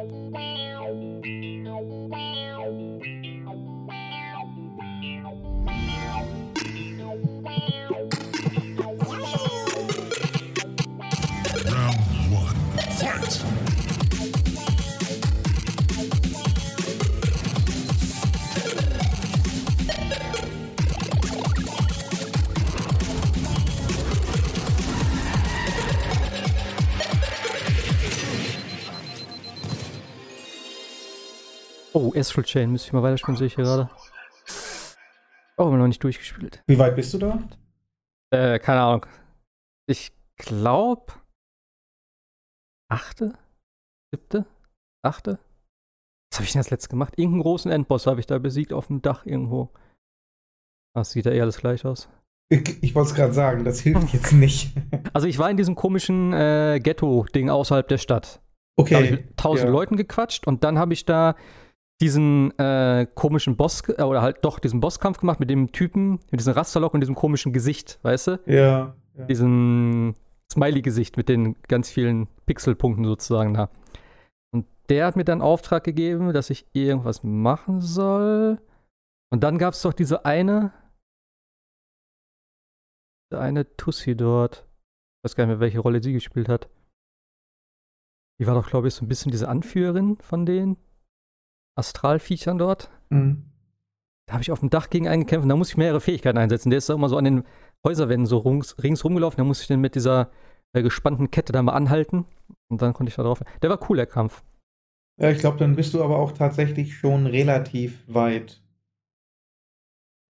Round one. Fight! Astral Chain, müsste ich mal weiterspielen, sehe ich hier gerade. Oh, haben wir noch nicht durchgespielt. Wie weit bist du da? Äh, keine Ahnung. Ich glaube. Achte? Siebte? Achte? Was habe ich denn das letzte gemacht? Irgendeinen großen Endboss habe ich da besiegt auf dem Dach irgendwo. Das sieht ja eher alles gleich aus. Ich, ich wollte es gerade sagen, das hilft jetzt nicht. Also ich war in diesem komischen äh, Ghetto-Ding außerhalb der Stadt. Da habe ich Okay. mit tausend ja. Leuten gequatscht und dann habe ich da diesen äh, komischen Boss, äh, oder halt doch diesen Bosskampf gemacht mit dem Typen, mit diesem Rasterlock und diesem komischen Gesicht, weißt du? Ja. ja. Diesem Smiley-Gesicht mit den ganz vielen Pixelpunkten sozusagen da. Und der hat mir dann Auftrag gegeben, dass ich irgendwas machen soll. Und dann gab es doch diese eine, diese eine Tussi dort. Ich weiß gar nicht mehr, welche Rolle sie gespielt hat. Die war doch, glaube ich, so ein bisschen diese Anführerin von den Astralviechern dort. Mhm. Da habe ich auf dem Dach gegen einen gekämpft und da musste ich mehrere Fähigkeiten einsetzen. Der ist da immer so an den Häuserwänden so rings, rings rumgelaufen. Da musste ich den mit dieser äh, gespannten Kette da mal anhalten. Und dann konnte ich da drauf. Der war cool, der Kampf. Ja, ich glaube, dann bist du aber auch tatsächlich schon relativ weit.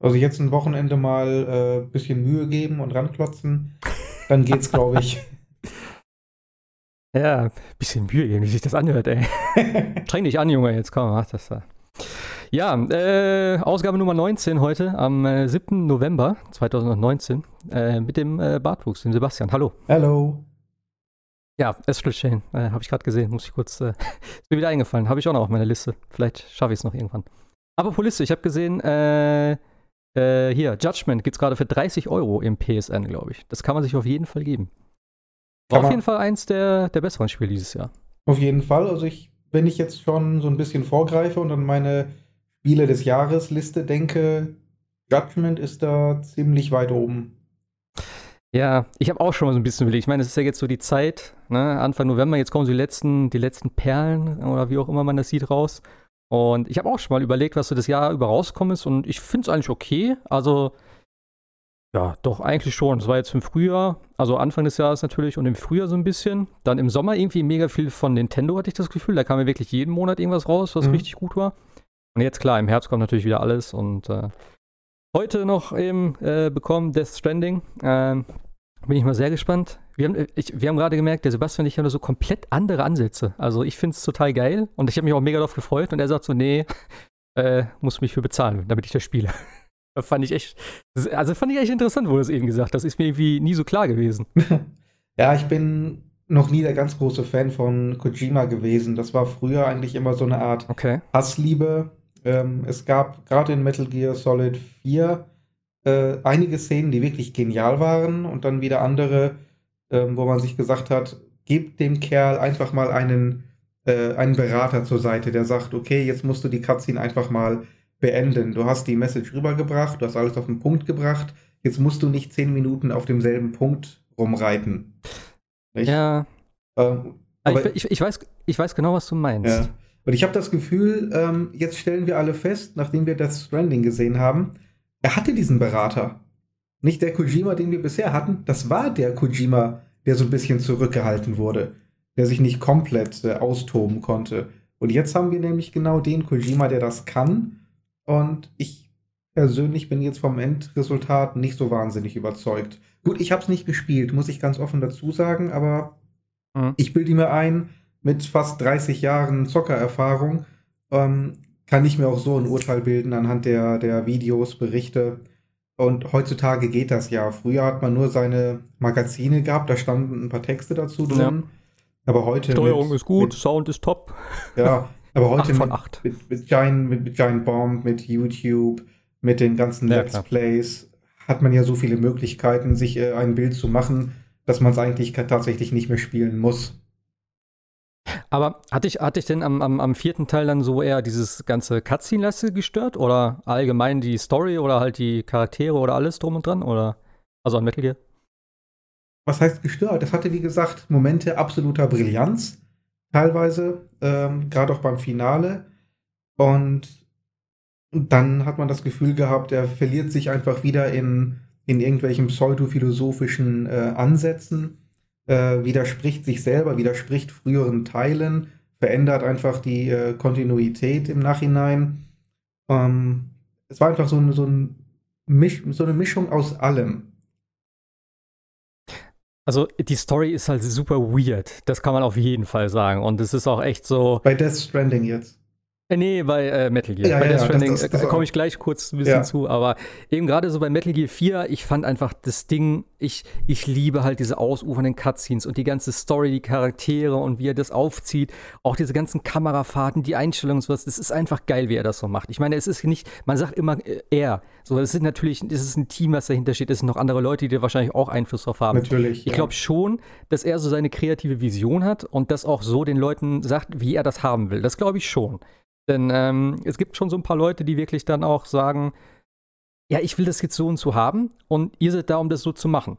Also jetzt ein Wochenende mal äh, bisschen Mühe geben und ranklotzen, dann geht's, glaube ich. Ja, bisschen Mühe geben, wie sich das anhört, ey. Streng dich an, Junge, jetzt komm, mach das da. Ja, äh, Ausgabe Nummer 19 heute, am äh, 7. November 2019, äh, mit dem äh, Bartwuchs, dem Sebastian. Hallo. Hallo. Ja, Astral Chain, äh, habe ich gerade gesehen, muss ich kurz, äh, ist mir wieder eingefallen, habe ich auch noch auf meiner Liste. Vielleicht schaffe ich es noch irgendwann. Aber Liste, ich habe gesehen, äh, äh, hier, Judgment gibt es gerade für 30 Euro im PSN, glaube ich. Das kann man sich auf jeden Fall geben. War auf jeden Fall eins der, der besseren Spiele dieses Jahr. Auf jeden Fall. Also ich, wenn ich jetzt schon so ein bisschen vorgreife und an meine Spiele des Jahres Liste denke, Judgment ist da ziemlich weit oben. Ja, ich habe auch schon mal so ein bisschen überlegt. Ich meine, es ist ja jetzt so die Zeit, ne? Anfang November, jetzt kommen so die letzten, die letzten Perlen oder wie auch immer man das sieht raus. Und ich habe auch schon mal überlegt, was so das Jahr über rauskommen ist und ich finde es eigentlich okay. Also, ja, doch, eigentlich schon. Es war jetzt im Frühjahr, also Anfang des Jahres natürlich und im Frühjahr so ein bisschen. Dann im Sommer irgendwie mega viel von Nintendo, hatte ich das Gefühl. Da kam ja wirklich jeden Monat irgendwas raus, was Mhm. richtig gut war. Und jetzt, klar, im Herbst kommt natürlich wieder alles und äh, heute noch eben äh, bekommen Death Stranding. Ähm, bin ich mal sehr gespannt. Wir haben, äh, ich, wir haben gerade gemerkt, der Sebastian und ich haben da so komplett andere Ansätze. Also ich finde es total geil und ich habe mich auch mega darauf gefreut und er sagt so, nee, äh, muss mich für bezahlen, damit ich das spiele. Das fand ich echt, das- also fand ich echt interessant, wo du es eben gesagt hast. Das ist mir irgendwie nie so klar gewesen. Ja, ich bin noch nie der ganz große Fan von Kojima gewesen. Das war früher eigentlich immer so eine Art Okay. Hassliebe. Ähm, es gab gerade in Metal Gear Solid 4 äh, einige Szenen, die wirklich genial waren und dann wieder andere, ähm, wo man sich gesagt hat, gebt dem Kerl einfach mal einen, äh, einen Berater zur Seite, der sagt, okay, jetzt musst du die Cutscene einfach mal beenden. Du hast die Message rübergebracht, du hast alles auf den Punkt gebracht, jetzt musst du nicht zehn Minuten auf demselben Punkt rumreiten. Nicht? Ja, Ähm, aber ich, ich, ich, weiß, ich weiß genau, was du meinst. ja. Und ich habe das Gefühl, ähm, jetzt stellen wir alle fest, nachdem wir Death Stranding gesehen haben, er hatte diesen Berater. Nicht der Kojima, den wir bisher hatten, das war der Kojima, der so ein bisschen zurückgehalten wurde, der sich nicht komplett äh, austoben konnte. Und jetzt haben wir nämlich genau den Kojima, der das kann. Und ich persönlich bin jetzt vom Endresultat nicht so wahnsinnig überzeugt. Gut, ich habe es nicht gespielt, muss ich ganz offen dazu sagen, aber Mhm. ich bilde mir ein, mit fast 30 Jahren Zockererfahrung ähm, kann ich mir auch so ein Urteil bilden anhand der, der Videos, Berichte. Und heutzutage geht das ja. Früher hat man nur seine Magazine gehabt, da standen ein paar Texte dazu drin. Aber heute. Steuerung mit, ist gut, Mit, Sound ist top. ja, aber heute 8 von mit, 8. mit, mit, Giant, mit, mit Giant Bomb, mit YouTube, mit den ganzen Ja, Let's klar. Plays hat man ja so viele Möglichkeiten, sich äh, ein Bild zu machen, dass man es eigentlich tatsächlich nicht mehr spielen muss. Aber hatte ich, hatte ich denn am, am, am vierten Teil dann so eher dieses ganze Cutscene-Lasse gestört? Oder allgemein die Story oder halt die Charaktere oder alles drum und dran? Oder also an Metal Gear? Was heißt gestört? Das hatte, wie gesagt, Momente absoluter Brillanz, teilweise, ähm, gerade auch beim Finale. Und dann hat man das Gefühl gehabt, er verliert sich einfach wieder in, in irgendwelchen pseudophilosophischen äh, Ansätzen äh, widerspricht sich selber, widerspricht früheren Teilen, verändert einfach die äh, Kontinuität im Nachhinein. Ähm, es war einfach so, so, ein Misch, so eine Mischung aus allem. Also die Story ist halt super weird, das kann man auf jeden Fall sagen. Und es ist auch echt so. Bei Death Stranding jetzt. Äh, nee, bei äh, Metal Gear. Ja, bei ja, Death Stranding das- das äh, komme ich gleich kurz ein bisschen Ja. zu, aber eben gerade so bei Metal Gear 4, ich fand einfach das Ding, ich, ich liebe halt diese ausufernden Cutscenes und die ganze Story, die Charaktere und wie er das aufzieht, auch diese ganzen Kamerafahrten, die Einstellungen und sowas, das ist einfach geil, wie er das so macht. Ich meine, es ist nicht, man sagt immer äh, er, so, es ist natürlich, es ist ein Team, was dahinter steht, es sind noch andere Leute, die da wahrscheinlich auch Einfluss drauf haben. Natürlich. Ich glaube schon, dass er so seine kreative Vision hat und das auch so den Leuten sagt, wie er das haben will. Das glaube ich schon. Denn ähm, es gibt schon so ein paar Leute, die wirklich dann auch sagen, ja, ich will das jetzt so und so haben und ihr seid da, um das so zu machen.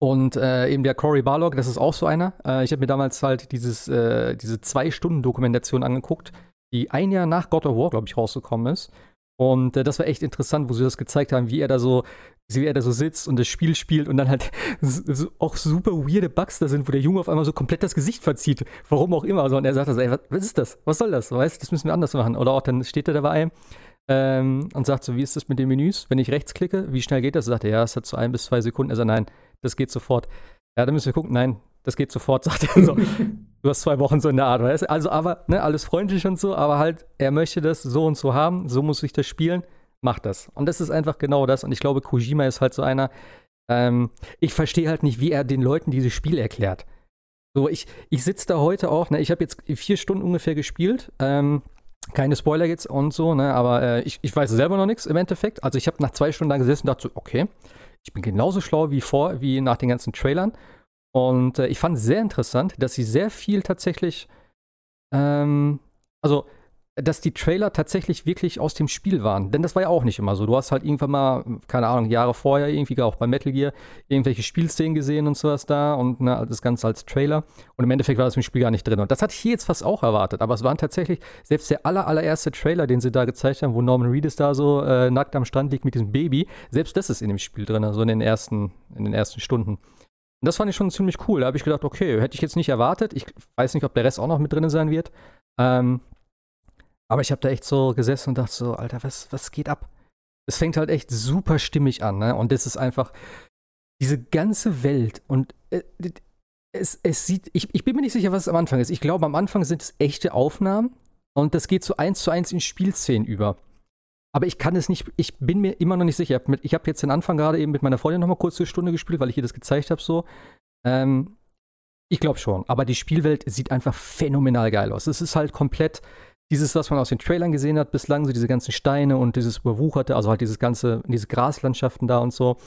Und äh, eben der Cory Barlog, das ist auch so einer. Äh, ich habe mir damals halt dieses, äh, diese Zwei-Stunden-Dokumentation angeguckt, die ein Jahr nach God of War, glaube ich, rausgekommen ist. Und äh, das war echt interessant, wo sie das gezeigt haben, wie er da so, wie er da so sitzt und das Spiel spielt und dann halt so, auch super weirde Bugs da sind, wo der Junge auf einmal so komplett das Gesicht verzieht. Warum auch immer. So, und er sagt, also, ey, was, was ist das? Was soll das? Weißt das müssen wir anders machen. Oder auch dann steht er dabei ähm, und sagt so, wie ist das mit den Menüs? Wenn ich rechts klicke, wie schnell geht das? Sagt er, ja, es hat so ein bis zwei Sekunden. Er sagt, nein, das geht sofort. Ja, dann müssen wir gucken, nein, das geht sofort, sagt er so. Du hast zwei Wochen so in der Art, weißt du? Also, aber, ne, alles freundlich und so, aber halt, er möchte das so und so haben, so muss ich das spielen, macht das. Und das ist einfach genau das. Und ich glaube, Kojima ist halt so einer, ähm, ich verstehe halt nicht, wie er den Leuten dieses Spiel erklärt. So, ich, ich sitze da heute auch, ne, ich habe jetzt vier Stunden ungefähr gespielt, ähm, keine Spoiler jetzt und so, ne, aber äh, ich, ich weiß selber noch nichts im Endeffekt. Also ich habe nach zwei Stunden da gesessen und dachte so, okay, ich bin genauso schlau wie vor, wie nach den ganzen Trailern. Und äh, ich fand sehr interessant, dass sie sehr viel tatsächlich, ähm, also, dass die Trailer tatsächlich wirklich aus dem Spiel waren. Denn das war ja auch nicht immer so. Du hast halt irgendwann mal, keine Ahnung, Jahre vorher irgendwie auch bei Metal Gear irgendwelche Spielszenen gesehen und sowas da und ne, das Ganze als Trailer. Und im Endeffekt war das im Spiel gar nicht drin. Und das hatte ich hier jetzt fast auch erwartet. Aber es waren tatsächlich, selbst der aller, allererste Trailer, den sie da gezeigt haben, wo Norman Reedus da so äh, nackt am Strand liegt mit diesem Baby, selbst das ist in dem Spiel drin, also in den ersten, in den ersten Stunden. Das fand ich schon ziemlich cool. Da habe ich gedacht, okay, hätte ich jetzt nicht erwartet. Ich weiß nicht, ob der Rest auch noch mit drin sein wird. Ähm, aber ich habe da echt so gesessen und dachte so, Alter, was, was geht ab? Es fängt halt echt super stimmig an, ne? Und das ist einfach diese ganze Welt und äh, es, es sieht, ich, ich bin mir nicht sicher, was es am Anfang ist. Ich glaube, am Anfang sind es echte Aufnahmen und das geht so eins zu eins in Spielszenen über. Aber ich kann es nicht, ich bin mir immer noch nicht sicher. Ich habe jetzt den Anfang gerade eben mit meiner Freundin noch mal kurz eine Stunde gespielt, weil ich ihr das gezeigt habe so. Ähm, ich glaube schon, aber die Spielwelt sieht einfach phänomenal geil aus. Es ist halt komplett dieses, was man aus den Trailern gesehen hat bislang, so diese ganzen Steine und dieses überwucherte, also halt dieses ganze, diese Graslandschaften da und so.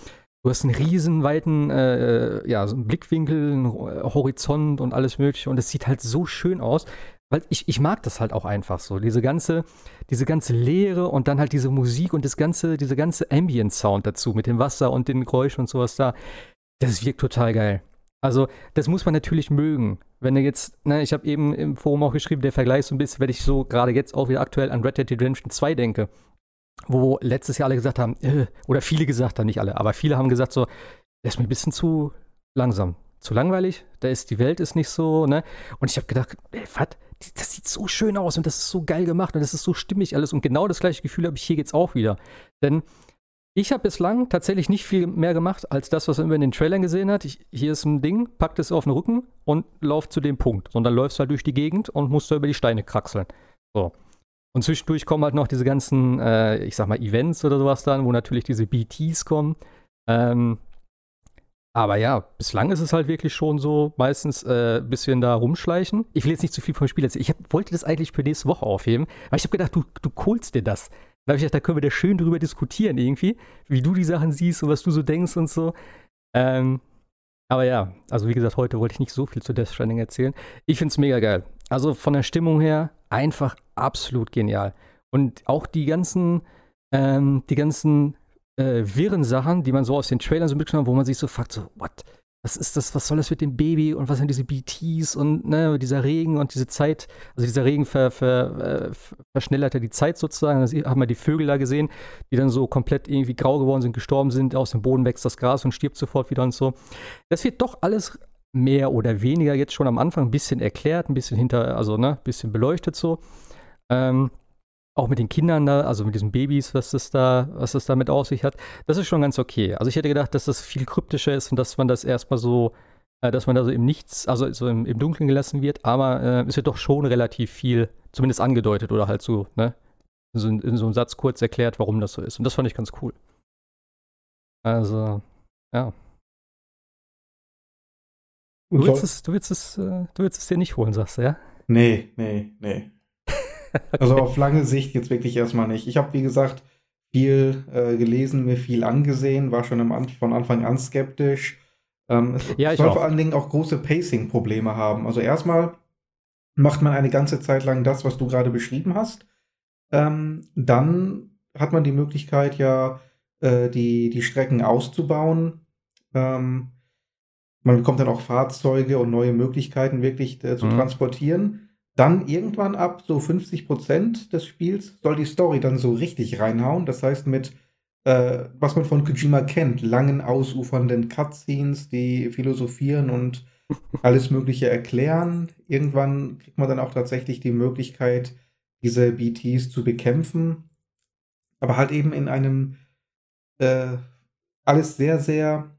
Du hast einen riesen weiten, äh, ja, so einen Blickwinkel, einen Horizont und alles mögliche und es sieht halt so schön aus, weil ich, ich mag das halt auch einfach so, diese ganze, diese ganze Leere und dann halt diese Musik und das ganze, diese ganze Ambient-Sound dazu mit dem Wasser und den Geräuschen und sowas da, das wirkt total geil. Also, das muss man natürlich mögen. Wenn du jetzt, ne, ich habe eben im Forum auch geschrieben, der Vergleich so ein bisschen, wenn ich so gerade jetzt auch wieder aktuell an Red Dead Redemption 2 denke, wo letztes Jahr alle gesagt haben, äh, oder viele gesagt haben, nicht alle, aber viele haben gesagt so, das ist mir ein bisschen zu langsam, zu langweilig, da ist, die Welt ist nicht so, ne? Und ich habe gedacht, ey, was? Das sieht so schön aus und das ist so geil gemacht und das ist so stimmig alles und genau das gleiche Gefühl habe ich hier jetzt auch wieder. Denn ich habe bislang tatsächlich nicht viel mehr gemacht, als das, was man in den Trailern gesehen hat. Ich, hier ist ein Ding, packt es auf den Rücken und lauft zu dem Punkt. Dann läufst halt durch die Gegend und musst da über die Steine kraxeln. So. Und zwischendurch kommen halt noch diese ganzen, äh, ich sag mal, Events oder sowas dann, wo natürlich diese BTs kommen. Ähm, aber ja, bislang ist es halt wirklich schon so, meistens ein äh, bisschen da rumschleichen. Ich will jetzt nicht zu viel vom Spiel erzählen. Ich hab, wollte das eigentlich für nächste Woche aufheben, weil ich habe gedacht, du, du kohlst dir das. Da habe ich gedacht, da können wir da schön drüber diskutieren irgendwie, wie du die Sachen siehst und was du so denkst und so. Ähm, Aber ja, also wie gesagt, heute wollte ich nicht so viel zu Death Stranding erzählen. Ich finde es mega geil. Also von der Stimmung her einfach absolut genial. Und auch die ganzen, ähm, die ganzen äh, wirren Sachen, die man so aus den Trailern so mitgenommen hat, wo man sich so fragt, so, what? Was ist das, was soll das mit dem Baby und was sind diese BTs und ne, dieser Regen und diese Zeit, also dieser Regen ver, ver, äh, verschnellert ja die Zeit sozusagen. Da haben wir die Vögel da gesehen, die dann so komplett irgendwie grau geworden sind, gestorben sind, aus dem Boden wächst das Gras und stirbt sofort wieder und so. Das wird doch alles mehr oder weniger jetzt schon am Anfang ein bisschen erklärt, ein bisschen hinter, also ne, ein bisschen beleuchtet so. Ähm, auch mit den Kindern da, also mit diesen Babys, was das da, was das damit auf sich hat, das ist schon ganz okay. Also ich hätte gedacht, dass das viel kryptischer ist und dass man das erstmal so, äh, dass man da so im Nichts, also so im, im Dunkeln gelassen wird, aber äh, es wird doch schon relativ viel, zumindest angedeutet oder halt so, ne, in so, in so einem Satz kurz erklärt, warum das so ist. Und das fand ich ganz cool. Also, ja. Du willst, es, du, willst es, äh, du willst es dir nicht holen, sagst du, ja? Nee, nee, nee. Also auf lange Sicht jetzt wirklich erstmal nicht. Ich habe, wie gesagt, viel äh, gelesen, mir viel angesehen, war schon am, von Anfang an skeptisch. Ähm, es ja, soll auch. vor allen Dingen auch große Pacing-Probleme haben. Also erstmal macht man eine ganze Zeit lang das, was du gerade beschrieben hast. Ähm, dann hat man die Möglichkeit, ja, äh, die, die Strecken auszubauen. Ähm, man bekommt dann auch Fahrzeuge und neue Möglichkeiten wirklich äh, zu mhm. transportieren. Dann irgendwann ab so 50 Prozent des Spiels soll die Story dann so richtig reinhauen. Das heißt mit, äh, was man von Kojima kennt, langen, ausufernden Cutscenes, die philosophieren und alles Mögliche erklären. Irgendwann kriegt man dann auch tatsächlich die Möglichkeit, diese BTs zu bekämpfen. Aber halt eben in einem äh, alles sehr, sehr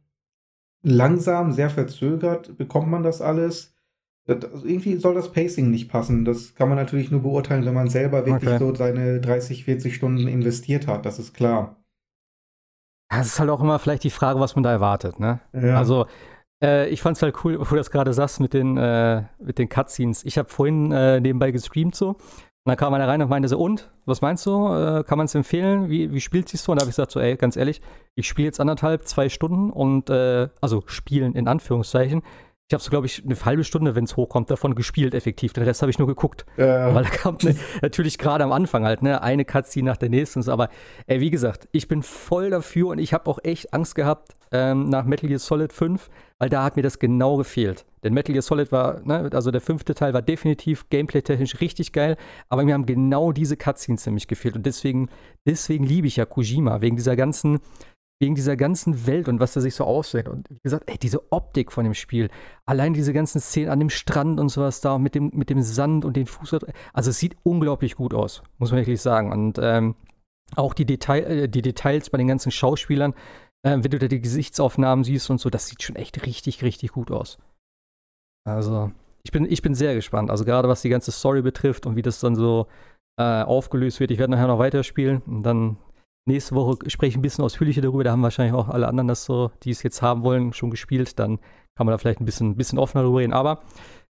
langsam, sehr verzögert bekommt man das alles. Das, irgendwie soll das Pacing nicht passen. Das kann man natürlich nur beurteilen, wenn man selber wirklich okay. so seine 30, 40 Stunden investiert hat. Das ist klar. Ja, es ist halt auch immer vielleicht die Frage, was man da erwartet. Ne? Ja. Also, äh, ich fand es halt cool, wo du das gerade sagst mit den, äh, mit den Cutscenes. Ich habe vorhin äh, nebenbei gestreamt so. Und dann kam einer rein und meinte so, und, was meinst du? Äh, kann man es empfehlen? Wie, wie spielt sie so? Und da habe ich gesagt, so, ey, ganz ehrlich, ich spiele jetzt anderthalb, zwei Stunden und, äh, also spielen in Anführungszeichen. Ich habe so, glaube ich, eine halbe Stunde, wenn es hochkommt, davon gespielt effektiv. Den Rest habe ich nur geguckt. Ja. Weil da kam ne, natürlich gerade am Anfang halt, ne, eine Cutscene nach der nächsten. Aber ey, wie gesagt, ich bin voll dafür und ich habe auch echt Angst gehabt ähm, nach Metal Gear Solid 5, weil da hat mir das genau gefehlt. Denn Metal Gear Solid war, ne, also der fünfte Teil war definitiv gameplay-technisch richtig geil, aber mir haben genau diese Cutscenes nämlich gefehlt. Und deswegen, deswegen liebe ich ja Kojima, wegen dieser ganzen wegen dieser ganzen Welt und was da sich so aussieht. Und wie gesagt, ey, diese Optik von dem Spiel, allein diese ganzen Szenen an dem Strand und sowas da, mit dem, mit dem Sand und den Fuß. Also es sieht unglaublich gut aus, muss man wirklich sagen. Und ähm, auch die, Detail, äh, die Details bei den ganzen Schauspielern, äh, wenn du da die Gesichtsaufnahmen siehst und so, das sieht schon echt richtig, richtig gut aus. Also, ich bin, ich bin sehr gespannt. Also gerade was die ganze Story betrifft und wie das dann so äh, aufgelöst wird. Ich werde nachher noch weiterspielen und dann nächste Woche spreche ich ein bisschen ausführlicher darüber. Da haben wahrscheinlich auch alle anderen das so, die es jetzt haben wollen, schon gespielt. Dann kann man da vielleicht ein bisschen, ein bisschen offener darüber reden. Aber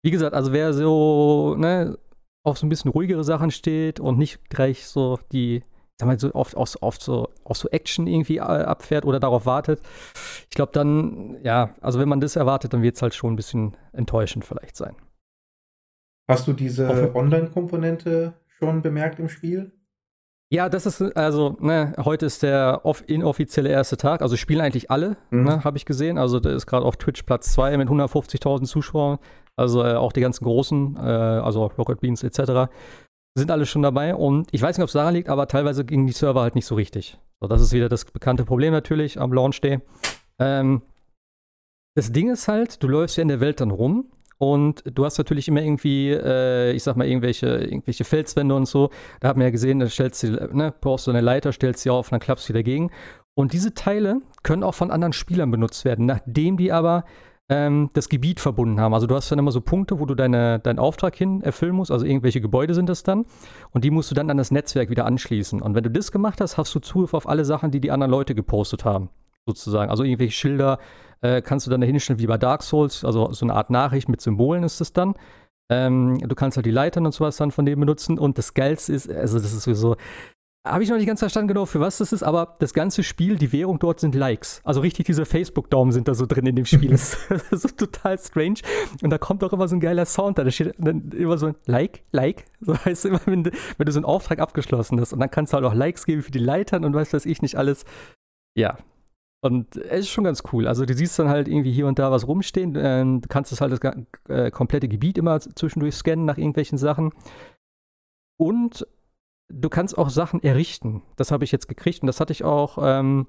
wie gesagt, also wer so ne, auf so ein bisschen ruhigere Sachen steht und nicht gleich so die, sag mal, so oft, oft, oft so, auf so Action irgendwie äh, abfährt oder darauf wartet, ich glaube dann, ja, also wenn man das erwartet, dann wird es halt schon ein bisschen enttäuschend vielleicht sein. Hast du diese Online-Komponente schon bemerkt im Spiel? Ja, das ist, also, ne, heute ist der inoffizielle erste Tag. Also spielen eigentlich alle, mhm. ne, habe ich gesehen. Also der ist gerade auf Twitch Platz 2 mit 150.000 Zuschauern. Also äh, auch die ganzen großen, äh, also Rocket Beans etc. sind alle schon dabei. Und ich weiß nicht, ob es daran liegt, aber teilweise gingen die Server halt nicht so richtig. So, das ist wieder das bekannte Problem natürlich am Launch Day. Ähm, das Ding ist halt, du läufst ja in der Welt dann rum und du hast natürlich immer irgendwie, äh, ich sag mal, irgendwelche, irgendwelche Felswände und so. Da haben wir ja gesehen, da stellst du, ne, brauchst du eine Leiter, stellst sie auf und dann klappst du dagegen. Und diese Teile können auch von anderen Spielern benutzt werden, nachdem die aber ähm, das Gebiet verbunden haben. Also du hast dann immer so Punkte, wo du deine, deinen Auftrag hin erfüllen musst. Also irgendwelche Gebäude sind das dann. Und die musst du dann an das Netzwerk wieder anschließen. Und wenn du das gemacht hast, hast du Zugriff auf alle Sachen, die die anderen Leute gepostet haben. Sozusagen. Also irgendwelche Schilder, äh, kannst du dann hinstellen wie bei Dark Souls, also so eine Art Nachricht mit Symbolen ist es dann. Ähm, du kannst halt die Leitern und sowas dann von dem benutzen und das Geilste ist, also das ist sowieso, habe ich noch nicht ganz verstanden genau, für was das ist, aber das ganze Spiel, die Währung dort sind Likes. Also richtig diese Facebook-Daumen sind da so drin in dem Spiel. das ist so total strange. Und da kommt auch immer so ein geiler Sound da. Da steht dann immer so ein Like, Like. So heißt es immer, wenn du, wenn du so einen Auftrag abgeschlossen hast. Und dann kannst du halt auch Likes geben für die Leitern und weiß was ich nicht alles. Ja. Und es ist schon ganz cool. Also du siehst dann halt irgendwie hier und da was rumstehen. Äh, du kannst das halt das äh, komplette Gebiet immer zwischendurch scannen nach irgendwelchen Sachen. Und du kannst auch Sachen errichten. Das habe ich jetzt gekriegt und das hatte ich auch ähm,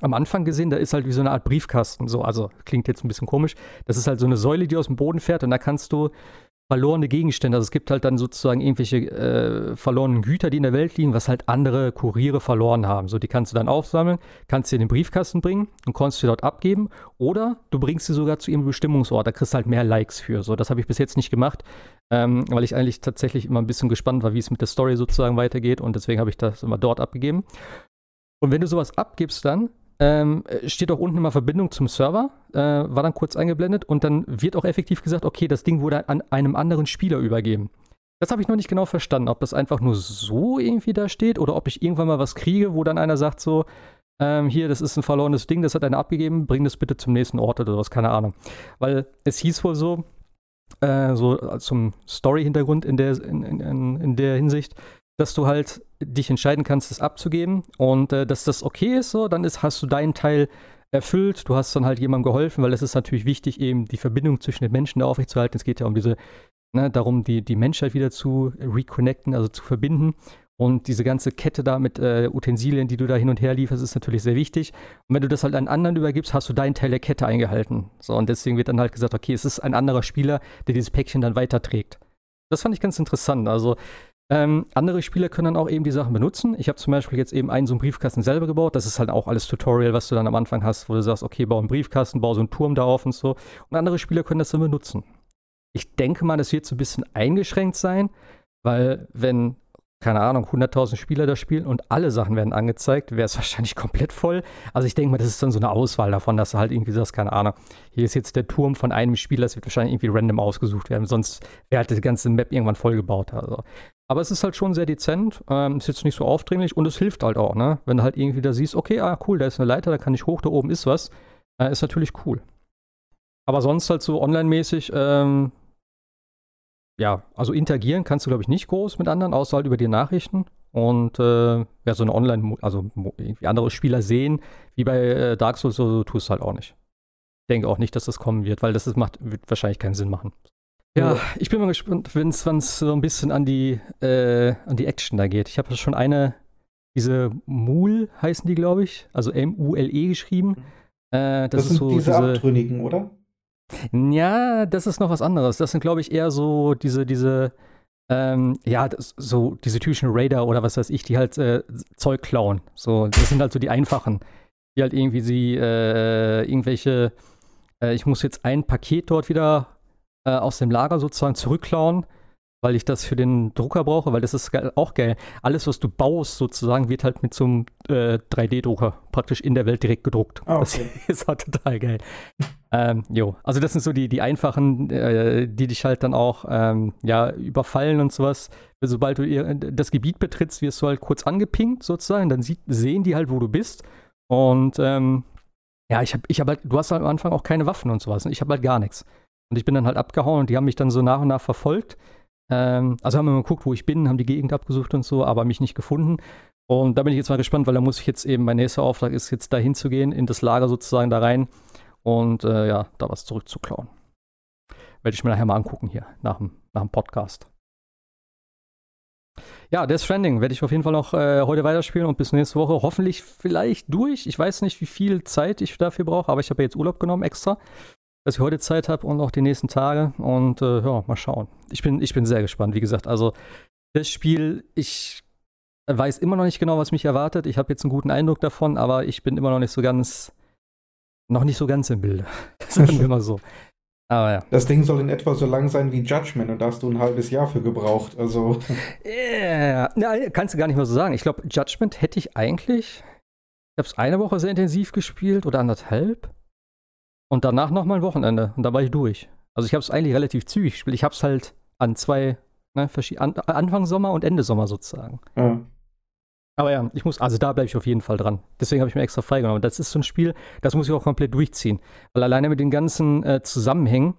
am Anfang gesehen. Da ist halt wie so eine Art Briefkasten. So, also klingt jetzt ein bisschen komisch. Das ist halt so eine Säule, die aus dem Boden fährt und da kannst du verlorene Gegenstände. Also es gibt halt dann sozusagen irgendwelche äh, verlorenen Güter, die in der Welt liegen, was halt andere Kuriere verloren haben. So, die kannst du dann aufsammeln, kannst sie in den Briefkasten bringen und kannst sie dort abgeben. Oder du bringst sie sogar zu ihrem Bestimmungsort. Da kriegst du halt mehr Likes für. So, das habe ich bis jetzt nicht gemacht, ähm, weil ich eigentlich tatsächlich immer ein bisschen gespannt war, wie es mit der Story sozusagen weitergeht. Und deswegen habe ich das immer dort abgegeben. Und wenn du sowas abgibst dann, ähm, steht auch unten immer Verbindung zum Server, äh, war dann kurz eingeblendet und dann wird auch effektiv gesagt, okay, das Ding wurde an einem anderen Spieler übergeben. Das habe ich noch nicht genau verstanden, ob das einfach nur so irgendwie da steht oder ob ich irgendwann mal was kriege, wo dann einer sagt so, ähm, hier, das ist ein verlorenes Ding, das hat einer abgegeben, bring das bitte zum nächsten Ort oder was, keine Ahnung. Weil es hieß wohl so, äh, so zum Story-Hintergrund in der, in, in, in der Hinsicht, dass du halt dich entscheiden kannst, es abzugeben und äh, dass das okay ist, so, dann ist, hast du deinen Teil erfüllt, du hast dann halt jemandem geholfen, weil es ist natürlich wichtig, eben die Verbindung zwischen den Menschen da aufrechtzuerhalten. Es geht ja um diese, ne, darum, die, die Menschheit wieder zu reconnecten, also zu verbinden. Und diese ganze Kette da mit äh, Utensilien, die du da hin und her lieferst, ist natürlich sehr wichtig. Und wenn du das halt an anderen übergibst, hast du deinen Teil der Kette eingehalten. So, und deswegen wird dann halt gesagt, okay, es ist ein anderer Spieler, der dieses Päckchen dann weiterträgt. Das fand ich ganz interessant. Also, ähm, andere Spieler können dann auch eben die Sachen benutzen. Ich habe zum Beispiel jetzt eben einen so einen Briefkasten selber gebaut. Das ist halt auch alles Tutorial, was du dann am Anfang hast, wo du sagst, okay, bau einen Briefkasten, bau so einen Turm da auf und so. Und andere Spieler können das dann benutzen. Ich denke mal, das wird so ein bisschen eingeschränkt sein, weil wenn keine Ahnung, 100.000 Spieler da spielen und alle Sachen werden angezeigt, wäre es wahrscheinlich komplett voll. Also ich denke mal, das ist dann so eine Auswahl davon, dass du halt irgendwie sagst, keine Ahnung, hier ist jetzt der Turm von einem Spieler, das wird wahrscheinlich irgendwie random ausgesucht werden, sonst wäre halt die ganze Map irgendwann vollgebaut. Also. Aber es ist halt schon sehr dezent, ähm, ist jetzt nicht so aufdringlich und es hilft halt auch, ne? Wenn du halt irgendwie da siehst, okay, ah cool, da ist eine Leiter, da kann ich hoch, da oben ist was, äh, ist natürlich cool. Aber sonst halt so online-mäßig, ähm, ja, also interagieren kannst du, glaube ich, nicht groß mit anderen, außer halt über die Nachrichten. Und äh, ja, so eine Online, also irgendwie andere Spieler sehen, wie bei äh, Dark Souls, so, so tust du halt auch nicht. Ich denke auch nicht, dass das kommen wird, weil das ist, macht, wird wahrscheinlich keinen Sinn machen. Ja, ich bin mal gespannt, wenn es so ein bisschen an die, äh, an die Action da geht. Ich habe schon eine, diese Mul heißen die, glaube ich, also M-U-L-E geschrieben. Äh, das, das sind so diese, diese Abtrünnigen, oder? Ja, das ist noch was anderes. Das sind, glaube ich, eher so diese, diese, ähm, ja, das, so diese typischen Raider oder was weiß ich, die halt äh, Zeug klauen. So, das sind halt so die einfachen, die halt irgendwie sie äh, irgendwelche, äh, ich muss jetzt ein Paket dort wieder äh, aus dem Lager sozusagen zurückklauen weil ich das für den Drucker brauche, weil das ist geil, auch geil. Alles, was du baust, sozusagen, wird halt mit so einem äh, 3D-Drucker praktisch in der Welt direkt gedruckt. Ah, okay. Das ist halt total geil. Ähm, jo, also das sind so die, die einfachen, äh, die dich halt dann auch ähm, ja, überfallen und sowas. Sobald du das Gebiet betrittst, wirst du halt kurz angepinkt sozusagen, dann sieht, sehen die halt, wo du bist. Und ähm, ja, ich habe, ich hab halt, du hast halt am Anfang auch keine Waffen und sowas. Ich habe halt gar nichts. Und ich bin dann halt abgehauen und die haben mich dann so nach und nach verfolgt. Ähm, also haben wir mal geguckt, wo ich bin, haben die Gegend abgesucht und so, aber mich nicht gefunden. Und da bin ich jetzt mal gespannt, weil da muss ich jetzt eben, mein nächster Auftrag ist jetzt da hinzugehen, in das Lager sozusagen da rein und äh, ja, da was zurückzuklauen. Werde ich mir nachher mal angucken hier, nach dem, nach dem Podcast. Ja, Death Stranding werde ich auf jeden Fall noch äh, heute weiterspielen und bis nächste Woche hoffentlich vielleicht durch. Ich weiß nicht, wie viel Zeit ich dafür brauche, aber ich habe ja jetzt Urlaub genommen extra dass ich heute Zeit habe und auch die nächsten Tage. Und äh, ja, mal schauen. Ich bin, ich bin sehr gespannt. Wie gesagt, also das Spiel, ich weiß immer noch nicht genau, was mich erwartet. Ich habe jetzt einen guten Eindruck davon, aber ich bin immer noch nicht so ganz, noch nicht so ganz im Bilde. Sagen wir mal so. Aber ja. Das Ding soll in etwa so lang sein wie Judgment und da hast du ein halbes Jahr für gebraucht. Also. Ja, yeah. kannst du gar nicht mal so sagen. Ich glaube, Judgment hätte ich eigentlich. Ich habe es eine Woche sehr intensiv gespielt oder anderthalb. Und danach nochmal ein Wochenende. Und da war ich durch. Also ich habe es eigentlich relativ zügig gespielt. Ich habe es halt an zwei, ne, an, Anfang Sommer und Ende Sommer sozusagen. Ja. Aber ja, ich muss, also da bleibe ich auf jeden Fall dran. Deswegen habe ich mir extra freigenommen. Das ist so ein Spiel, das muss ich auch komplett durchziehen. Weil alleine mit den ganzen äh, Zusammenhängen,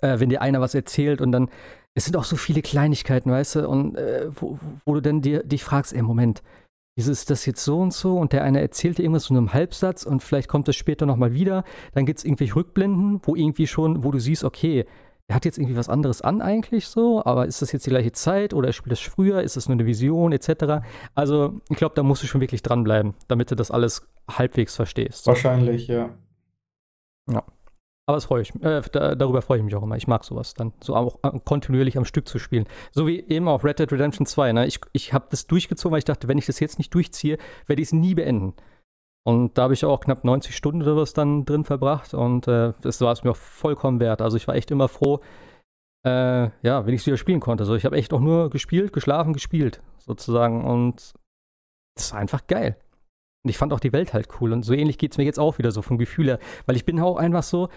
äh, wenn dir einer was erzählt und dann, es sind auch so viele Kleinigkeiten, weißt du, und äh, wo, wo, du dann dir, dich fragst, ey, Moment, ist das jetzt so und so und der eine erzählt dir irgendwas zu einem Halbsatz und vielleicht kommt das später nochmal wieder, dann gibt es irgendwelche Rückblenden, wo irgendwie schon, wo du siehst, okay, er hat jetzt irgendwie was anderes an eigentlich so, aber ist das jetzt die gleiche Zeit oder spielt das früher, ist das nur eine Vision etc. Also ich glaube, da musst du schon wirklich dranbleiben, damit du das alles halbwegs verstehst. Wahrscheinlich, ja. Ja. Aber das freue ich, äh, da, darüber freue ich mich auch immer. Ich mag sowas dann, so auch äh, kontinuierlich am Stück zu spielen. So wie eben auch Red Dead Redemption 2. Ne? Ich, ich habe das durchgezogen, weil ich dachte, wenn ich das jetzt nicht durchziehe, werde ich es nie beenden. Und da habe ich auch knapp 90 Stunden oder was dann drin verbracht und äh, das war es mir auch vollkommen wert. Also ich war echt immer froh, äh, ja, wenn ich es wieder spielen konnte. Also ich habe echt auch nur gespielt, geschlafen, gespielt sozusagen und das war einfach geil. Und ich fand auch die Welt halt cool. Und so ähnlich geht es mir jetzt auch wieder so vom Gefühl her. Weil ich bin auch einfach so,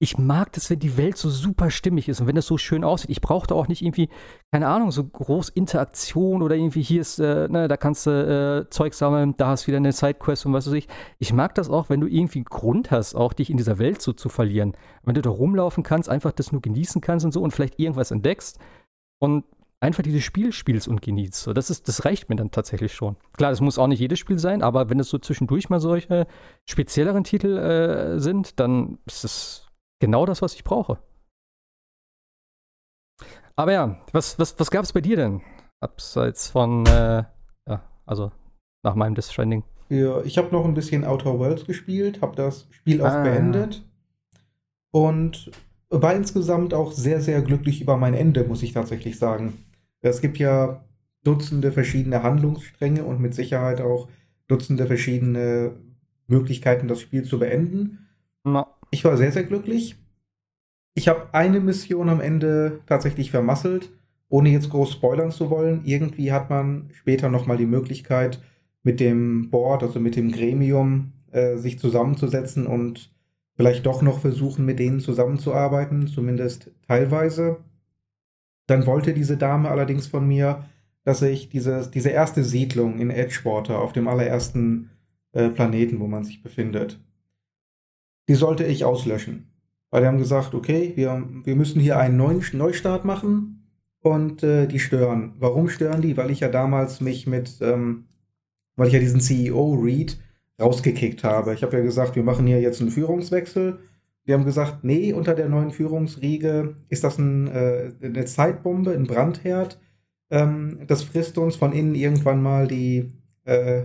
ich mag das, wenn die Welt so super stimmig ist und wenn das so schön aussieht. Ich brauchte auch nicht irgendwie, keine Ahnung, so groß Interaktion oder irgendwie hier ist, äh, ne, da kannst du äh, Zeug sammeln, da hast du wieder eine Sidequest und was weiß ich. Ich mag das auch, wenn du irgendwie einen Grund hast, auch dich in dieser Welt so zu verlieren. Wenn du da rumlaufen kannst, einfach das nur genießen kannst und so und vielleicht irgendwas entdeckst und einfach dieses Spiel spielst und genießt. So, das, ist, das reicht mir dann tatsächlich schon. Klar, das muss auch nicht jedes Spiel sein, aber wenn es so zwischendurch mal solche spezielleren Titel äh, sind, dann ist es genau das, was ich brauche. Aber ja, was, was, was gab es bei dir denn? Abseits von, äh, ja, also nach meinem Death Stranding. Ja, ich habe noch ein bisschen Outer Worlds gespielt, habe das Spiel auch ah. beendet und war insgesamt auch sehr, sehr glücklich über mein Ende, muss ich tatsächlich sagen. Es gibt ja Dutzende verschiedene Handlungsstränge und mit Sicherheit auch Dutzende verschiedene Möglichkeiten, das Spiel zu beenden. No. Ich war sehr, sehr glücklich. Ich habe eine Mission am Ende tatsächlich vermasselt, ohne jetzt groß spoilern zu wollen. Irgendwie hat man später nochmal die Möglichkeit, mit dem Board, also mit dem Gremium, äh, sich zusammenzusetzen und vielleicht doch noch versuchen, mit denen zusammenzuarbeiten, zumindest teilweise. Dann wollte diese Dame allerdings von mir, dass ich diese, diese erste Siedlung in Edgewater auf dem allerersten äh, Planeten, wo man sich befindet, die sollte ich auslöschen. Weil die haben gesagt, okay, wir, wir müssen hier einen neuen Neustart machen und äh, die stören. Warum stören die? Weil ich ja damals mich mit, ähm, weil ich ja diesen CEO Reed rausgekickt habe. Ich habe ja gesagt, wir machen hier jetzt einen Führungswechsel. Die haben gesagt, nee, unter der neuen Führungsriege ist das ein, äh, eine Zeitbombe, ein Brandherd. Ähm, das frisst uns von innen irgendwann mal die, äh,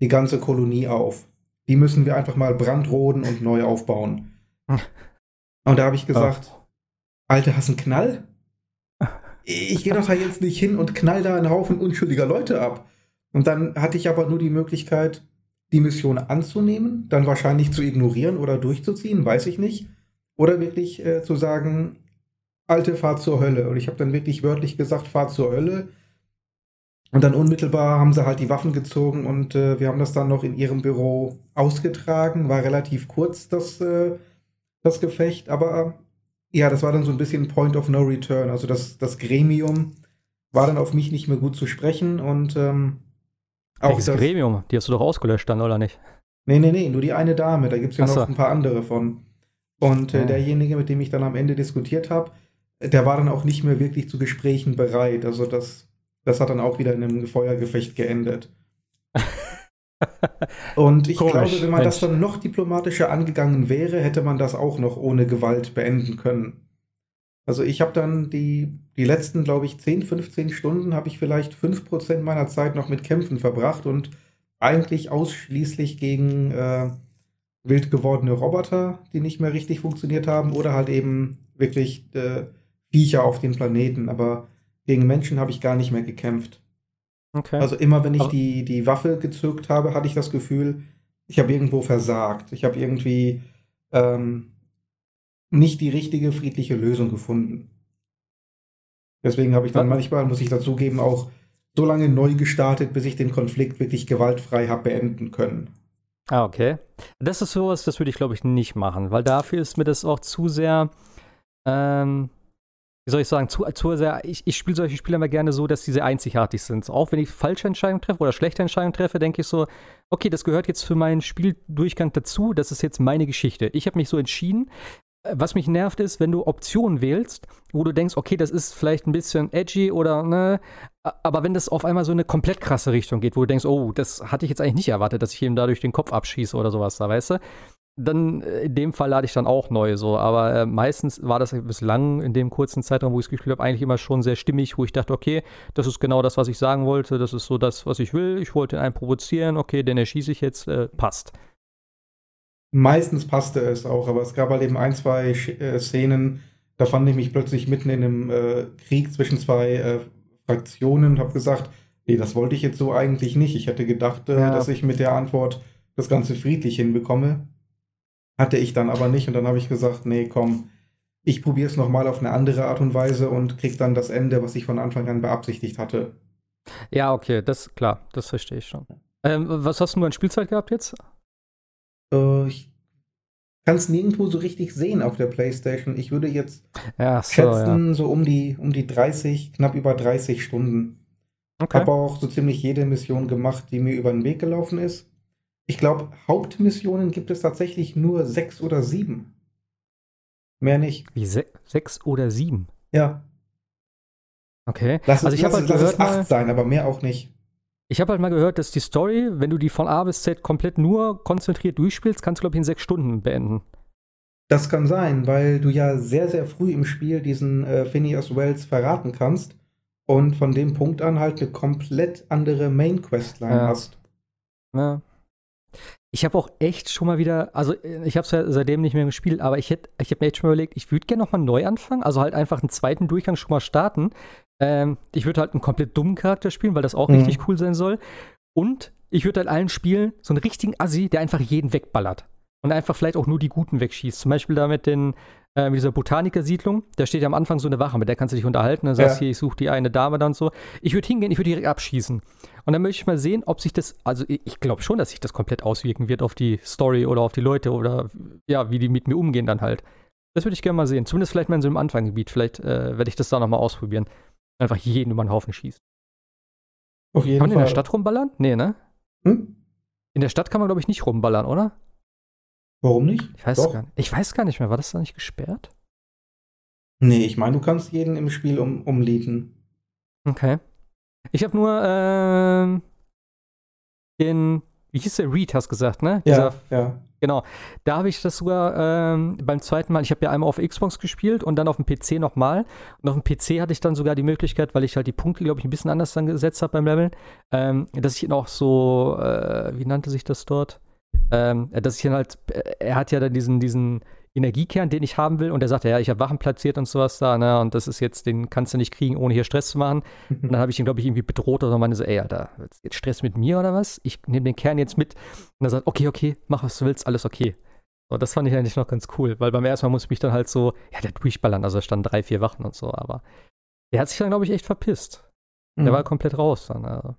die ganze Kolonie auf. Die müssen wir einfach mal brandroden und neu aufbauen. Und da habe ich gesagt, oh. Alter, hast du einen Knall? Ich gehe doch da jetzt nicht hin und knall da einen Haufen unschuldiger Leute ab. Und dann hatte ich aber nur die Möglichkeit, die Mission anzunehmen, dann wahrscheinlich zu ignorieren oder durchzuziehen, weiß ich nicht. Oder wirklich äh, zu sagen, Alte, fahr zur Hölle. Und ich habe dann wirklich wörtlich gesagt, fahr zur Hölle. Und dann unmittelbar haben sie halt die Waffen gezogen und äh, wir haben das dann noch in ihrem Büro ausgetragen. War relativ kurz das, äh, das Gefecht, aber ja, das war dann so ein bisschen Point of No Return. Also das, das Gremium war dann auf mich nicht mehr gut zu sprechen und ähm, auch Welches das Gremium? Die hast du doch ausgelöscht dann, oder nicht? Nee, nee, nee, nur die eine Dame. Da gibt es ja so. noch ein paar andere von. Und äh, ja. derjenige, mit dem ich dann am Ende diskutiert habe, der war dann auch nicht mehr wirklich zu Gesprächen bereit. Also das das hat dann auch wieder in einem Feuergefecht geendet. Und ich Komisch, glaube, wenn man Mensch. das dann noch diplomatischer angegangen wäre, hätte man das auch noch ohne Gewalt beenden können. Also ich habe dann die, die letzten, glaube ich, 10, 15 Stunden habe ich vielleicht 5% meiner Zeit noch mit Kämpfen verbracht und eigentlich ausschließlich gegen äh, wild gewordene Roboter, die nicht mehr richtig funktioniert haben, oder halt eben wirklich äh, Viecher auf den Planeten. Aber gegen Menschen habe ich gar nicht mehr gekämpft. Okay. Also immer, wenn ich die, die Waffe gezückt habe, hatte ich das Gefühl, ich habe irgendwo versagt. Ich habe irgendwie ähm, nicht die richtige friedliche Lösung gefunden. Deswegen habe ich dann manchmal, muss ich dazugeben, auch so lange neu gestartet, bis ich den Konflikt wirklich gewaltfrei habe beenden können. Ah, okay. Das ist sowas, das würde ich, glaube ich, nicht machen, weil dafür ist mir das auch zu sehr, ähm, wie soll ich sagen, zu, zu sehr, ich, ich spiele solche Spiele immer gerne so, dass sie einzigartig sind. Auch wenn ich falsche Entscheidungen treffe oder schlechte Entscheidungen treffe, denke ich so, okay, das gehört jetzt für meinen Spieldurchgang dazu, das ist jetzt meine Geschichte. Ich habe mich so entschieden. Was mich nervt ist, wenn du Optionen wählst, wo du denkst, okay, das ist vielleicht ein bisschen edgy oder ne, aber wenn das auf einmal so eine komplett krasse Richtung geht, wo du denkst, oh, das hatte ich jetzt eigentlich nicht erwartet, dass ich ihm dadurch den Kopf abschieße oder sowas da, weißt du? Dann äh, in dem Fall lade ich dann auch neu so. Aber äh, meistens war das bislang in dem kurzen Zeitraum, wo ich es gespielt habe, eigentlich immer schon sehr stimmig, wo ich dachte, okay, das ist genau das, was ich sagen wollte, das ist so das, was ich will. Ich wollte einen provozieren, okay, den erschieße ich jetzt, äh, passt. Meistens passte es auch, aber es gab halt eben ein, zwei äh, Szenen, da fand ich mich plötzlich mitten in einem äh, Krieg zwischen zwei äh, Fraktionen und habe gesagt, nee, das wollte ich jetzt so eigentlich nicht. Ich hätte gedacht, ja. dass ich mit der Antwort das Ganze friedlich hinbekomme. Hatte ich dann aber nicht und dann habe ich gesagt, nee, komm, ich probiere es nochmal auf eine andere Art und Weise und krieg dann das Ende, was ich von Anfang an beabsichtigt hatte. Ja, okay, das klar, das verstehe ich schon. Ähm, was hast du an Spielzeit gehabt jetzt? Äh, ich kann es nirgendwo so richtig sehen auf der Playstation. Ich würde jetzt ja, so, schätzen, ja. so um die, um die 30, knapp über 30 Stunden. Okay. Habe auch so ziemlich jede Mission gemacht, die mir über den Weg gelaufen ist. Ich glaube, Hauptmissionen gibt es tatsächlich nur sechs oder sieben. Mehr nicht. Wie se sechs oder sieben? Ja. Okay. Lass also ich habe halt gehört, es acht mal, sein, aber mehr auch nicht. Ich habe halt mal gehört, dass die Story, wenn du die von A bis Z komplett nur konzentriert durchspielst, kannst du glaube ich in sechs Stunden beenden. Das kann sein, weil du ja sehr sehr früh im Spiel diesen äh, Phineas Wells verraten kannst und von dem Punkt an halt eine komplett andere Main Questline ja. hast. Ja. Ich habe auch echt schon mal wieder, also ich habe es ja seitdem nicht mehr gespielt, aber ich hätte, ich habe mir echt schon mal überlegt, ich würde gerne nochmal neu anfangen, also halt einfach einen zweiten Durchgang schon mal starten. Ähm, ich würde halt einen komplett dummen Charakter spielen, weil das auch mhm. richtig cool sein soll. Und ich würde halt allen spielen so einen richtigen Assi, der einfach jeden wegballert. Und einfach vielleicht auch nur die Guten wegschießt. Zum Beispiel da mit den, äh, mit dieser Botaniker-Siedlung, da steht ja am Anfang so eine Wache, mit der kannst du dich unterhalten, dann sagst du, ja. hier, ich suche die eine Dame dann so. Ich würde hingehen, ich würde direkt abschießen. Und dann möchte ich mal sehen, ob sich das, also ich glaube schon, dass sich das komplett auswirken wird auf die Story oder auf die Leute oder ja, wie die mit mir umgehen dann halt. Das würde ich gerne mal sehen. Zumindest vielleicht mal in so einem Anfangsgebiet. Vielleicht äh, werde ich das da nochmal ausprobieren. Einfach jeden über den Haufen schießen. Auf jeden kann man Fall. in der Stadt rumballern? Nee, ne? Hm? In der Stadt kann man, glaube ich, nicht rumballern, oder? Warum nicht? Ich weiß, Doch. gar, nicht. ich weiß gar nicht mehr. War das da nicht gesperrt? Nee, ich meine, du kannst jeden im Spiel um, umlieten. Okay. Ich habe nur ähm, den, wie hieß der, Reed, hast du gesagt, ne? Ja, ja. Genau. Da habe ich das sogar ähm, beim zweiten Mal, ich habe ja einmal auf Xbox gespielt und dann auf dem PC nochmal. Und auf dem PC hatte ich dann sogar die Möglichkeit, weil ich halt die Punkte, glaube ich, ein bisschen anders dann gesetzt habe beim Leveln, ähm, dass ich noch so, äh, wie nannte sich das dort? Ähm, dass ich dann halt, äh, er hat ja dann diesen, diesen Energiekern, den ich haben will, und er sagt, ja, ich habe Wachen platziert und sowas da, ne, und das ist jetzt, den kannst du nicht kriegen, ohne hier Stress zu machen. Und dann habe ich ihn, glaube ich, irgendwie bedroht oder meine so, ey, Alter, jetzt Stress mit mir oder was? Ich nehme den Kern jetzt mit. Und er sagt, okay, okay, mach was du willst, alles okay. So, das fand ich eigentlich noch ganz cool, weil beim ersten Mal musste ich mich dann halt so, ja, der durchballern, also da standen drei, vier Wachen und so, aber der hat sich dann, glaube ich, echt verpisst. Der mhm. war komplett raus dann. Also.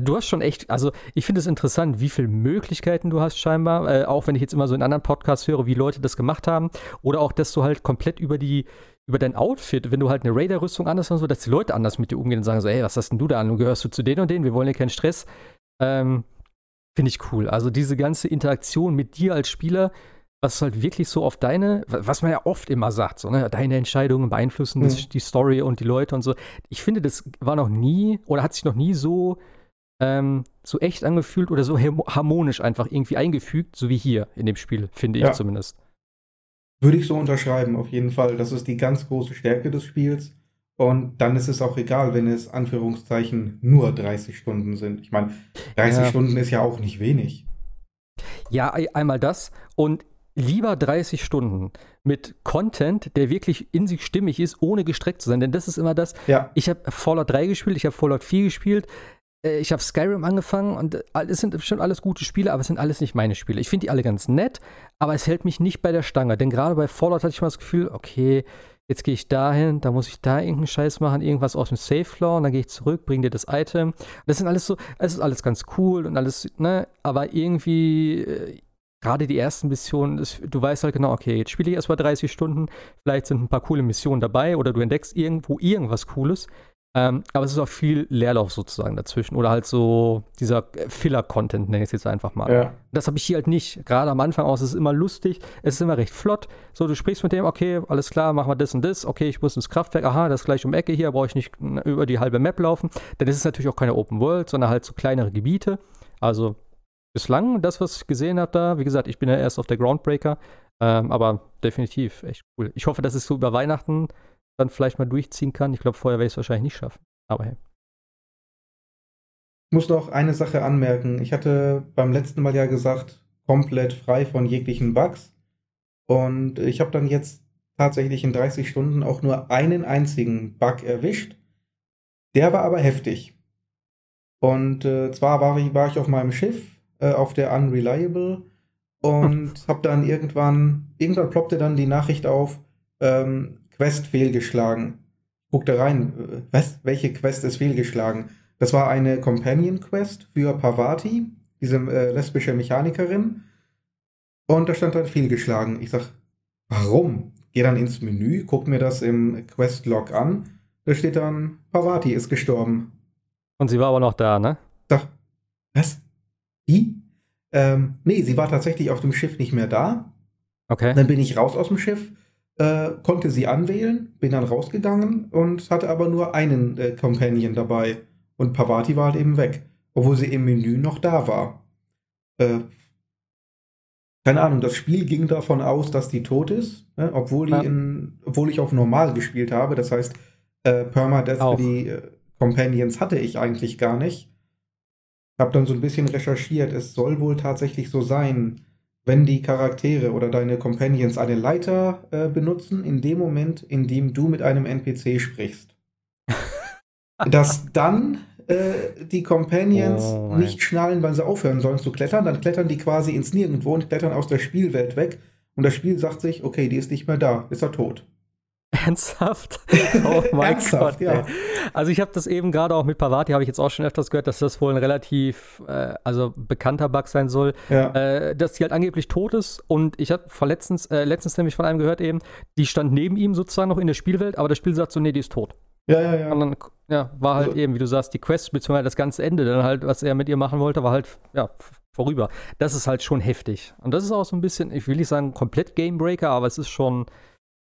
Du hast schon echt, also ich finde es interessant, wie viele Möglichkeiten du hast scheinbar, äh, auch wenn ich jetzt immer so in anderen Podcasts höre, wie Leute das gemacht haben. Oder auch, dass du halt komplett über die, über dein Outfit, wenn du halt eine Raider-Rüstung anders hast und so, dass die Leute anders mit dir umgehen und sagen so, hey, was hast denn du da an? Und gehörst du zu denen und denen? Wir wollen ja keinen Stress. Ähm, finde ich cool. Also diese ganze Interaktion mit dir als Spieler, was halt wirklich so auf deine, was man ja oft immer sagt, so, ne, deine Entscheidungen beeinflussen mhm. das, die Story und die Leute und so. Ich finde, das war noch nie oder hat sich noch nie so ähm, so echt angefühlt oder so harmonisch einfach irgendwie eingefügt, so wie hier in dem Spiel, finde ja. ich zumindest. Würde ich so unterschreiben, auf jeden Fall. Das ist die ganz große Stärke des Spiels. Und dann ist es auch egal, wenn es Anführungszeichen nur 30 Stunden sind. Ich meine, 30 ja. Stunden ist ja auch nicht wenig. Ja, einmal das. Und lieber 30 Stunden mit Content, der wirklich in sich stimmig ist, ohne gestreckt zu sein. Denn das ist immer das. Ja. Ich habe Fallout 3 gespielt, ich habe Fallout 4 gespielt. Äh, ich habe Skyrim angefangen und äh, es sind bestimmt alles gute Spiele, aber es sind alles nicht meine Spiele. Ich finde die alle ganz nett, aber es hält mich nicht bei der Stange. Denn gerade bei Fallout hatte ich mal das Gefühl, okay, jetzt gehe ich dahin, da muss ich da irgendeinen Scheiß machen, irgendwas aus dem Safe Floor und dann gehe ich zurück, bringe dir das Item. Das sind alles so, es ist alles ganz cool und alles, ne, aber irgendwie, äh, gerade die ersten Missionen, das, du weißt halt genau, okay, jetzt spiele ich erstmal 30 Stunden, vielleicht sind ein paar coole Missionen dabei oder du entdeckst irgendwo irgendwas Cooles. Ähm, aber es ist auch viel Leerlauf sozusagen dazwischen oder halt so dieser Filler-Content, nenne ich es jetzt einfach mal. Ja. Das habe ich hier halt nicht. Gerade am Anfang aus, es ist immer lustig, es ist immer recht flott. So, du sprichst mit dem, okay, alles klar, machen wir das und das. Okay, ich muss ins Kraftwerk, aha, das ist gleich um Ecke hier, brauche ich nicht über die halbe Map laufen. Ist es natürlich auch keine Open World, sondern halt so kleinere Gebiete. Also bislang, das, was ich gesehen habe da, wie gesagt, ich bin ja erst auf der Groundbreaker, ähm, aber definitiv echt cool. Ich hoffe, dass es so über Weihnachten dann vielleicht mal durchziehen kann. Ich glaube, vorher werde ich es wahrscheinlich nicht schaffen. Aber hey. Ich muss noch eine Sache anmerken. Ich hatte beim letzten Mal ja gesagt, komplett frei von jeglichen Bugs. Und ich habe dann jetzt tatsächlich in 30 Stunden auch nur einen einzigen Bug erwischt. Der war aber heftig. Und äh, zwar war ich, war ich auf meinem Schiff, äh, auf der Unreliable, und habe dann irgendwann, irgendwann ploppte dann die Nachricht auf, ähm, Quest fehlgeschlagen. Guckte rein, was? Welche Quest ist fehlgeschlagen? Das war eine Companion Quest für Parvati, diese äh, lesbische Mechanikerin. Und da stand dann fehlgeschlagen. Ich sag, warum? Geh dann ins Menü, guck mir das im Quest-Log an. Da steht dann, Parvati ist gestorben. Und sie war aber noch da, ne? Sag, was? Die? Ähm, nee, sie war tatsächlich auf dem Schiff nicht mehr da. Okay. Dann bin ich raus aus dem Schiff, äh, konnte sie anwählen, bin dann rausgegangen und hatte aber nur einen äh, Companion dabei. Und Pavati war halt eben weg, obwohl sie im Menü noch da war. Äh, keine Ahnung, das Spiel ging davon aus, dass die tot ist, ne? obwohl, die Ja. in, obwohl ich auf normal gespielt habe. Das heißt, äh, Permadeath Auch. für die äh, Companions hatte ich eigentlich gar nicht. Hab dann so ein bisschen recherchiert. Es soll wohl tatsächlich so sein, wenn die Charaktere oder deine Companions eine Leiter äh, benutzen, in dem Moment, in dem du mit einem NPC sprichst. dass dann äh, die Companions Oh nicht schnallen, wann sie aufhören sollen zu klettern, dann klettern die quasi ins Nirgendwo und klettern aus der Spielwelt weg. Und das Spiel sagt sich, okay, die ist nicht mehr da, ist er tot. Ernsthaft? Oh mein Ernsthaft, Gott. ja. Also ich habe das eben gerade auch mit Pavati, habe ich jetzt auch schon öfters gehört, dass das wohl ein relativ, äh, also bekannter Bug sein soll, Ja. äh, dass die halt angeblich tot ist. Und ich habe letztens, äh, letztens nämlich von einem gehört eben, die stand neben ihm sozusagen noch in der Spielwelt, aber das Spiel sagt so, nee, die ist tot. ja, ja, ja. Und dann, ja, war halt Also- eben, wie du sagst, die Quest, beziehungsweise das ganze Ende, dann halt, was er mit ihr machen wollte, war halt, ja, vorüber. Das ist halt schon heftig. Und das ist auch so ein bisschen, ich will nicht sagen komplett Gamebreaker, aber es ist schon,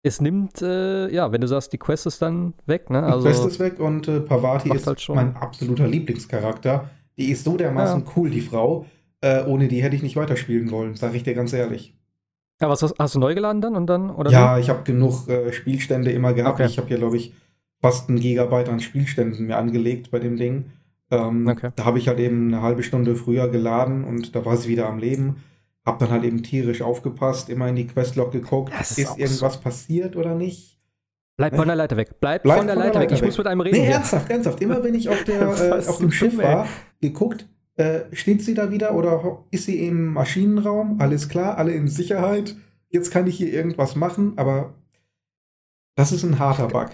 es nimmt, äh, ja, wenn du sagst, die Quest ist dann weg, ne? Die Also, Quest ist weg und äh, Pavati ist halt schon- mein absoluter Lieblingscharakter. Die ist so dermaßen cool, die Frau. Äh, ohne die hätte ich nicht weiterspielen wollen, sage ich dir ganz ehrlich. ja, was hast, hast du neu geladen dann und dann? Oder Ja, ich habe genug äh, Spielstände immer gehabt. Okay. Ich habe hier, glaube ich, fast einen Gigabyte an Spielständen mir angelegt bei dem Ding. Ähm, Okay. Da habe ich halt eben eine halbe Stunde früher geladen und da war sie wieder am Leben. Hab dann halt eben tierisch aufgepasst, immer in die Questlog geguckt. Ist ist irgendwas passiert oder nicht? Bleib von der Leiter weg. Bleib, Bleib von der Leiter weg. Ich muss mit einem reden. Nee, hier. ernsthaft, ernsthaft. Immer wenn ich auf, der, äh, auf dem Schiff war, geguckt, äh, steht sie da wieder oder ist sie im Maschinenraum? Alles klar, alle in Sicherheit. Jetzt kann ich hier irgendwas machen, aber das ist ein harter Bug.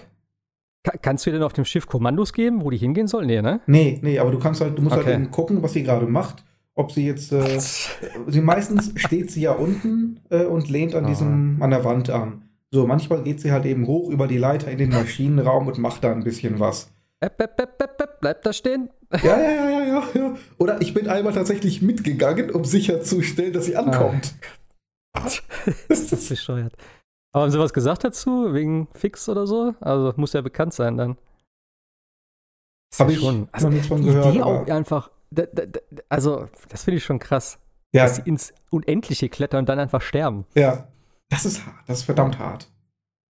Ka- Kannst du dir denn auf dem Schiff Kommandos geben, wo die hingehen sollen? Nee, ne? Nee, nee, aber du kannst halt, du musst Okay. halt eben gucken, was sie gerade macht. Ob sie jetzt, äh, sie meistens steht sie ja unten äh, und lehnt an Ah. diesem, an der Wand an. So, manchmal geht sie halt eben hoch über die Leiter in den Maschinenraum und macht da ein bisschen was. Äpp, äpp, äpp, äpp, bleib da stehen. Ja, ja, ja, ja, ja, ja. Oder ich bin einmal tatsächlich mitgegangen, um sicherzustellen, dass sie ankommt. das ist bescheuert. Aber haben sie was gesagt dazu? Wegen Fix oder so? Also muss ja bekannt sein dann. Habe ich schon. Also noch nichts von die gehört. Idee aber- auch einfach. Da, da, also, das finde ich schon krass. ja, Dass sie ins Unendliche klettern und dann einfach sterben. ja. Das ist hart. Das ist verdammt hart.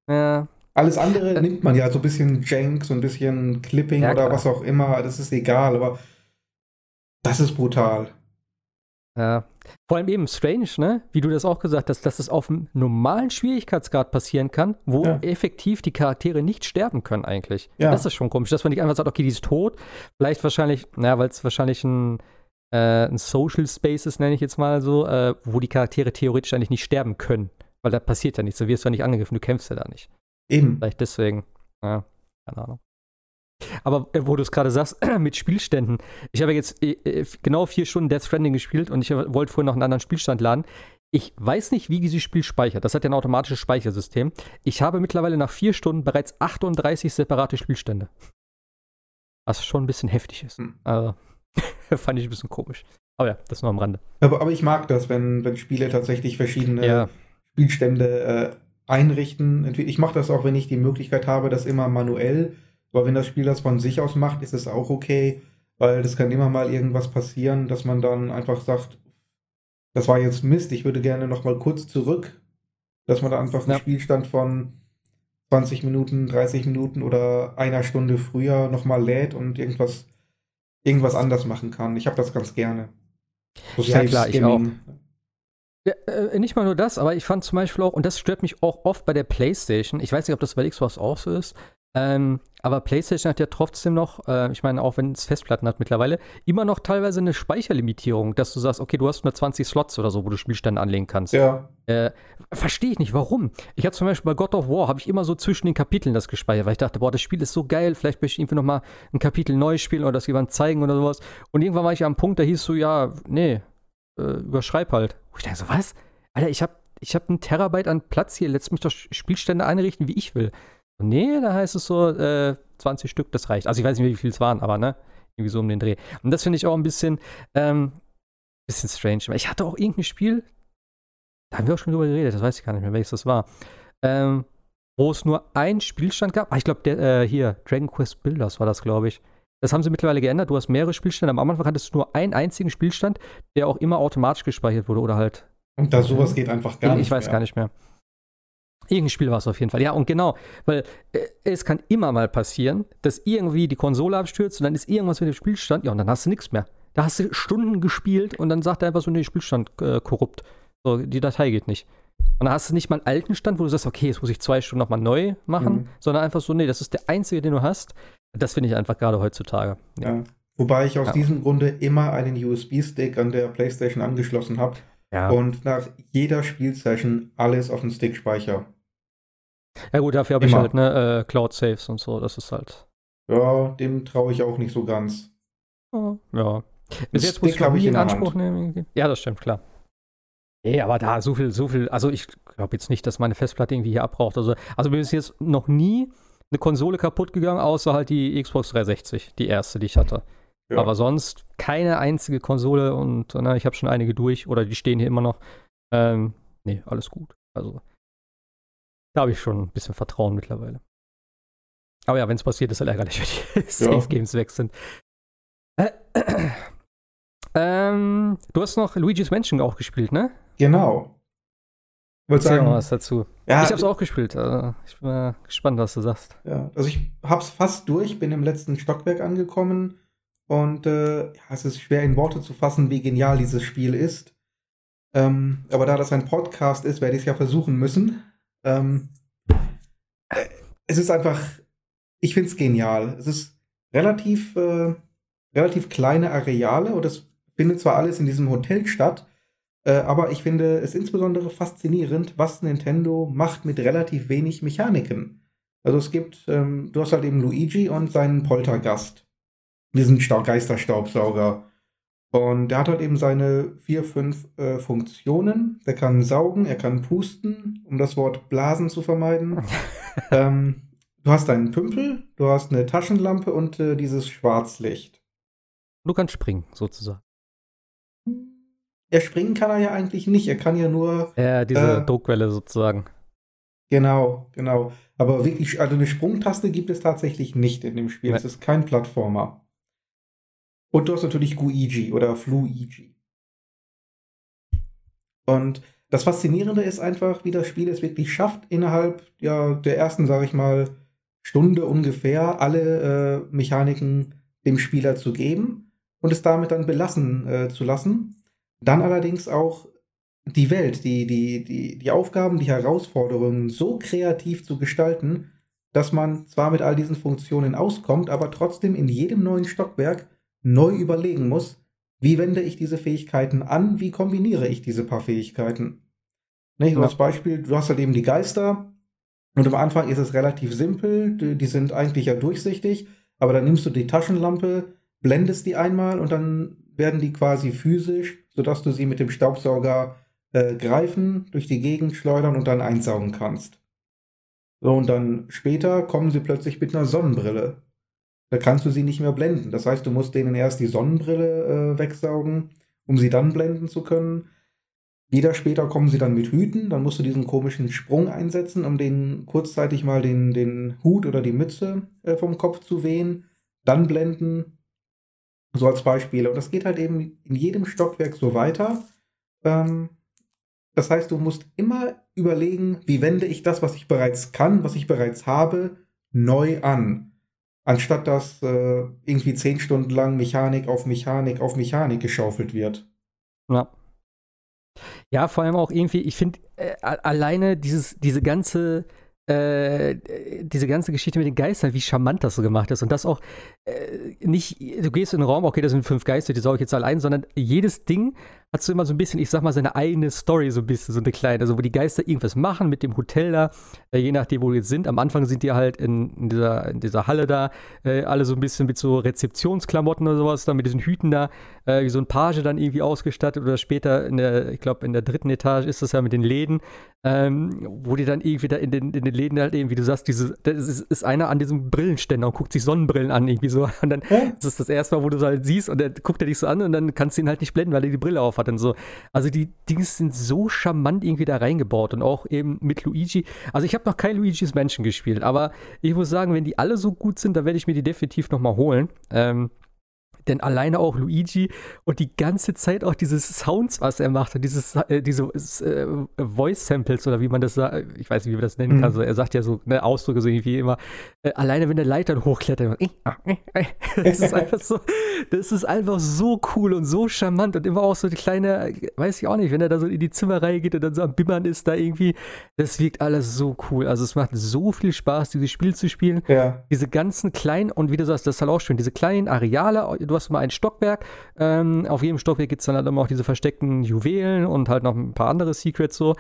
Ja. Alles andere nimmt man ja so ein bisschen Jank, so ein bisschen Clipping Ja, oder klar. was auch immer. Das ist egal, aber das ist brutal. Ja. Vor allem eben strange, ne? Wie du das auch gesagt hast, dass das auf einem normalen Schwierigkeitsgrad passieren kann, wo Ja. effektiv die Charaktere nicht sterben können eigentlich. Ja. Das ist schon komisch, dass man nicht einfach sagt, okay, die ist tot. Vielleicht wahrscheinlich, naja, weil es wahrscheinlich ein, äh, ein Social Space ist, nenne ich jetzt mal so, äh, wo die Charaktere theoretisch eigentlich nicht sterben können. Weil da passiert ja nichts, du wirst ja nicht angegriffen, du kämpfst ja da nicht. Eben. Vielleicht deswegen. Ja, keine Ahnung. Aber äh, wo du es gerade sagst, mit Spielständen. Ich habe jetzt äh, äh, genau vier Stunden Death Stranding gespielt und ich wollte vorhin noch einen anderen Spielstand laden. Ich weiß nicht, wie dieses Spiel speichert. Das hat ja ein automatisches Speichersystem. Ich habe mittlerweile nach vier Stunden bereits 38 separate Spielstände. Was schon ein bisschen heftig ist. Hm. Also, fand ich ein bisschen komisch. Aber ja, das nur am Rande. Aber, aber ich mag das, wenn, wenn Spiele tatsächlich verschiedene ja. Spielstände äh, einrichten. Ich mache das auch, wenn ich die Möglichkeit habe, das immer manuell. Aber wenn das Spiel das von sich aus macht, ist es auch okay, weil das kann immer mal irgendwas passieren, dass man dann einfach sagt, das war jetzt Mist, ich würde gerne noch mal kurz zurück, dass man da einfach ja. einen Spielstand von 20 Minuten, 30 Minuten oder einer Stunde früher noch mal lädt und irgendwas, irgendwas anders machen kann. Ich habe das ganz gerne. So ja, klar, ich auch. Ja, äh, nicht mal nur das, aber ich fand zum Beispiel auch, und das stört mich auch oft bei der PlayStation, ich weiß nicht, ob das bei Xbox auch so ist, ähm, aber PlayStation hat ja trotzdem noch, äh, ich meine, auch wenn es Festplatten hat mittlerweile, immer noch teilweise eine Speicherlimitierung, dass du sagst, okay, du hast nur 20 Slots oder so, wo du Spielstände anlegen kannst. Ja. Äh, Verstehe ich nicht, warum. Ich habe zum Beispiel bei God of War, habe ich immer so zwischen den Kapiteln das gespeichert, weil ich dachte, boah, das Spiel ist so geil, vielleicht möchte ich irgendwie nochmal ein Kapitel neu spielen oder das jemand zeigen oder sowas. Und irgendwann war ich am Punkt, da hieß so, ja, nee, äh, überschreib halt. Und ich dachte so, was? Alter, ich habe ich hab einen Terabyte an Platz hier, lässt mich doch Spielstände einrichten, wie ich will. Nee, da heißt es so, äh, 20 Stück, das reicht. Also ich weiß nicht, wie viel es waren, aber ne, irgendwie so um den Dreh. Und das finde ich auch ein bisschen, ähm, bisschen strange. Ich hatte auch irgendein Spiel, da haben wir auch schon drüber geredet, das weiß ich gar nicht mehr, welches das war, ähm, wo es nur einen Spielstand gab. Ah, ich glaube, äh, hier, Dragon Quest Builders war das, glaube ich. Das haben sie mittlerweile geändert. Du hast mehrere Spielstände. Am Anfang hattest du nur einen einzigen Spielstand, der auch immer automatisch gespeichert wurde oder halt. Und da sowas geht einfach gar ich, nicht. Ich weiß mehr. gar nicht mehr. Irgendein Spiel war es auf jeden Fall. Ja, und genau, weil äh, es kann immer mal passieren, dass irgendwie die Konsole abstürzt und dann ist irgendwas mit dem Spielstand, ja, und dann hast du nichts mehr. Da hast du Stunden gespielt und dann sagt er einfach so, nee, Spielstand äh, korrupt. So, die Datei geht nicht. Und dann hast du nicht mal einen alten Stand, wo du sagst, okay, jetzt muss ich zwei Stunden nochmal neu machen, mhm. sondern einfach so, nee, das ist der einzige, den du hast. Das finde ich einfach gerade heutzutage. Ja. ja. Wobei ich aus ja. diesem Grunde immer einen USB-Stick an der PlayStation angeschlossen habe. Und nach jeder Spielsession alles auf dem Stick speichere. Ja gut, dafür habe ich halt ne, äh, Cloud Saves und so, das ist halt. Ja, dem traue ich auch nicht so ganz. Oh, ja. Bis jetzt muss ich, ich in, in Anspruch Hand. nehmen. Ja, das stimmt, klar. Nee, aber da so viel, so viel, also ich glaube jetzt nicht, dass meine Festplatte irgendwie hier abbraucht. Also, also mir ist jetzt noch nie eine Konsole kaputt gegangen, außer halt die Xbox 360, die erste, die ich hatte. Ja. Aber sonst keine einzige Konsole und na, ich habe schon einige durch oder die stehen hier immer noch. Ähm, nee, alles gut. Also da habe ich schon ein bisschen Vertrauen mittlerweile. Aber ja, wenn es passiert, ist halt ärgerlich, wenn die Safe Games weg sind. Äh, äh, ähm, du hast noch Luigi's Mansion auch gespielt, ne? Genau. Wollte sagen, mal was dazu. Ja, ich habe es auch gespielt. Also ich bin mal gespannt, was du sagst. Ja, also ich habe es fast durch, bin im letzten Stockwerk angekommen und äh, ja, es ist schwer in Worte zu fassen, wie genial dieses Spiel ist. Ähm, aber da das ein Podcast ist, werde ich es ja versuchen müssen. Ähm, äh, es ist einfach, ich finde es genial. Es ist relativ, äh, relativ kleine Areale und es findet zwar alles in diesem Hotel statt, äh, aber ich finde es insbesondere faszinierend, was Nintendo macht mit relativ wenig Mechaniken. Also es gibt, ähm, du hast halt eben Luigi und seinen Poltergast, diesen Geisterstaubsauger. Und der hat halt eben seine vier, fünf äh, Funktionen. Der kann saugen, er kann pusten, um das Wort Blasen zu vermeiden. ähm, du hast einen Pümpel, du hast eine Taschenlampe und äh, dieses Schwarzlicht. Du kannst springen, sozusagen. Er springen kann er ja eigentlich nicht, er kann ja nur. Ja, diese äh, Druckwelle sozusagen. Genau, genau. Aber wirklich, also eine Sprungtaste gibt es tatsächlich nicht in dem Spiel. Nee. Es ist kein Plattformer. Und du hast natürlich Guigi oder Fluigi. Und das Faszinierende ist einfach, wie das Spiel es wirklich schafft, innerhalb ja, der ersten, sage ich mal, Stunde ungefähr alle äh, Mechaniken dem Spieler zu geben und es damit dann belassen äh, zu lassen. Dann allerdings auch die Welt, die, die, die, die Aufgaben, die Herausforderungen so kreativ zu gestalten, dass man zwar mit all diesen Funktionen auskommt, aber trotzdem in jedem neuen Stockwerk neu überlegen muss, wie wende ich diese Fähigkeiten an, wie kombiniere ich diese paar Fähigkeiten. Nicht? Ja. Als Beispiel, du hast halt eben die Geister und am Anfang ist es relativ simpel, die, die sind eigentlich ja durchsichtig, aber dann nimmst du die Taschenlampe, blendest die einmal und dann werden die quasi physisch, sodass du sie mit dem Staubsauger äh, greifen, durch die Gegend schleudern und dann einsaugen kannst. So, und dann später kommen sie plötzlich mit einer Sonnenbrille. Da kannst du sie nicht mehr blenden. Das heißt, du musst denen erst die Sonnenbrille äh, wegsaugen, um sie dann blenden zu können. Wieder später kommen sie dann mit Hüten, dann musst du diesen komischen Sprung einsetzen, um den kurzzeitig mal den, den Hut oder die Mütze äh, vom Kopf zu wehen, dann blenden, so als Beispiel. Und das geht halt eben in jedem Stockwerk so weiter. Ähm, das heißt, du musst immer überlegen, wie wende ich das, was ich bereits kann, was ich bereits habe, neu an. Anstatt dass äh, irgendwie zehn Stunden lang Mechanik auf Mechanik auf Mechanik geschaufelt wird. Ja. Ja, vor allem auch irgendwie, ich finde äh, alleine dieses, diese ganze, äh, diese ganze Geschichte mit den Geistern, wie charmant das so gemacht ist. Und das auch nicht, du gehst in den Raum, okay, das sind fünf Geister, die sauge ich jetzt allein, sondern jedes Ding hat so immer so ein bisschen, ich sag mal, seine eigene Story, so ein bisschen, so eine kleine, also wo die Geister irgendwas machen mit dem Hotel da, äh, je nachdem, wo wir jetzt sind. Am Anfang sind die halt in, in, dieser, in dieser Halle da, äh, alle so ein bisschen mit so Rezeptionsklamotten oder sowas, da mit diesen Hüten da, äh, wie so ein Page dann irgendwie ausgestattet oder später in der, ich glaube, in der dritten Etage ist das ja mit den Läden, ähm, wo die dann irgendwie da in den, in den Läden halt eben, wie du sagst, diese, das ist, ist einer an diesem Brillenständer und guckt sich Sonnenbrillen an, irgendwie so. Und dann das ist das erste Mal, wo du es halt siehst und dann guckt er dich so an und dann kannst du ihn halt nicht blenden, weil er die Brille auf hat und so. Also die Dinge sind so charmant irgendwie da reingebaut und auch eben mit Luigi. Also ich habe noch kein Luigi's Mansion gespielt, aber ich muss sagen, wenn die alle so gut sind, dann werde ich mir die definitiv nochmal holen. Ähm, denn alleine auch Luigi und die ganze Zeit auch diese Sounds, was er macht, dieses, äh, diese äh, Voice-Samples oder wie man das sagt, ich weiß nicht, wie man das nennen mhm. kann, so, er sagt ja so ne, Ausdrücke so irgendwie immer, äh, alleine wenn der Leitern hochklettert, das ist einfach so, das ist einfach so cool und so charmant und immer auch so die kleine, weiß ich auch nicht, wenn er da so in die Zimmerreihe geht und dann so am Bimmern ist da irgendwie, das wirkt alles so cool, also es macht so viel Spaß, dieses Spiel zu spielen, ja. diese ganzen kleinen, und wie du sagst, das ist halt auch schön, diese kleinen Areale, du hast immer ein Stockwerk. Ähm, auf jedem Stockwerk gibt es dann halt immer auch diese versteckten Juwelen und halt noch ein paar andere Secrets so.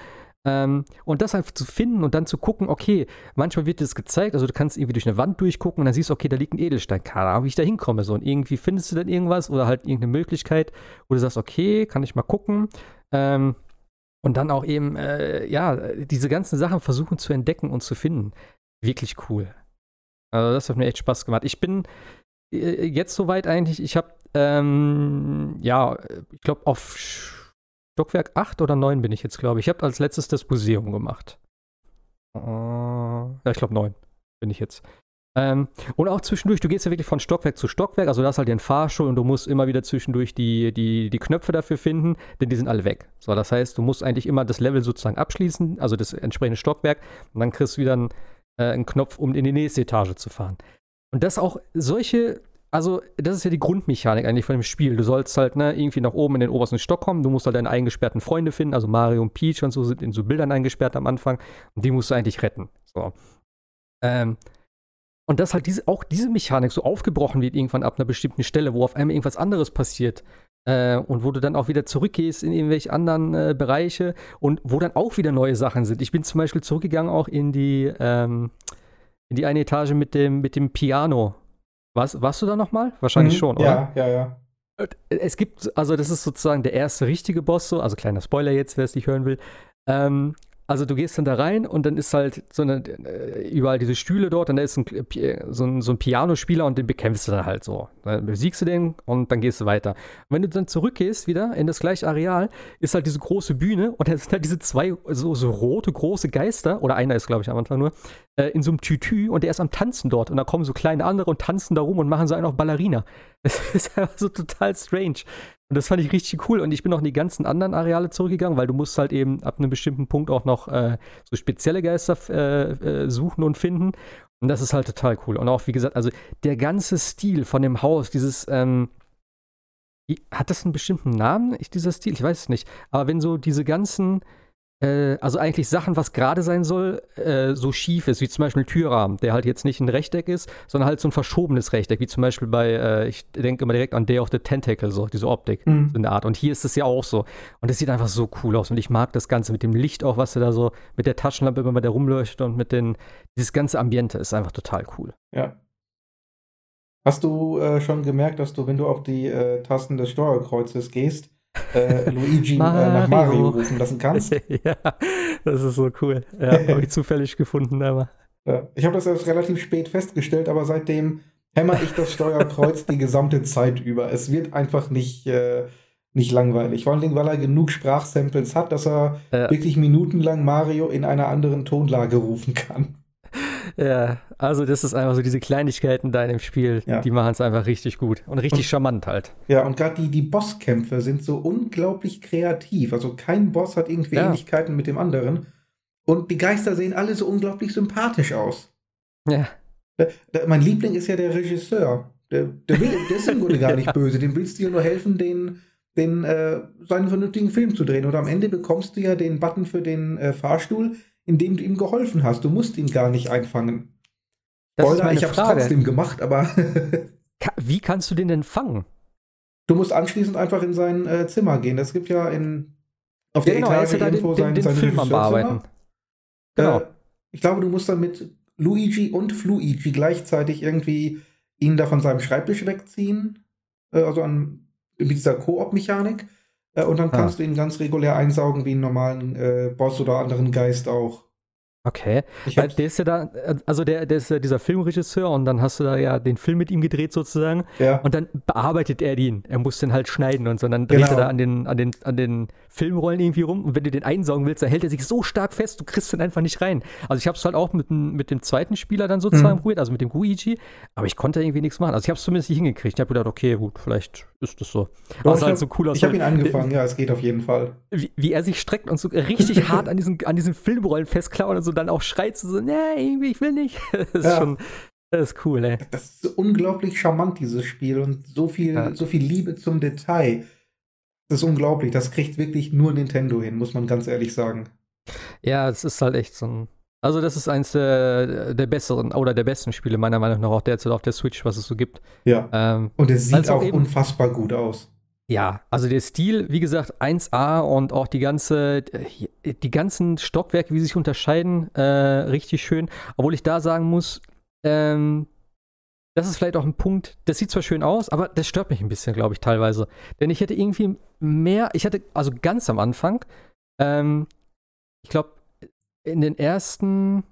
Ähm, und das einfach zu finden und dann zu gucken, okay, manchmal wird das gezeigt, also du kannst irgendwie durch eine Wand durchgucken und dann siehst du, okay, da liegt ein Edelstein, keine Ahnung, wie ich da hinkomme. So, und irgendwie findest du dann irgendwas oder halt irgendeine Möglichkeit, wo du sagst, okay, kann ich mal gucken. Ähm, und dann auch eben, äh, ja, diese ganzen Sachen versuchen zu entdecken und zu finden. Wirklich cool. Also das hat mir echt Spaß gemacht. Ich bin jetzt soweit eigentlich, ich habe, ähm, ja, ich glaube auf Stockwerk 8 oder 9 bin ich jetzt, glaube ich. Ich habe als letztes das Museum gemacht. Uh, ja, ich glaube 9 bin ich jetzt. Ähm, und auch zwischendurch, du gehst ja wirklich von Stockwerk zu Stockwerk, also da hast halt den Fahrstuhl und du musst immer wieder zwischendurch die, die, die Knöpfe dafür finden, denn die sind alle weg. So, das heißt, du musst eigentlich immer das Level sozusagen abschließen, also das entsprechende Stockwerk, und dann kriegst du wieder einen, äh, einen Knopf, um in die nächste Etage zu fahren. Und das auch solche, also das ist ja die Grundmechanik eigentlich von dem Spiel. Du sollst halt ne, irgendwie nach oben in den obersten Stock kommen, du musst halt deine eingesperrten Freunde finden, also Mario und Peach und so sind in so Bildern eingesperrt am Anfang und die musst du eigentlich retten. So. Ähm, und dass halt diese, auch diese Mechanik so aufgebrochen wird irgendwann ab einer bestimmten Stelle, wo auf einmal irgendwas anderes passiert äh, und wo du dann auch wieder zurückgehst in irgendwelche anderen äh, Bereiche und wo dann auch wieder neue Sachen sind. Ich bin zum Beispiel zurückgegangen auch in die, ähm, in die eine Etage mit dem, mit dem Piano. Was, warst du da nochmal? Wahrscheinlich mhm, schon, oder? Ja, ja, ja. Es gibt, also das ist sozusagen der erste richtige Boss, so, also kleiner Spoiler jetzt, wer es nicht hören will. Ähm, also du gehst dann da rein und dann ist halt so eine, äh, überall diese Stühle dort und da ist ein, so, ein, so ein Pianospieler und den bekämpfst du dann halt so. Dann besiegst du den und dann gehst du weiter. Und wenn du dann zurückgehst wieder in das gleiche Areal, ist halt diese große Bühne und da sind halt diese zwei so, so rote große Geister, oder einer ist glaube ich am Anfang nur, äh, in so einem Tütü und der ist am Tanzen dort und da kommen so kleine andere und tanzen da rum und machen so einen auf Ballerina. Das ist einfach so total strange. Und das fand ich richtig cool. Und ich bin auch in die ganzen anderen Areale zurückgegangen, weil du musst halt eben ab einem bestimmten Punkt auch noch äh, so spezielle Geister äh, äh, suchen und finden. Und das ist halt total cool. Und auch, wie gesagt, also der ganze Stil von dem Haus, dieses, ähm, hat das einen bestimmten Namen, dieser Stil? Ich weiß es nicht. Aber wenn so diese ganzen äh, also eigentlich Sachen, was gerade sein soll, äh, so schief ist, wie zum Beispiel ein Türrahmen, der halt jetzt nicht ein Rechteck ist, sondern halt so ein verschobenes Rechteck, wie zum Beispiel bei, äh, ich denke immer direkt an Day of the Tentacle, so diese Optik mhm. in der Art. Und hier ist es ja auch so. Und es sieht einfach so cool aus. Und ich mag das Ganze mit dem Licht auch, was er da so mit der Taschenlampe immer bei der rumleuchtet und mit den, dieses ganze Ambiente ist einfach total cool. Ja. Hast du äh, schon gemerkt, dass du, wenn du auf die äh, Tasten des Steuerkreuzes gehst, äh, Luigi nach Mario rufen lassen kannst? ja, das ist so cool. Ja, habe ich zufällig gefunden, aber. Ja, ich habe das erst relativ spät festgestellt, aber seitdem hämmer ich das Steuerkreuz die gesamte Zeit über. Es wird einfach nicht, äh, nicht langweilig. Vor allem, weil er genug Sprachsamples hat, dass er ja. wirklich minutenlang Mario in einer anderen Tonlage rufen kann. Ja, also das ist einfach so diese Kleinigkeiten da in dem Spiel, ja. die machen es einfach richtig gut und richtig und, charmant halt. Ja, und gerade die, die Bosskämpfe sind so unglaublich kreativ. Also kein Boss hat irgendwie ja. Ähnlichkeiten mit dem anderen. Und die Geister sehen alle so unglaublich sympathisch aus. Ja. Der, der, mein Liebling ist ja der Regisseur. Der, der, will, der ist im Grunde gar nicht böse. Dem willst du ja nur helfen, den, den, äh, seinen vernünftigen Film zu drehen. Und am Ende bekommst du ja den Button für den äh, Fahrstuhl, indem du ihm geholfen hast. Du musst ihn gar nicht einfangen. Das Spoiler, ich hab's trotzdem gemacht, aber. Wie kannst du den denn fangen? Du musst anschließend einfach in sein äh, Zimmer gehen. Es gibt ja in auf der genau, Etage irgendwo den, den, sein, den Film am Bearbeiten. Genau. Äh, ich glaube, du musst dann mit Luigi und Fluigi gleichzeitig irgendwie ihn da von seinem Schreibtisch wegziehen. Äh, also an, mit dieser Koop-Mechanik. Äh, und dann ah. kannst du ihn ganz regulär einsaugen wie einen normalen äh, Boss oder anderen Geist auch. Okay. Weil der ist ja da, also der, der ist ja dieser Filmregisseur und dann hast du da ja den Film mit ihm gedreht sozusagen. Ja. Und dann bearbeitet er den. Er muss den halt schneiden und so. Und dann dreht genau. er da an den, an, den, an den Filmrollen irgendwie rum. Und wenn du den einsaugen willst, dann hält er sich so stark fest, du kriegst den einfach nicht rein. Also ich hab's halt auch mit, mit dem zweiten Spieler dann sozusagen mhm. probiert, also mit dem Guigi. Aber ich konnte irgendwie nichts machen. Also ich hab's zumindest nicht hingekriegt. Ich hab gedacht, okay, gut, vielleicht ist das so. Doch, also halt so cool aus. Ich habe ihn angefangen, ja, es geht auf jeden Fall. Wie, wie, er sich streckt und so richtig hart an diesen, an diesen Filmrollen festklauen und so dann auch schreit so, nee, irgendwie, ich will nicht. Das ist ja. schon, das ist cool, ey. Das ist so unglaublich charmant, dieses Spiel und so viel, ja. so viel Liebe zum Detail. Das ist unglaublich. Das kriegt wirklich nur Nintendo hin, muss man ganz ehrlich sagen. Ja, es ist halt echt so ein. Also, das ist eins der, der besseren oder der besten Spiele, meiner Meinung nach, auch derzeit auf der Switch, was es so gibt. Ja. Ähm, und es sieht auch, auch unfassbar gut aus. Ja, also der Stil, wie gesagt, 1A und auch die ganze, die ganzen Stockwerke, wie sie sich unterscheiden, äh, richtig schön. Obwohl ich da sagen muss, ähm, das ist vielleicht auch ein Punkt, das sieht zwar schön aus, aber das stört mich ein bisschen, glaube ich, teilweise. Denn ich hätte irgendwie mehr, ich hatte, also ganz am Anfang, ähm, ich glaube, in den ersten,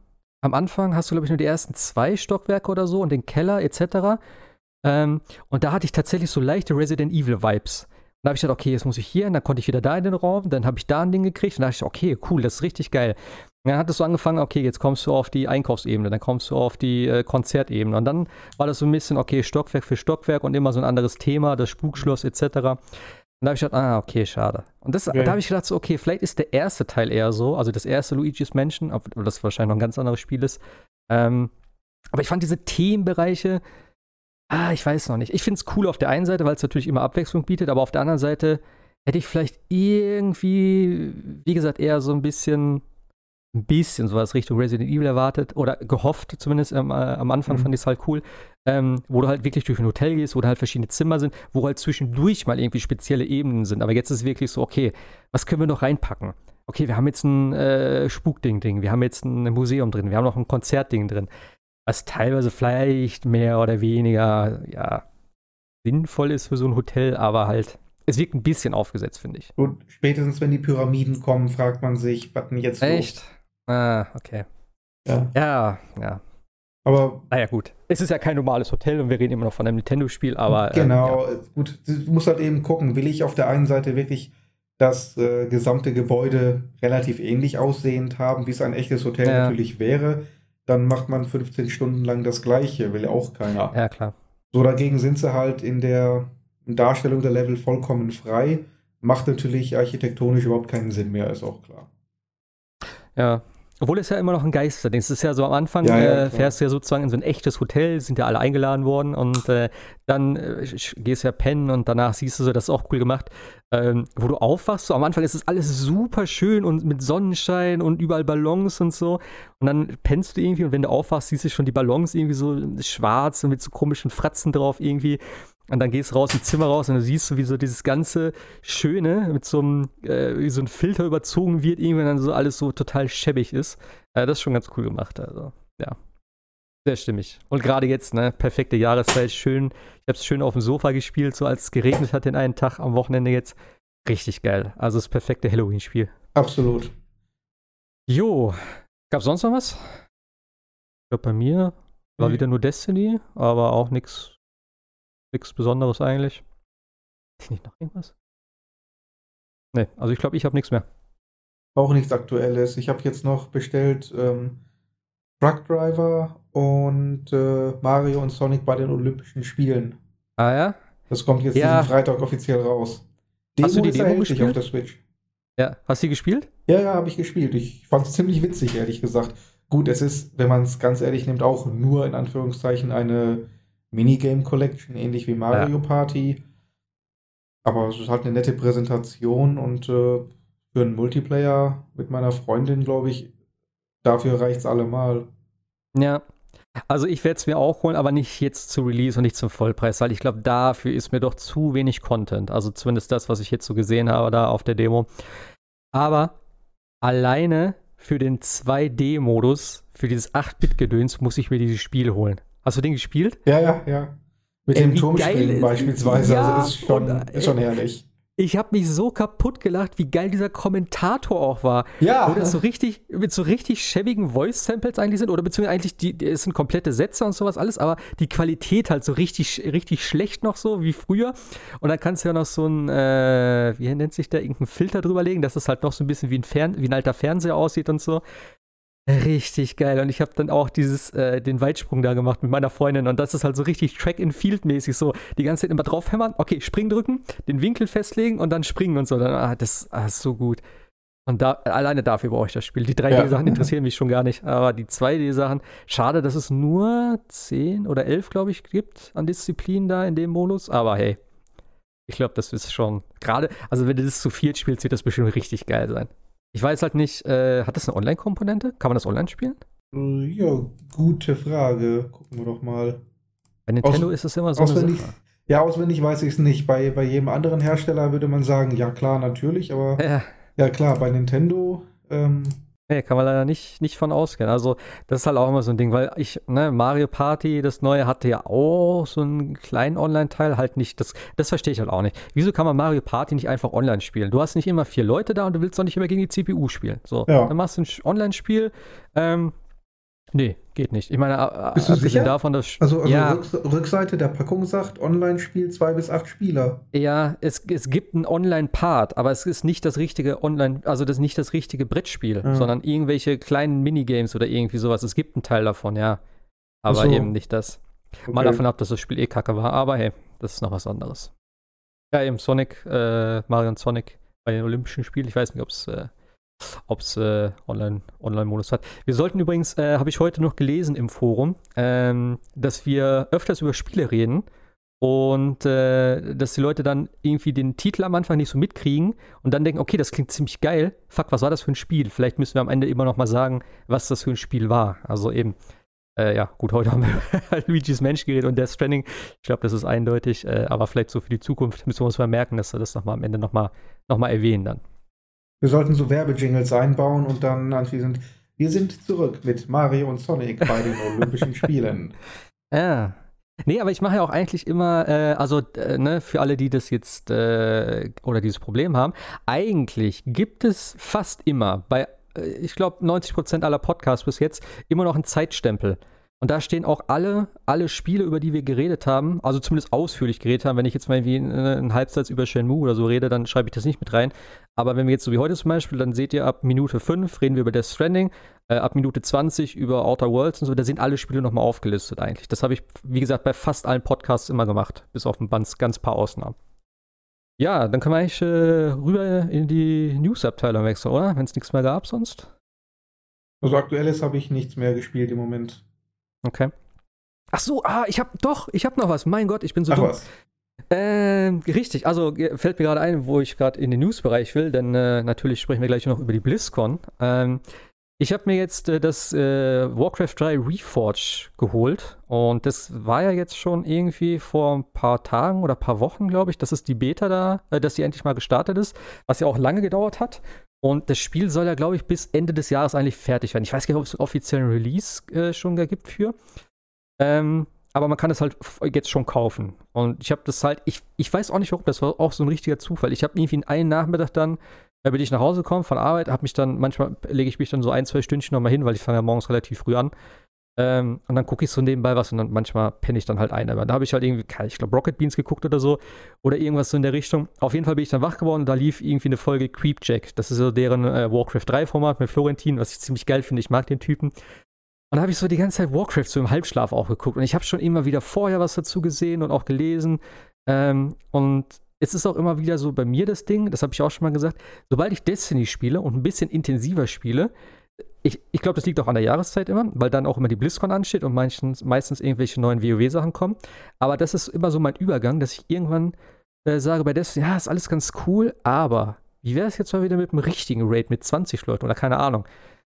am Anfang hast du, glaube ich, nur die ersten zwei Stockwerke oder so und den Keller etc. Ähm, und da hatte ich tatsächlich so leichte Resident Evil Vibes. Dann habe ich gedacht, okay, jetzt muss ich hier, und dann konnte ich wieder da in den Raum, dann habe ich da ein Ding gekriegt und dann dachte ich, okay, cool, das ist richtig geil. Und dann hat es so angefangen, okay, jetzt kommst du auf die Einkaufsebene, dann kommst du auf die äh, Konzertebene und dann war das so ein bisschen, okay, Stockwerk für Stockwerk und immer so ein anderes Thema, das Spukschloss etc. Und da habe ich gedacht, ah, okay, schade. Und das, okay. da habe ich gedacht, so, okay, vielleicht ist der erste Teil eher so, also das erste Luigi's Mansion, obwohl das wahrscheinlich noch ein ganz anderes Spiel ist. Ähm, aber ich fand diese Themenbereiche, Ah, ich weiß noch nicht. Ich finde es cool auf der einen Seite, weil es natürlich immer Abwechslung bietet, aber auf der anderen Seite hätte ich vielleicht irgendwie, wie gesagt, eher so ein bisschen, ein bisschen sowas Richtung Resident Evil erwartet oder gehofft, zumindest ähm, äh, am Anfang mhm. fand ich es halt cool, ähm, wo du halt wirklich durch ein Hotel gehst, wo da halt verschiedene Zimmer sind, wo halt zwischendurch mal irgendwie spezielle Ebenen sind. Aber jetzt ist es wirklich so, okay, was können wir noch reinpacken? Okay, wir haben jetzt ein äh, Spukding-Ding, wir haben jetzt ein Museum drin, wir haben noch ein Konzertding drin was teilweise vielleicht mehr oder weniger, ja, sinnvoll ist für so ein Hotel, aber halt, es wirkt ein bisschen aufgesetzt, finde ich. Und spätestens, wenn die Pyramiden kommen, fragt man sich, was denn jetzt Echt? Los? Ah, okay. Ja. Ja, ja. Aber. Naja, gut. Es ist ja kein normales Hotel und wir reden immer noch von einem Nintendo-Spiel, aber. Ähm, genau, ähm, ja. gut. Du musst halt eben gucken, will ich auf der einen Seite wirklich das äh, gesamte Gebäude relativ ähnlich aussehend haben, wie es ein echtes Hotel ja. natürlich wäre dann macht man 15 Stunden lang das Gleiche, will ja auch keiner. Ja, klar. So dagegen sind sie halt in der Darstellung der Level vollkommen frei. Macht natürlich architektonisch überhaupt keinen Sinn mehr, ist auch klar. Ja, obwohl es ja immer noch ein Geisterding ist. Es ist ja so am Anfang, ja, ja, äh, fährst du ja sozusagen in so ein echtes Hotel, sind ja alle eingeladen worden und äh, dann äh, gehst du ja pennen und danach siehst du so, das ist auch cool gemacht, ähm, wo du aufwachst. So am Anfang ist es alles super schön und mit Sonnenschein und überall Ballons und so. Und dann pennst du irgendwie und wenn du aufwachst, siehst du schon die Ballons irgendwie so schwarz und mit so komischen Fratzen drauf irgendwie. Und dann gehst du raus ins Zimmer raus und du siehst so, wie so dieses ganze Schöne mit so einem, äh, wie so ein Filter überzogen wird, irgendwann dann so alles so total schäbig ist. Äh, das ist schon ganz cool gemacht, also, ja. Sehr stimmig. Und gerade jetzt, ne, perfekte Jahreszeit, schön. Ich habe es schön auf dem Sofa gespielt, so als es geregnet hat den einen Tag am Wochenende jetzt. Richtig geil. Also das perfekte Halloween-Spiel. Absolut. Jo, gab sonst noch was? Ich glaube, bei mir war Nee. wieder nur Destiny, aber auch nichts nichts Besonderes eigentlich. Ist nicht noch irgendwas? Nee, also ich glaube, ich habe nichts mehr. Auch nichts Aktuelles. Ich habe jetzt noch bestellt ähm, Truck Driver und äh, Mario und Sonic bei den Olympischen Spielen. Ah ja? Das kommt jetzt Ja. diesen Freitag offiziell raus. Hast du die Demo erhältlich auf gespielt? der Switch. Ja. Hast du die gespielt? Ja, ja, habe ich gespielt. Ich fand es ziemlich witzig, ehrlich gesagt. Gut, es ist, wenn man es ganz ehrlich nimmt, auch nur in Anführungszeichen eine Minigame Collection, ähnlich wie Mario Party. Aber es ist halt eine nette Präsentation und äh, für einen Multiplayer mit meiner Freundin, glaube ich, dafür reicht es allemal. Ja. Also ich werde es mir auch holen, aber nicht jetzt zu Release und nicht zum Vollpreis, weil ich glaube, dafür ist mir doch zu wenig Content. Also zumindest das, was ich jetzt so gesehen habe da auf der Demo. Aber alleine für den 2D-Modus, für dieses 8-Bit-Gedöns, muss ich mir dieses Spiel holen. Hast du den gespielt? Ja, ja, ja. Mit Ey, dem ist- beispielsweise. Ja, also ist schon, und, ist schon herrlich. Ich habe mich so kaputt gelacht, wie geil dieser Kommentator auch war. Ja, Wo das so richtig, mit so richtig schäbigen Voice-Samples eigentlich sind, oder beziehungsweise eigentlich, die, es sind komplette Sätze und sowas alles, aber die Qualität halt so richtig, richtig schlecht noch so, wie früher. Und dann kannst du ja noch so ein, äh, wie nennt sich der, irgendeinen Filter drüber legen, dass es halt noch so ein bisschen wie ein, Fern wie ein alter Fernseher aussieht und so. Richtig geil. Und ich habe dann auch dieses, äh, den Weitsprung da gemacht mit meiner Freundin. Und das ist halt so richtig Track-and-Field-mäßig so. Die ganze Zeit immer draufhämmern, okay, Spring drücken, den Winkel festlegen und dann springen und so. Dann, ah, das ah, ist so gut. Und da, alleine dafür brauche ich das Spiel. Die 3D-Sachen Ja. interessieren mich schon gar nicht. Aber die 2D-Sachen, schade, dass es nur 10 oder 11, glaube ich, gibt an Disziplinen da in dem Modus. Aber hey, ich glaube, das ist schon gerade, also wenn du das zu viel spielst, wird das bestimmt richtig geil sein. Ich weiß halt nicht, äh, hat das eine Online-Komponente? Kann man das online spielen? Äh, ja, gute Frage. Gucken wir doch mal. Bei Nintendo Aus- ist es immer so auswendig, ja, auswendig weiß ich es nicht. Bei, bei jedem anderen Hersteller würde man sagen, ja klar, natürlich, aber Ja, ja klar, bei Nintendo, ähm, nee, kann man leider nicht, nicht von ausgehen. Also, das ist halt auch immer so ein Ding, weil ich, ne, Mario Party, das neue, hatte ja auch so einen kleinen Online-Teil, halt nicht, das, das verstehe ich halt auch nicht. Wieso kann man Mario Party nicht einfach online spielen? Du hast nicht immer vier Leute da und du willst doch nicht immer gegen die CPU spielen. So, Ja. dann machst du ein Online-Spiel, ähm, nee, geht nicht. Ich meine, äh, Bist du abgesehen sicher? davon, dass, also, also ja, Rücks Rückseite der Packung sagt, Online-Spiel zwei bis acht Spieler. Ja, es, es gibt einen Online-Part, aber es ist nicht das richtige Online, also das nicht das richtige Brettspiel, Ja. sondern irgendwelche kleinen Minigames oder irgendwie sowas. Es gibt einen Teil davon, ja. Aber so. eben nicht das. Mal Okay. davon ab, dass das Spiel eh kacke war, aber hey, das ist noch was anderes. Ja, eben Sonic, äh, Mario und Sonic bei den Olympischen Spielen. Ich weiß nicht, ob es äh, ob's, äh, Online- Online-Modus hat. Wir sollten übrigens, äh, habe ich heute noch gelesen im Forum, ähm, dass wir öfters über Spiele reden und äh, dass die Leute dann irgendwie den Titel am Anfang nicht so mitkriegen und dann denken, okay, das klingt ziemlich geil. Fuck, was war das für ein Spiel? Vielleicht müssen wir am Ende immer noch mal sagen, was das für ein Spiel war. Also eben, äh, ja, gut, heute haben wir Luigi's Mensch geredet und Death Stranding. Ich glaube, das ist eindeutig, äh, aber vielleicht so für die Zukunft müssen wir uns mal merken, dass wir das noch mal am Ende noch mal, noch mal erwähnen dann. Wir sollten so Werbejingles einbauen und dann anschließend, wir sind zurück mit Mario und Sonic bei den Olympischen Spielen. Ja. Nee, aber ich mache ja auch eigentlich immer, äh, also äh, ne, für alle, die das jetzt äh, oder dieses Problem haben, eigentlich gibt es fast immer bei, äh, ich glaube, 90% aller Podcasts bis jetzt immer noch einen Zeitstempel. Und da stehen auch alle, alle Spiele, über die wir geredet haben, also zumindest ausführlich geredet haben. Wenn ich jetzt mal irgendwie einen, einen Halbsatz über Shenmue oder so rede, dann schreibe ich das nicht mit rein. Aber wenn wir jetzt so wie heute zum Beispiel, dann seht ihr ab Minute 5 reden wir über Death Stranding, äh, ab Minute 20 über Outer Worlds und so, da sind alle Spiele nochmal aufgelistet eigentlich. Das habe ich, wie gesagt, bei fast allen Podcasts immer gemacht, bis auf ein ganz, ganz paar Ausnahmen. Ja, dann können wir eigentlich äh, rüber in die News-Abteilung wechseln, oder? Wenn es nichts mehr gab sonst. Also aktuelles habe ich nichts mehr gespielt im Moment. Okay. Ach so, ah, ich habe doch, ich habe noch was. Mein Gott, ich bin so Ach dumm. was. Ähm, richtig, also äh, fällt mir gerade ein, wo ich gerade in den News-Bereich will, denn äh, natürlich sprechen wir gleich noch über die BlizzCon. Ähm, ich habe mir jetzt äh, das äh, Warcraft 3 Reforge geholt und das war ja jetzt schon irgendwie vor ein paar Tagen oder paar Wochen, glaube ich, dass es die Beta da, äh, dass die endlich mal gestartet ist, was ja auch lange gedauert hat. Und das Spiel soll ja, glaube ich, bis Ende des Jahres eigentlich fertig werden. Ich weiß gar nicht, ob es einen offiziellen Release äh, schon gibt für. Ähm, aber man kann es halt jetzt schon kaufen. Und ich habe das halt, ich, ich weiß auch nicht warum, das war auch so ein richtiger Zufall. Ich habe irgendwie einen Nachmittag dann, da bin ich nach Hause gekommen von Arbeit, habe mich dann, manchmal lege ich mich dann so ein, zwei Stündchen nochmal hin, weil ich fange ja morgens relativ früh an. Ähm, und dann gucke ich so nebenbei was und dann manchmal penne ich dann halt ein. Aber da habe ich halt irgendwie, ich glaube, Rocket Beans geguckt oder so. Oder irgendwas so in der Richtung. Auf jeden Fall bin ich dann wach geworden und da lief irgendwie eine Folge Creepjack. Das ist so deren äh, Warcraft 3-Format mit Florentin, was ich ziemlich geil finde. Ich mag den Typen. Und da habe ich so die ganze Zeit Warcraft so im Halbschlaf auch geguckt. Und ich habe schon immer wieder vorher was dazu gesehen und auch gelesen. Ähm, und es ist auch immer wieder so bei mir das Ding, das habe ich auch schon mal gesagt, sobald ich Destiny spiele und ein bisschen intensiver spiele, ich, ich glaube, das liegt auch an der Jahreszeit immer, weil dann auch immer die BlizzCon ansteht und meistens, meistens irgendwelche neuen WoW-Sachen kommen. Aber das ist immer so mein Übergang, dass ich irgendwann äh, sage bei Destiny, ja, ist alles ganz cool, aber wie wäre es jetzt mal wieder mit einem richtigen Raid mit 20 Leuten oder keine Ahnung.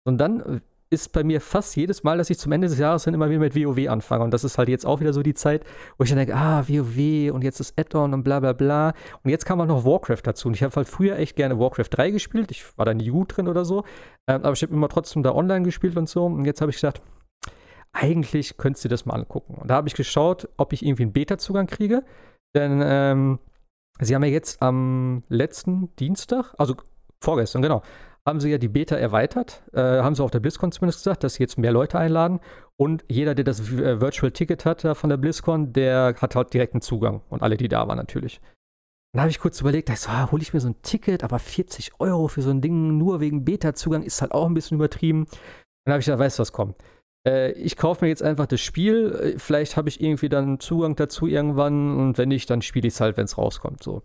Und dann ist bei mir fast jedes Mal, dass ich zum Ende des Jahres dann immer wieder mit WoW anfange. Und das ist halt jetzt auch wieder so die Zeit, wo ich dann denke, ah, WoW und jetzt ist Add-on und bla bla bla. Und jetzt kam auch noch Warcraft dazu. Und ich habe halt früher echt gerne Warcraft 3 gespielt. Ich war da nie gut drin oder so. Ähm, aber ich habe immer trotzdem da online gespielt und so. Und jetzt habe ich gedacht, eigentlich könntest du das mal angucken. Und da habe ich geschaut, ob ich irgendwie einen Beta-Zugang kriege. Denn ähm, sie haben ja jetzt am letzten Dienstag, also vorgestern, genau, haben sie ja die Beta erweitert, äh, haben sie auf der BlizzCon zumindest gesagt, dass sie jetzt mehr Leute einladen und jeder, der das äh, Virtual Ticket hat äh, von der BlizzCon, der hat halt direkten Zugang und alle, die da waren natürlich. Dann habe ich kurz überlegt, so, ah, hole ich mir so ein Ticket, aber 40 Euro für so ein Ding nur wegen Beta-Zugang ist halt auch ein bisschen übertrieben. Dann habe ich gedacht, weißt du was, komm. Äh, ich kaufe mir jetzt einfach das Spiel, äh, vielleicht habe ich irgendwie dann Zugang dazu irgendwann und wenn nicht, dann spiele ich es halt, wenn es rauskommt. So.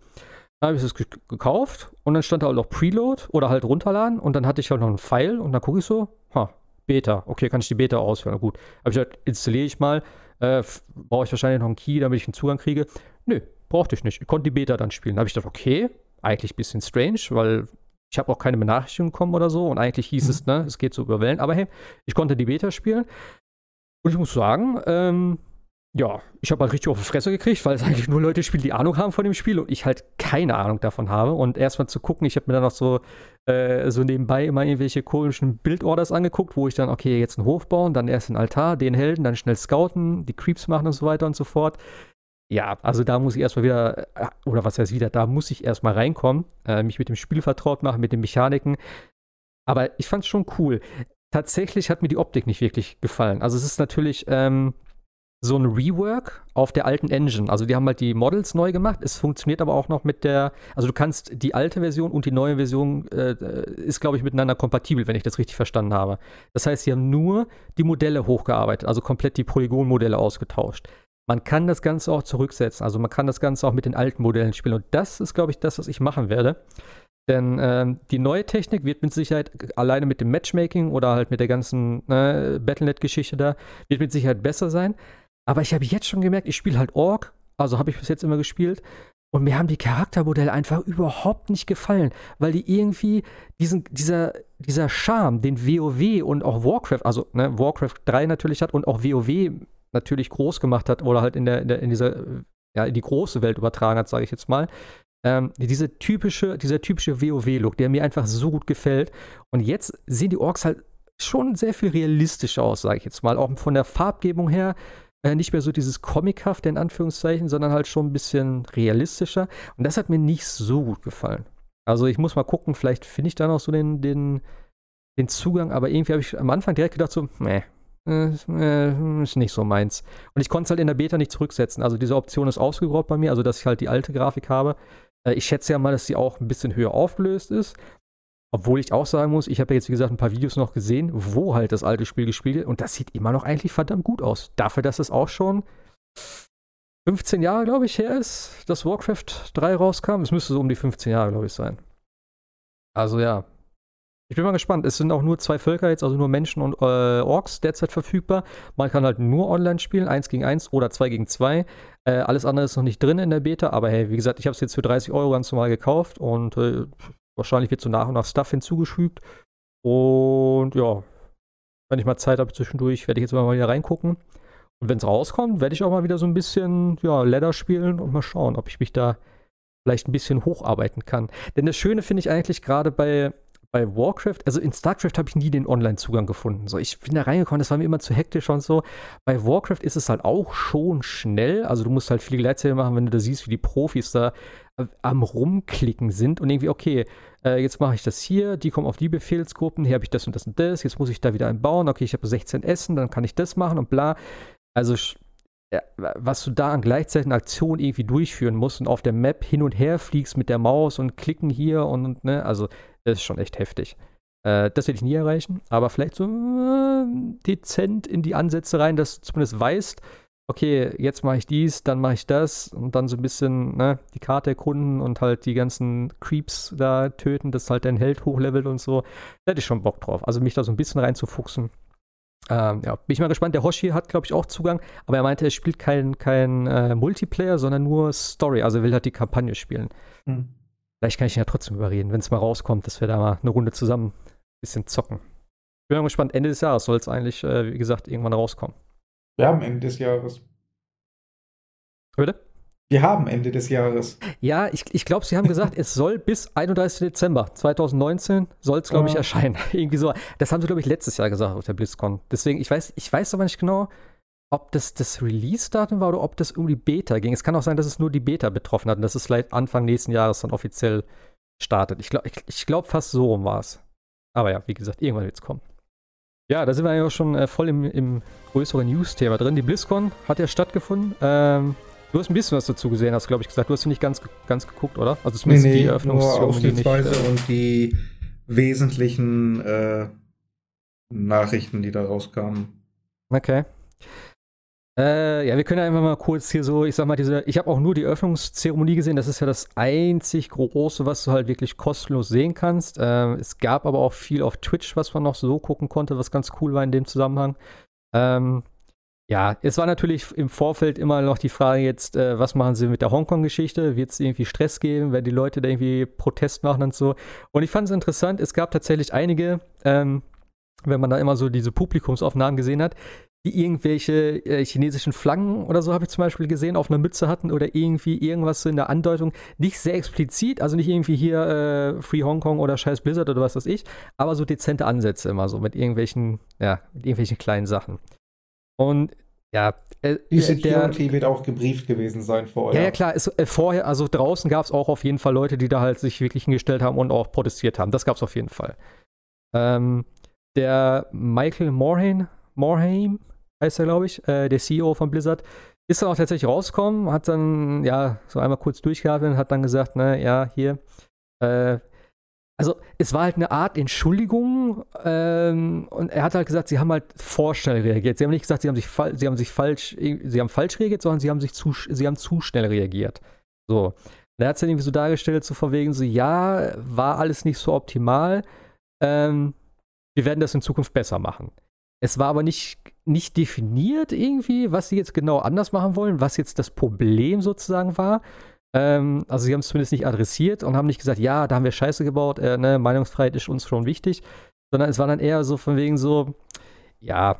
Dann habe ich es gekauft und dann stand da auch noch Preload oder halt runterladen und dann hatte ich halt noch einen Pfeil und dann gucke ich so, ha, Beta, okay, kann ich die Beta ausführen, gut. Aber ich halt, installiere ich mal, äh, brauche ich wahrscheinlich noch einen Key, damit ich einen Zugang kriege. Nö, brauchte ich nicht. Ich konnte die Beta dann spielen. Da habe ich gedacht, okay, eigentlich ein bisschen strange, weil ich habe auch keine Benachrichtigung bekommen oder so und eigentlich hieß mhm. es, ne, es geht so über Wellen, aber hey, ich konnte die Beta spielen und ich muss sagen, ähm, ja, ich habe halt richtig auf die Fresse gekriegt, weil es eigentlich nur Leute spielen, die Ahnung haben von dem Spiel und ich halt keine Ahnung davon habe. Und erstmal zu gucken, ich habe mir dann noch so, äh, so nebenbei immer irgendwelche komischen Bildorders angeguckt, wo ich dann, okay, jetzt einen Hof bauen, dann erst einen Altar, den Helden, dann schnell scouten, die Creeps machen und so weiter und so fort. Ja, also da muss ich erstmal wieder, äh, oder was heißt wieder, da muss ich erstmal reinkommen, äh, mich mit dem Spiel vertraut machen, mit den Mechaniken. Aber ich fand es schon cool. Tatsächlich hat mir die Optik nicht wirklich gefallen. Also es ist natürlich, ähm, so ein Rework auf der alten Engine. Also die haben halt die Models neu gemacht. Es funktioniert aber auch noch mit der, also du kannst die alte Version und die neue Version äh, ist, glaube ich, miteinander kompatibel, wenn ich das richtig verstanden habe. Das heißt, sie haben nur die Modelle hochgearbeitet, also komplett die Polygon-Modelle ausgetauscht. Man kann das Ganze auch zurücksetzen, also man kann das Ganze auch mit den alten Modellen spielen. Und das ist, glaube ich, das, was ich machen werde. Denn ähm, die neue Technik wird mit Sicherheit alleine mit dem Matchmaking oder halt mit der ganzen äh, Battlenet-Geschichte da, wird mit Sicherheit besser sein. Aber ich habe jetzt schon gemerkt, ich spiele halt Ork, also habe ich bis jetzt immer gespielt. Und mir haben die Charaktermodelle einfach überhaupt nicht gefallen, weil die irgendwie diesen, dieser, dieser Charme, den WoW und auch Warcraft, also ne, Warcraft 3 natürlich hat und auch WoW natürlich groß gemacht hat oder halt in, der, in, der, in dieser, ja, in die große Welt übertragen hat, sage ich jetzt mal. Ähm, diese typische, dieser typische WoW-Look, der mir einfach so gut gefällt. Und jetzt sehen die Orks halt schon sehr viel realistischer aus, sage ich jetzt mal. Auch von der Farbgebung her äh, nicht mehr so dieses Comichafte in Anführungszeichen, sondern halt schon ein bisschen realistischer. Und das hat mir nicht so gut gefallen. Also ich muss mal gucken, vielleicht finde ich da noch so den, den, den Zugang, aber irgendwie habe ich am Anfang direkt gedacht, so, nee, äh, ist nicht so meins. Und ich konnte es halt in der Beta nicht zurücksetzen. Also diese Option ist ausgeraubt bei mir, also dass ich halt die alte Grafik habe. Äh, ich schätze ja mal, dass sie auch ein bisschen höher aufgelöst ist. Obwohl ich auch sagen muss, ich habe ja jetzt, wie gesagt, ein paar Videos noch gesehen, wo halt das alte Spiel gespielt wird. Und das sieht immer noch eigentlich verdammt gut aus. Dafür, dass es auch schon 15 Jahre, glaube ich, her ist, dass Warcraft 3 rauskam. Es müsste so um die 15 Jahre, glaube ich, sein. Also ja. Ich bin mal gespannt. Es sind auch nur zwei Völker jetzt, also nur Menschen und äh, Orks derzeit verfügbar. Man kann halt nur online spielen, 1 gegen 1 oder 2 gegen 2. Äh, alles andere ist noch nicht drin in der Beta, aber hey, wie gesagt, ich habe es jetzt für 30 Euro ganz normal gekauft und äh, Wahrscheinlich wird so nach und nach Stuff hinzugefügt. Und ja, wenn ich mal Zeit habe zwischendurch, werde ich jetzt mal wieder reingucken. Und wenn es rauskommt, werde ich auch mal wieder so ein bisschen ja, Ladder spielen und mal schauen, ob ich mich da vielleicht ein bisschen hocharbeiten kann. Denn das Schöne finde ich eigentlich gerade bei, bei Warcraft, also in StarCraft habe ich nie den Online-Zugang gefunden. So, ich bin da reingekommen, das war mir immer zu hektisch und so. Bei Warcraft ist es halt auch schon schnell. Also du musst halt viele Gleitzeitig machen, wenn du da siehst, wie die Profis da äh, am Rumklicken sind und irgendwie, okay, äh, jetzt mache ich das hier, die kommen auf die Befehlsgruppen, hier habe ich das und das und das, jetzt muss ich da wieder einbauen, okay, ich habe 16 Essen, dann kann ich das machen und bla. Also was du da an gleichzeitigen Aktionen irgendwie durchführen musst und auf der Map hin und her fliegst mit der Maus und klicken hier und ne, also das ist schon echt heftig. Äh, das werde ich nie erreichen, aber vielleicht so äh, dezent in die Ansätze rein, dass du zumindest weißt, okay, jetzt mache ich dies, dann mache ich das und dann so ein bisschen ne, die Karte erkunden und halt die ganzen Creeps da töten, dass halt dein Held hochlevelt und so. Da hätte ich schon Bock drauf. Also mich da so ein bisschen reinzufuchsen. Ähm, ja, bin ich mal gespannt. Der Hoshi hat, glaube ich, auch Zugang, aber er meinte, er spielt kein, kein äh, Multiplayer, sondern nur Story. Also er will halt die Kampagne spielen. Hm. Vielleicht kann ich ihn ja trotzdem überreden, wenn es mal rauskommt, dass wir da mal eine Runde zusammen ein bisschen zocken. Bin mal gespannt. Ende des Jahres soll es eigentlich, äh, wie gesagt, irgendwann rauskommen. Wir haben Ende des Jahres. Bitte? Wir haben Ende des Jahres. Ja, ich, ich glaube, sie haben gesagt, es soll bis 31. Dezember 2019 soll es, glaube ich, erscheinen. Irgendwie so. Das haben sie, glaube ich, letztes Jahr gesagt auf der BlizzCon. Deswegen, ich weiß, ich weiß aber nicht genau, ob das das Release-Datum war oder ob das um die Beta ging. Es kann auch sein, dass es nur die Beta betroffen hat und dass es vielleicht Anfang nächsten Jahres dann offiziell startet. Ich glaube ich, ich glaub, fast so rum war es. Aber ja, wie gesagt, irgendwann wird es kommen. Ja, da sind wir ja auch schon äh, voll im, im größeren News-Thema drin. Die BlizzCon hat ja stattgefunden. Ähm, Du hast ein bisschen was dazu gesehen, hast glaube ich gesagt. Du hast nicht ganz, ganz geguckt, oder? Also zumindest nee, nee, die Eröffnungszeremonie. Äh, und die wesentlichen äh, Nachrichten, die da rauskamen. Okay. Äh, ja, wir können ja einfach mal kurz hier so, ich sag mal, diese, ich habe auch nur die Eröffnungszeremonie gesehen. Das ist ja das einzig große, was du halt wirklich kostenlos sehen kannst. Äh, es gab aber auch viel auf Twitch, was man noch so gucken konnte, was ganz cool war in dem Zusammenhang. Ähm, ja, es war natürlich im Vorfeld immer noch die Frage jetzt, äh, was machen sie mit der Hongkong-Geschichte? Wird es irgendwie Stress geben, wenn die Leute da irgendwie Protest machen und so? Und ich fand es interessant, es gab tatsächlich einige, ähm, wenn man da immer so diese Publikumsaufnahmen gesehen hat, die irgendwelche äh, chinesischen Flaggen oder so habe ich zum Beispiel gesehen, auf einer Mütze hatten oder irgendwie irgendwas so in der Andeutung. Nicht sehr explizit, also nicht irgendwie hier äh, Free Hong Kong oder Scheiß Blizzard oder was weiß ich, aber so dezente Ansätze immer so mit irgendwelchen, ja, mit irgendwelchen kleinen Sachen. Und ja, äh, die Security der, wird auch gebrieft gewesen sein vorher. Ja, ja klar, es, äh, vorher, also draußen gab es auch auf jeden Fall Leute, die da halt sich wirklich hingestellt haben und auch protestiert haben. Das gab es auf jeden Fall. Ähm, der Michael Morhaime, Morhaime heißt er, glaube ich, äh, der CEO von Blizzard, ist dann auch tatsächlich rausgekommen, hat dann, ja, so einmal kurz durchgeatmet und hat dann gesagt, ne, ja, hier, äh, also es war halt eine Art Entschuldigung ähm, und er hat halt gesagt, sie haben halt vorschnell reagiert. Sie haben nicht gesagt, sie haben sich, sie haben sich falsch, sie haben falsch reagiert, sondern sie haben sich zu, sie haben zu schnell reagiert. So. Und er hat es dann irgendwie so dargestellt, so verwegen, so, ja, war alles nicht so optimal. Ähm, wir werden das in Zukunft besser machen. Es war aber nicht, nicht definiert irgendwie, was sie jetzt genau anders machen wollen, was jetzt das Problem sozusagen war. Ähm, also sie haben es zumindest nicht adressiert und haben nicht gesagt, ja, da haben wir Scheiße gebaut, äh, ne, Meinungsfreiheit ist uns schon wichtig, sondern es war dann eher so von wegen so, ja,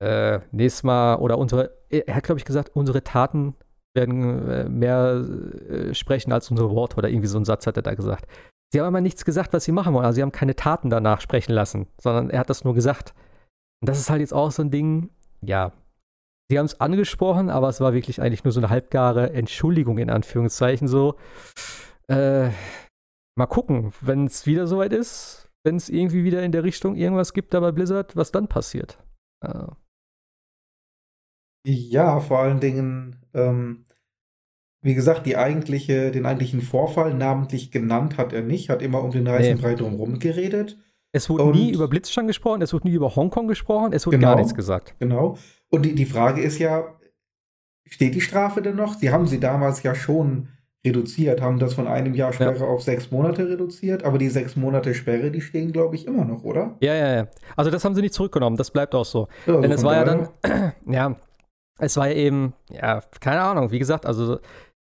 äh, nächstes Mal oder unsere, er hat glaube ich gesagt, unsere Taten werden äh, mehr äh, sprechen als unsere Worte oder irgendwie so ein Satz hat er da gesagt. Sie haben aber nichts gesagt, was sie machen wollen. Also sie haben keine Taten danach sprechen lassen, sondern er hat das nur gesagt. Und das ist halt jetzt auch so ein Ding, ja, Sie haben es angesprochen, aber es war wirklich eigentlich nur so eine halbgare Entschuldigung in Anführungszeichen. So, äh, mal gucken, wenn es wieder soweit ist, wenn es irgendwie wieder in der Richtung irgendwas gibt da bei Blizzard, was dann passiert. Äh. Ja, vor allen Dingen, ähm, wie gesagt, die eigentliche, den eigentlichen Vorfall namentlich genannt hat er nicht, hat immer um den heißen nee. Brei drumherum geredet. Es wurde und, nie über Blitzschang gesprochen, es wurde nie über Hongkong gesprochen, es wurde genau, gar nichts gesagt. Genau. Und die, die Frage ist ja, steht die Strafe denn noch? Sie haben sie damals ja schon reduziert, haben das von einem Jahr Sperre ja. auf sechs Monate reduziert, aber die sechs Monate Sperre, die stehen, glaube ich, immer noch, oder? Ja, ja, ja. Also das haben sie nicht zurückgenommen, das bleibt auch so. Ja, also Denn es war ja dann, ja, es war ja eben, ja, keine Ahnung, wie gesagt, also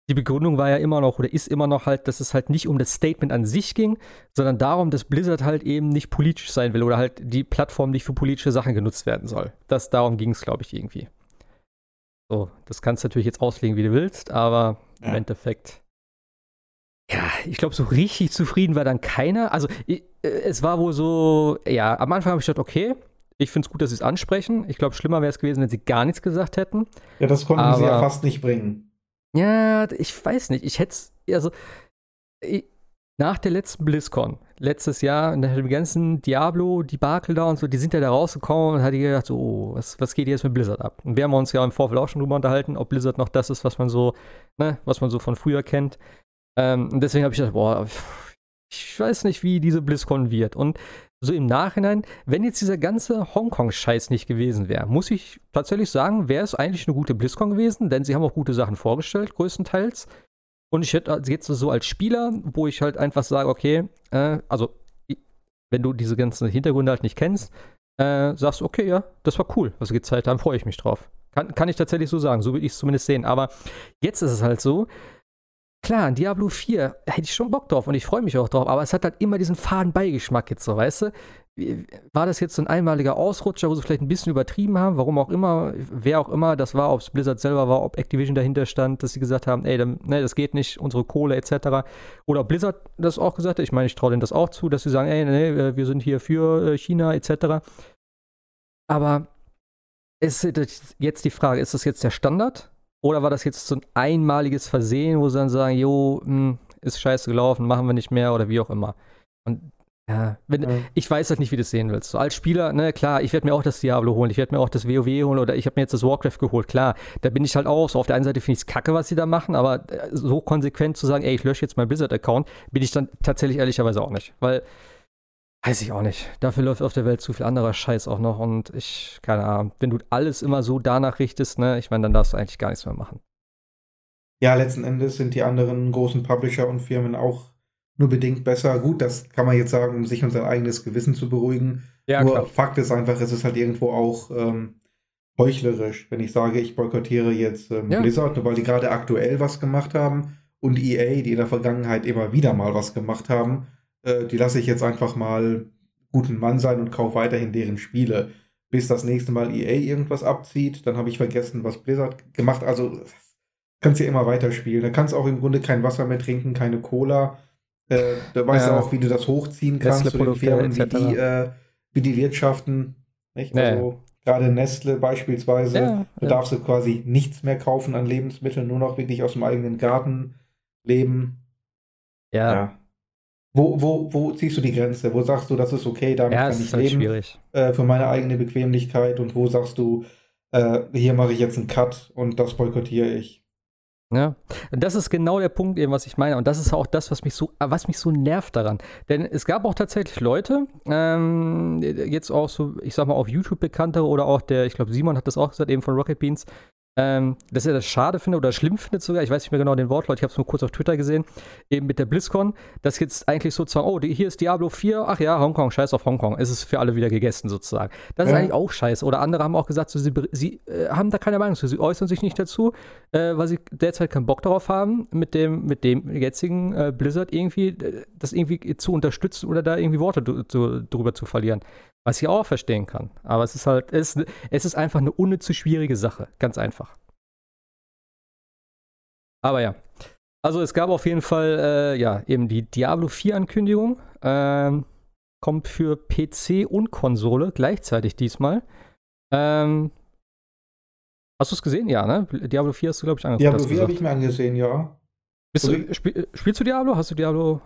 die Begründung war ja immer noch oder ist immer noch halt, dass es halt nicht um das Statement an sich ging, sondern darum, dass Blizzard halt eben nicht politisch sein will oder halt die Plattform nicht für politische Sachen genutzt werden soll. Das darum ging es, glaube ich, irgendwie. So, das kannst du natürlich jetzt auslegen, wie du willst, aber ja. im Endeffekt, ja, ich glaube, so richtig zufrieden war dann keiner. Also, ich, äh, es war wohl so, ja, am Anfang habe ich gedacht, okay, ich finde es gut, dass sie es ansprechen. Ich glaube, schlimmer wäre es gewesen, wenn sie gar nichts gesagt hätten. Ja, das konnten Aber- sie ja fast nicht bringen. Ja, ich weiß nicht. Ich hätte es, also, ich, nach der letzten BlizzCon, letztes Jahr, nach dem ganzen Diablo-Debakel da und so, die sind ja da rausgekommen und hatte ich gedacht, so, oh, was, was geht jetzt mit Blizzard ab? Und wir haben uns ja im Vorfeld auch schon drüber unterhalten, ob Blizzard noch das ist, was man so, ne, was man so von früher kennt. Ähm, und deswegen habe ich gedacht, boah, ich weiß nicht, wie diese BlizzCon wird. Und so im Nachhinein, wenn jetzt dieser ganze Hongkong-Scheiß nicht gewesen wäre, muss ich tatsächlich sagen, wäre es eigentlich eine gute BlizzCon gewesen, denn sie haben auch gute Sachen vorgestellt, größtenteils. Und ich hätte jetzt so als Spieler, wo ich halt einfach sage, okay, äh, also wenn du diese ganzen Hintergründe halt nicht kennst, äh, sagst du, okay, ja, das war cool, was sie gezeigt haben, freue ich mich drauf. Kann, kann ich tatsächlich so sagen, so will ich es zumindest sehen. Aber jetzt ist es halt so, klar, in Diablo 4 hätte ich schon Bock drauf und ich freue mich auch drauf, aber es hat halt immer diesen faden Beigeschmack jetzt so, weißt du? War das jetzt so ein einmaliger Ausrutscher, wo sie vielleicht ein bisschen übertrieben haben, warum auch immer, wer auch immer das war, ob es Blizzard selber war, ob Activision dahinter stand, dass sie gesagt haben, ey, dann, ne, das geht nicht, unsere Kohle etc. Oder Blizzard das auch gesagt hat, ich meine, ich traue denen das auch zu, dass sie sagen, ey, nee, äh, wir sind hier für äh, China etc. Aber ist jetzt die Frage, ist das jetzt der Standard? Oder war das jetzt so ein einmaliges Versehen, wo sie dann sagen, jo, hm, ist scheiße gelaufen, machen wir nicht mehr oder wie auch immer. Und ja, wenn, Ja. ich weiß halt nicht, wie du das sehen willst. So als Spieler, ne, klar, ich werde mir auch das Diablo holen, ich werde mir auch das WoW holen oder ich habe mir jetzt das Warcraft geholt, klar. Da bin ich halt auch so. Auf der einen Seite finde ich es kacke, was sie da machen, aber äh, so konsequent zu sagen, ey, ich lösche jetzt meinen Blizzard-Account, bin ich dann tatsächlich ehrlicherweise auch nicht. Weil, weiß ich auch nicht. Dafür läuft auf der Welt zu viel anderer Scheiß auch noch und ich, keine Ahnung, wenn du alles immer so danach richtest, ne, ich meine, dann darfst du eigentlich gar nichts mehr machen. Ja, letzten Endes sind die anderen großen Publisher und Firmen auch nur bedingt besser. Gut, das kann man jetzt sagen, um sich und sein eigenes Gewissen zu beruhigen. nur Fakt ist einfach, es ist halt irgendwo auch ähm, heuchlerisch, wenn ich sage, ich boykottiere jetzt ähm, Ja. Blizzard, nur weil die gerade aktuell was gemacht haben und EA, die in der Vergangenheit immer wieder mal was gemacht haben, äh, die lasse ich jetzt einfach mal guten Mann sein und kaufe weiterhin deren Spiele. Bis das nächste Mal EA irgendwas abzieht, dann habe ich vergessen, was Blizzard gemacht. Also kannst ja immer weiterspielen. Da kannst auch im Grunde kein Wasser mehr trinken, keine Cola. Äh, da weißt Ja. du auch, wie du das hochziehen kannst zu den Firmen, wie die, äh, wie die wirtschaften. Nicht? Ja, Also gerade Nestle beispielsweise, Ja, da ja. darfst du quasi nichts mehr kaufen an Lebensmitteln, nur noch wirklich aus dem eigenen Garten leben. Ja, ja, Ja. Wo, wo, wo ziehst du die Grenze? Wo sagst du, das ist okay, damit kann es ich halt leben schwierig. äh, für meine eigene Bequemlichkeit und wo sagst du, äh, hier mache ich jetzt einen Cut und das boykottiere ich. Ja, und das ist genau der Punkt, eben, was ich meine. Und das ist auch das, was mich so, was mich so nervt daran. Denn es gab auch tatsächlich Leute, ähm, jetzt auch so, ich sag mal, auf YouTube bekanntere oder auch der, ich glaube, Simon hat das auch gesagt, eben von Rocket Beans, ähm, dass er das schade findet oder schlimm findet sogar, ich weiß nicht mehr genau den Wortlaut, ich habe es nur kurz auf Twitter gesehen, eben mit der BlizzCon, dass jetzt eigentlich sozusagen, oh, die, hier ist Diablo 4, ach ja, Hongkong, scheiß auf Hongkong, es ist für alle wieder gegessen sozusagen. Das ist Ja. eigentlich auch scheiße. Oder andere haben auch gesagt, so, sie, sie äh, haben da keine Meinung zu, sie äußern sich nicht dazu, äh, weil sie derzeit keinen Bock darauf haben, mit dem, mit dem jetzigen äh, Blizzard irgendwie äh, das irgendwie zu unterstützen oder da irgendwie Worte drüber zu verlieren. Was ich auch verstehen kann. Aber es ist halt, es, ist- es ist einfach eine unnütze schwierige Sache. Ganz einfach. Aber ja. Also es gab auf jeden Fall, äh, ja, eben die Diablo 4 Ankündigung. Ähm, kommt für PC und Konsole gleichzeitig diesmal. Ähm, hast du es gesehen? Ja, ne? Diablo 4 hast du, glaube ich, angeguckt. Diablo hast du 4 habe ich mir angesehen, ja. Bist du, spiel, spielst du Diablo? Hast du Diablo?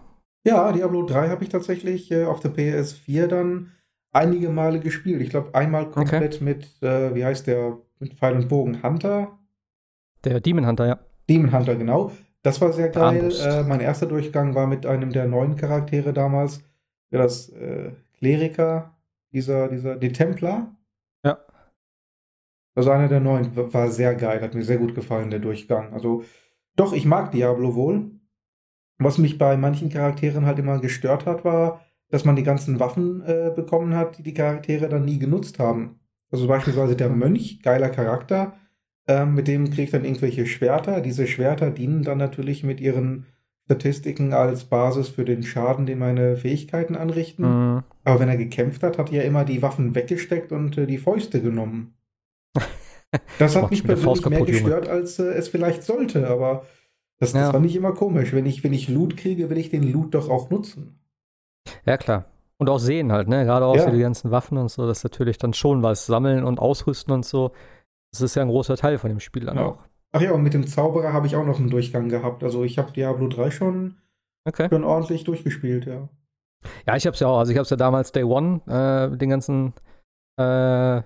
Ja, Diablo 3 habe ich tatsächlich äh, auf der PS4 dann einige Male gespielt. Ich glaube, einmal komplett mit, äh, wie heißt der, mit Pfeil und Bogen, Hunter? Der Demon Hunter, ja. Demon Hunter, genau. Das war sehr geil. Armbrust. Äh, mein erster Durchgang war mit einem der neuen Charaktere damals. Ja, das äh, Kleriker, dieser, dieser, die Templar. Ja. Also einer der neuen. War- War sehr geil, hat mir sehr gut gefallen, der Durchgang. Also, doch, ich mag Diablo wohl. Was mich bei manchen Charakteren halt immer gestört hat, war, dass man die ganzen Waffen äh, bekommen hat, die die Charaktere dann nie genutzt haben. Also beispielsweise der Mönch, geiler Charakter, ähm, mit dem kriegt dann irgendwelche Schwerter. Diese Schwerter dienen dann natürlich mit ihren Statistiken als Basis für den Schaden, den meine Fähigkeiten anrichten. Mhm. Aber wenn er gekämpft hat, hat er immer die Waffen weggesteckt und äh, die Fäuste genommen. Das hat mich persönlich mehr kaputt, Junge. gestört, als äh, es vielleicht sollte, aber Das, das Ja. fand ich immer komisch. Wenn ich, wenn ich Loot kriege, will ich den Loot doch auch nutzen. Ja, klar. Und auch sehen halt, ne? Gerade auch Ja. so die ganzen Waffen und so, das ist natürlich dann schon was. Sammeln und ausrüsten und so. Das ist ja ein großer Teil von dem Spiel dann Ja. auch. Ach ja, und mit dem Zauberer habe ich auch noch einen Durchgang gehabt. Also ich habe Diablo 3 schon, Okay. schon ordentlich durchgespielt, ja. Ja, ich hab's ja auch. Also ich hab's ja damals Day One, äh, den ganzen äh,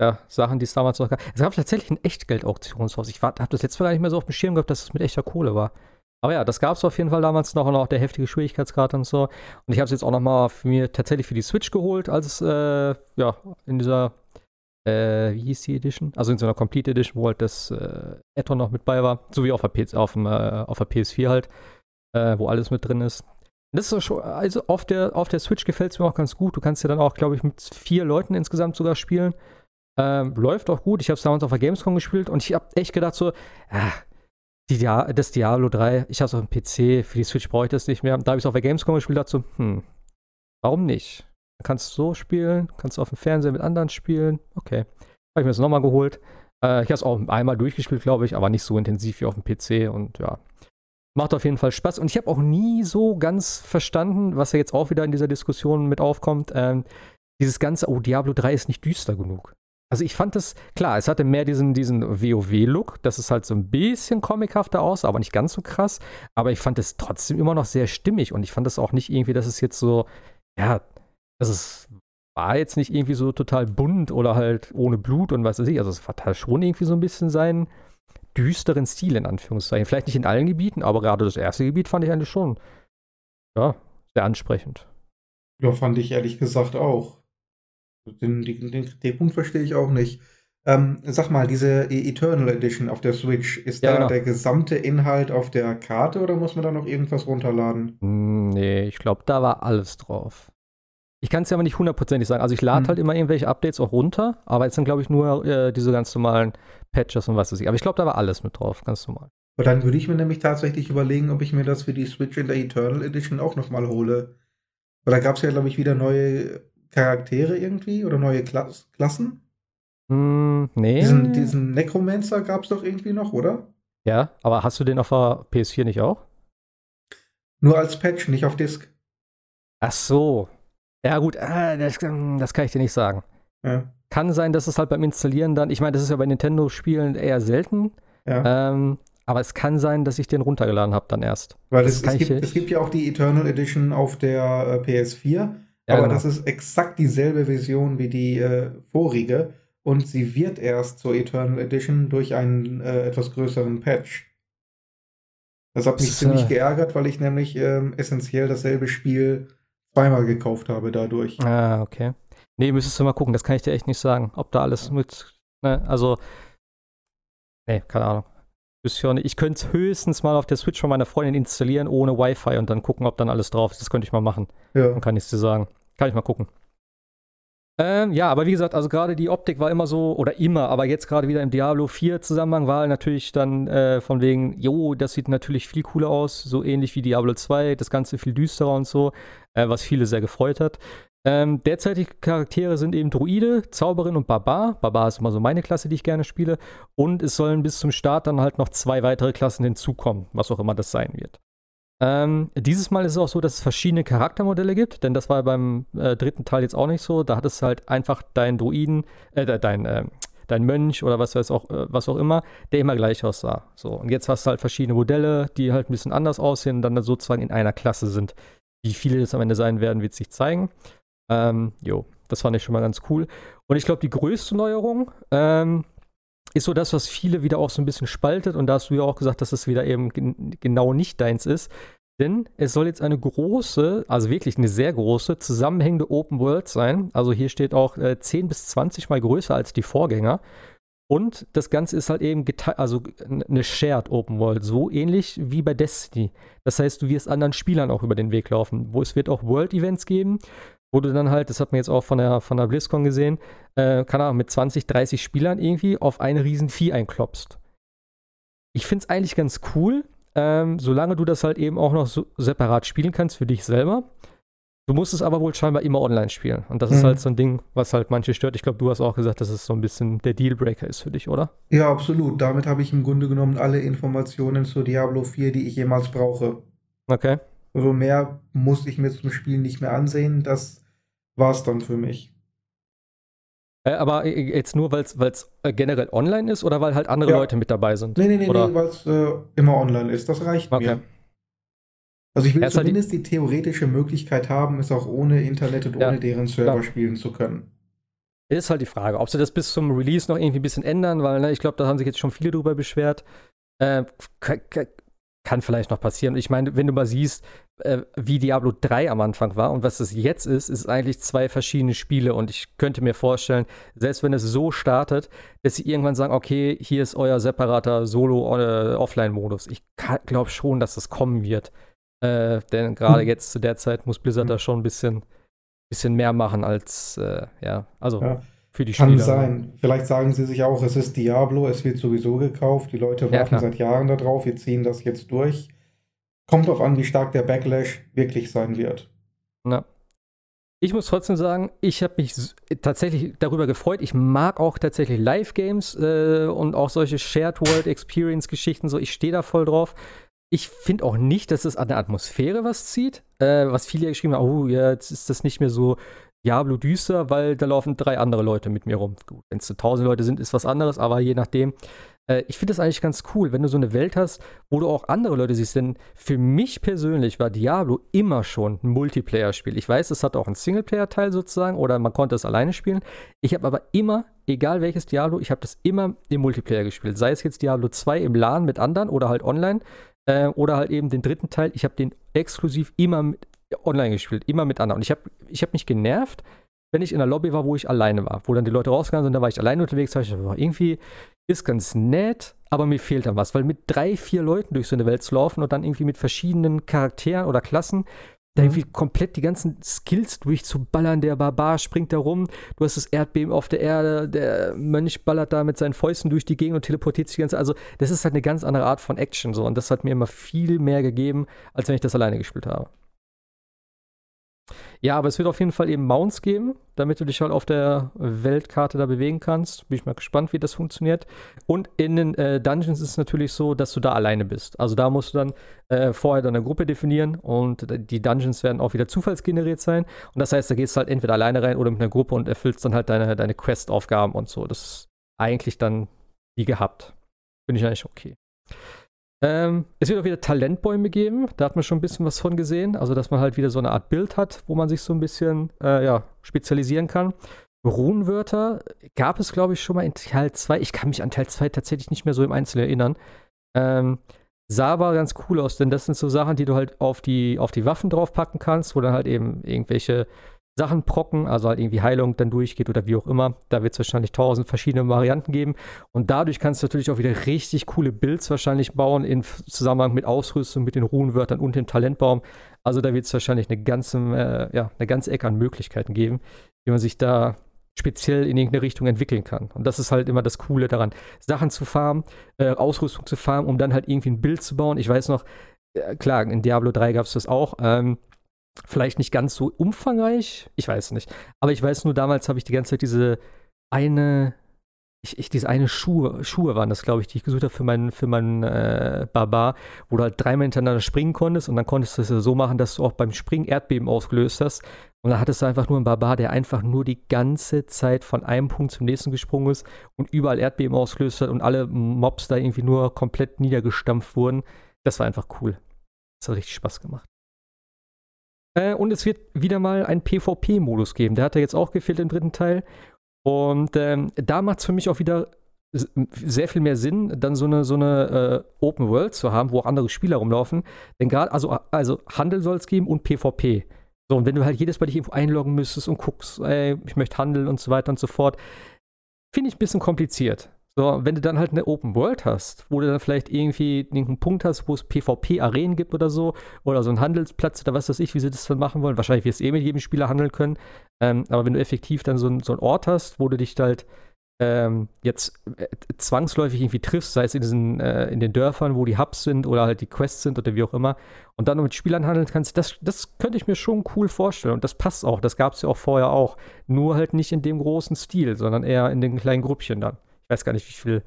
ja, Sachen, die es damals noch gab. Es gab tatsächlich ein Echtgeld-Auktionshaus. Ich habe das letzte Mal nicht mehr so auf dem Schirm gehabt, dass es mit echter Kohle war. Aber ja, das gab es auf jeden Fall damals noch und auch der heftige Schwierigkeitsgrad und so. Und ich habe es jetzt auch noch mal für mir tatsächlich für die Switch geholt, als es äh, ja in dieser äh, wie hieß die Edition? Also in so einer Complete Edition, wo halt das äh, Add-on noch mit bei war, so wie auf der, PS, auf dem, äh, auf der PS4 halt, äh, wo alles mit drin ist. Das ist schon, also auf der, auf der Switch gefällt es mir auch ganz gut. Du kannst ja dann auch, glaube ich, mit vier Leuten insgesamt sogar spielen. Ähm, läuft auch gut. Ich habe es damals auf der Gamescom gespielt und ich habe echt gedacht so, ah, die das Diablo 3, ich habe es auf dem PC, für die Switch brauche ich das nicht mehr. Da habe ich es auf der Gamescom gespielt, so, hm, warum nicht? Du kannst so spielen, kannst auf dem Fernseher mit anderen spielen. Okay. Habe ich mir das nochmal geholt. Äh, ich habe es auch einmal durchgespielt, glaube ich, aber nicht so intensiv wie auf dem PC und ja. Macht auf jeden Fall Spaß. Und ich habe auch nie so ganz verstanden, was ja jetzt auch wieder in dieser Diskussion mit aufkommt, ähm, dieses ganze, oh, Diablo 3 ist nicht düster genug. Also ich fand das, klar, es hatte mehr diesen, diesen WoW-Look, dass es halt so ein bisschen comichafter aus, aber nicht ganz so krass. Aber ich fand es trotzdem immer noch sehr stimmig und ich fand es auch nicht irgendwie, dass es jetzt so, ja, das ist, war jetzt nicht irgendwie so total bunt oder halt ohne Blut und was weiß ich. Also es hat halt schon irgendwie so ein bisschen seinen düsteren Stil in Anführungszeichen. Vielleicht nicht in allen Gebieten, aber gerade das erste Gebiet fand ich eigentlich schon, ja, sehr ansprechend. Ja, fand ich ehrlich gesagt auch. Den, den, den Kritikpunkt verstehe ich auch nicht. Ähm, sag mal, diese E- Eternal Edition auf der Switch, ist Ja, da genau. der gesamte Inhalt auf der Karte oder muss man da noch irgendwas runterladen? Hm, Nee, ich glaube, da war alles drauf. Ich kann es ja aber nicht hundertprozentig sagen. Also ich lade Hm. halt immer irgendwelche Updates auch runter, aber jetzt sind, glaube ich, nur äh, diese ganz normalen Patches und was weiß ich. Aber ich glaube, da war alles mit drauf, ganz normal. Aber dann würde ich mir nämlich tatsächlich überlegen, ob ich mir das für die Switch in der Eternal Edition auch nochmal hole. Weil da gab es ja, glaube ich, wieder neue Charaktere irgendwie oder neue Klas Klassen. Hm, nee. Diesen, diesen Necromancer gab es doch irgendwie noch, oder? ja, aber hast du den auf der PS4 nicht auch? Nur als Patch, nicht auf Disk. Ach so. Ja, gut, äh, das, das kann ich dir nicht sagen. Ja. Kann sein, dass es halt beim Installieren dann, ich meine, das ist ja bei Nintendo-Spielen eher selten, ja. ähm, aber es kann sein, dass ich den runtergeladen habe dann erst. Weil es, es, gibt, es gibt ja auch die Eternal Edition auf der äh, PS4, Ja, aber genau. das ist exakt dieselbe Version wie die äh, vorige und sie wird erst zur Eternal Edition durch einen äh, etwas größeren Patch. Das hat mich Das, ziemlich geärgert, weil ich nämlich ähm, essentiell dasselbe Spiel zweimal gekauft habe dadurch. Ah, okay. Nee, müsstest du mal gucken, das kann ich dir echt nicht sagen, ob da alles mit, ne, also, nee, keine Ahnung. Ich könnte es höchstens mal auf der Switch von meiner Freundin installieren ohne Wi-Fi und dann gucken, ob dann alles drauf ist. Das könnte ich mal machen. Ja. Dann kann ich es dir sagen. Kann ich mal gucken. Ähm, ja, aber wie gesagt, also gerade die Optik war immer so, oder immer, aber jetzt gerade wieder im Diablo 4 Zusammenhang war natürlich dann äh, von wegen, jo, das sieht natürlich viel cooler aus, so ähnlich wie Diablo 2, das Ganze viel düsterer und so, äh, was viele sehr gefreut hat. Ähm, derzeitige Charaktere sind eben Druide, Zauberin und Barbar. Barbar ist immer so meine Klasse, die ich gerne spiele. Und es sollen bis zum Start dann halt noch zwei weitere Klassen hinzukommen, was auch immer das sein wird. Ähm, dieses Mal ist es auch so, dass es verschiedene Charaktermodelle gibt, denn das war beim äh, dritten Teil jetzt auch nicht so. Da hattest du halt einfach deinen Druiden, äh, de- dein, äh, dein Mönch oder was weiß auch, äh, was auch immer, der immer gleich aussah. So, und jetzt hast du halt verschiedene Modelle, die halt ein bisschen anders aussehen und dann sozusagen in einer Klasse sind. Wie viele das am Ende sein werden, wird sich zeigen. Ähm, jo, das fand ich schon mal ganz cool. Und ich glaube, die größte Neuerung ähm, ist so das, was viele wieder auch so ein bisschen spaltet. Und da hast du ja auch gesagt, dass es wieder eben gen genau nicht deins ist. Denn es soll jetzt eine große, also wirklich eine sehr große, zusammenhängende Open World sein. Also hier steht auch äh, 10 bis 20 mal größer als die Vorgänger. Und das Ganze ist halt eben geteilt, also eine Shared Open World, so ähnlich wie bei Destiny. Das heißt, du wirst anderen Spielern auch über den Weg laufen. Wo es wird auch World Events geben, wo du dann halt, das hat man jetzt auch von der, von der BlizzCon gesehen, äh, keine Ahnung, mit 20, 30 Spielern irgendwie auf eine riesen Vieh einklopst. Ich finde es eigentlich ganz cool, ähm, solange du das halt eben auch noch so separat spielen kannst für dich selber. Du musst es aber wohl scheinbar immer online spielen. Und das Mhm. ist halt so ein Ding, was halt manche stört. Ich glaube, du hast auch gesagt, dass es so ein bisschen der Dealbreaker ist für dich, oder? Ja, absolut. Damit habe ich im Grunde genommen alle Informationen zu Diablo 4, die ich jemals brauche. Okay. Also mehr musste ich mir zum Spiel nicht mehr ansehen. Das war's dann für mich. Äh, aber äh, jetzt nur, weil es äh, generell online ist oder weil halt andere Ja. Leute mit dabei sind? Nee, nee, nee, nee weil es äh, immer online ist. Das reicht Okay. mir. Also ich will Ja, ist halt die- zumindest die theoretische Möglichkeit haben, es auch ohne Internet und Ja, ohne deren Server klar. spielen zu können. Ist halt die Frage, ob sie das bis zum Release noch irgendwie ein bisschen ändern, weil ne, ich glaube, da haben sich jetzt schon viele drüber beschwert. Äh, kann vielleicht noch passieren. Ich meine, wenn du mal siehst, äh, wie Diablo 3 am Anfang war und was es jetzt ist, ist eigentlich zwei verschiedene Spiele und ich könnte mir vorstellen, selbst wenn es so startet, dass sie irgendwann sagen, okay, hier ist euer separater Solo-Offline-Modus. Ich glaube schon, dass das kommen wird. Äh, denn gerade Hm. jetzt zu der Zeit muss Blizzard Hm. da schon ein bisschen, bisschen mehr machen als, äh, ja, also Ja. Für die Kann Spieler. sein. Vielleicht sagen sie sich auch, es ist Diablo, es wird sowieso gekauft, die Leute Ja, warten klar. seit Jahren darauf, wir ziehen das jetzt durch. Kommt drauf an, wie stark der Backlash wirklich sein wird. Na. Ich muss trotzdem sagen, ich habe mich tatsächlich darüber gefreut. Ich mag auch tatsächlich Live-Games äh, und auch solche Shared World Experience Geschichten. So, ich stehe da voll drauf. Ich finde auch nicht, dass es an der Atmosphäre was zieht. Äh, was viele ja geschrieben haben, oh, ja, jetzt ist das nicht mehr so Diablo düster, weil da laufen drei andere Leute mit mir rum. Gut, wenn es so tausend Leute sind, ist was anderes, aber je nachdem. Äh, ich finde das eigentlich ganz cool, wenn du so eine Welt hast, wo du auch andere Leute siehst. Denn für mich persönlich war Diablo immer schon ein Multiplayer-Spiel. Ich weiß, es hat auch einen Singleplayer-Teil sozusagen oder man konnte es alleine spielen. Ich habe aber immer, egal welches Diablo, ich habe das immer im Multiplayer gespielt. Sei es jetzt Diablo 2 im LAN mit anderen oder halt online äh, oder halt eben den dritten Teil. Ich habe den exklusiv immer mit, online gespielt, immer mit anderen. Und ich habe ich hab mich genervt, wenn ich in der Lobby war, wo ich alleine war, wo dann die Leute rausgegangen sind, da war ich alleine unterwegs, da ich gedacht, irgendwie ist ganz nett, aber mir fehlt dann was, weil mit drei, vier Leuten durch so eine Welt zu laufen und dann irgendwie mit verschiedenen Charakteren oder Klassen, da Mhm. irgendwie komplett die ganzen Skills durchzuballern, der Barbar springt da rum, du hast das Erdbeben auf der Erde, der Mönch ballert da mit seinen Fäusten durch die Gegend und teleportiert sich die ganze, also das ist halt eine ganz andere Art von Action so und das hat mir immer viel mehr gegeben, als wenn ich das alleine gespielt habe. Ja, aber es wird auf jeden Fall eben Mounts geben, damit du dich halt auf der Weltkarte da bewegen kannst. Bin ich mal gespannt, wie das funktioniert. Und in den äh, Dungeons ist es natürlich so, dass du da alleine bist. Also da musst du dann äh, vorher deine Gruppe definieren und die Dungeons werden auch wieder zufallsgeneriert sein. Und das heißt, da gehst du halt entweder alleine rein oder mit einer Gruppe und erfüllst dann halt deine, deine Quest-Aufgaben und so. Das ist eigentlich dann wie gehabt. Finde ich eigentlich okay. Ähm, es wird auch wieder Talentbäume geben. Da hat man schon ein bisschen was von gesehen. Also, dass man halt wieder so eine Art Bild hat, wo man sich so ein bisschen äh, ja, spezialisieren kann. Runenwörter gab es, glaube ich, schon mal in Teil 2. Ich kann mich an Teil 2 tatsächlich nicht mehr so im Einzelnen erinnern. Ähm, sah aber ganz cool aus, denn das sind so Sachen, die du halt auf die, auf die Waffen draufpacken kannst, wo dann halt eben irgendwelche Sachen procken, also halt irgendwie Heilung dann durchgeht oder wie auch immer. Da wird es wahrscheinlich tausend verschiedene Varianten geben. Und dadurch kannst du natürlich auch wieder richtig coole Builds wahrscheinlich bauen in Zusammenhang mit Ausrüstung, mit den Runenwörtern und dem Talentbaum. Also da wird es wahrscheinlich eine ganze, äh, ja, eine ganze Ecke an Möglichkeiten geben, wie man sich da speziell in irgendeine Richtung entwickeln kann. Und das ist halt immer das Coole daran, Sachen zu farmen, äh, Ausrüstung zu farmen, um dann halt irgendwie ein Bild zu bauen. Ich weiß noch, äh, klar, in Diablo 3 gab es das auch. Ähm, Vielleicht nicht ganz so umfangreich, ich weiß nicht. Aber ich weiß nur, damals habe ich die ganze Zeit diese eine, ich, ich diese eine Schuhe, Schuhe waren das, glaube ich, die ich gesucht habe für meinen, für meinen äh, Barbar, wo du halt dreimal hintereinander springen konntest und dann konntest du es so machen, dass du auch beim Springen Erdbeben ausgelöst hast. Und dann hattest du einfach nur einen Barbar, der einfach nur die ganze Zeit von einem Punkt zum nächsten gesprungen ist und überall Erdbeben ausgelöst hat und alle Mobs da irgendwie nur komplett niedergestampft wurden. Das war einfach cool. Das hat richtig Spaß gemacht. Äh, und es wird wieder mal einen PvP-Modus geben. Der hat ja jetzt auch gefehlt im dritten Teil. Und ähm, da macht es für mich auch wieder sehr viel mehr Sinn, dann so eine, so eine äh, Open World zu haben, wo auch andere Spieler rumlaufen. Denn gerade, also, also Handel soll es geben und PvP. So, und wenn du halt jedes Mal dich irgendwo einloggen müsstest und guckst, ey, ich möchte handeln und so weiter und so fort, finde ich ein bisschen kompliziert. So, wenn du dann halt eine Open World hast, wo du dann vielleicht irgendwie irgendeinen Punkt hast, wo es PvP-Arenen gibt oder so, oder so einen Handelsplatz oder was weiß ich, wie sie das dann machen wollen. Wahrscheinlich wirst du eh mit jedem Spieler handeln können. Ähm, aber wenn du effektiv dann so, so einen Ort hast, wo du dich halt ähm, jetzt äh, zwangsläufig irgendwie triffst, sei es in, diesen, äh, in den Dörfern, wo die Hubs sind oder halt die Quests sind oder wie auch immer, und dann mit Spielern handeln kannst, das, das könnte ich mir schon cool vorstellen. Und das passt auch. Das gab es ja auch vorher auch. Nur halt nicht in dem großen Stil, sondern eher in den kleinen Grüppchen dann. Ich weiß gar nicht, wie viel.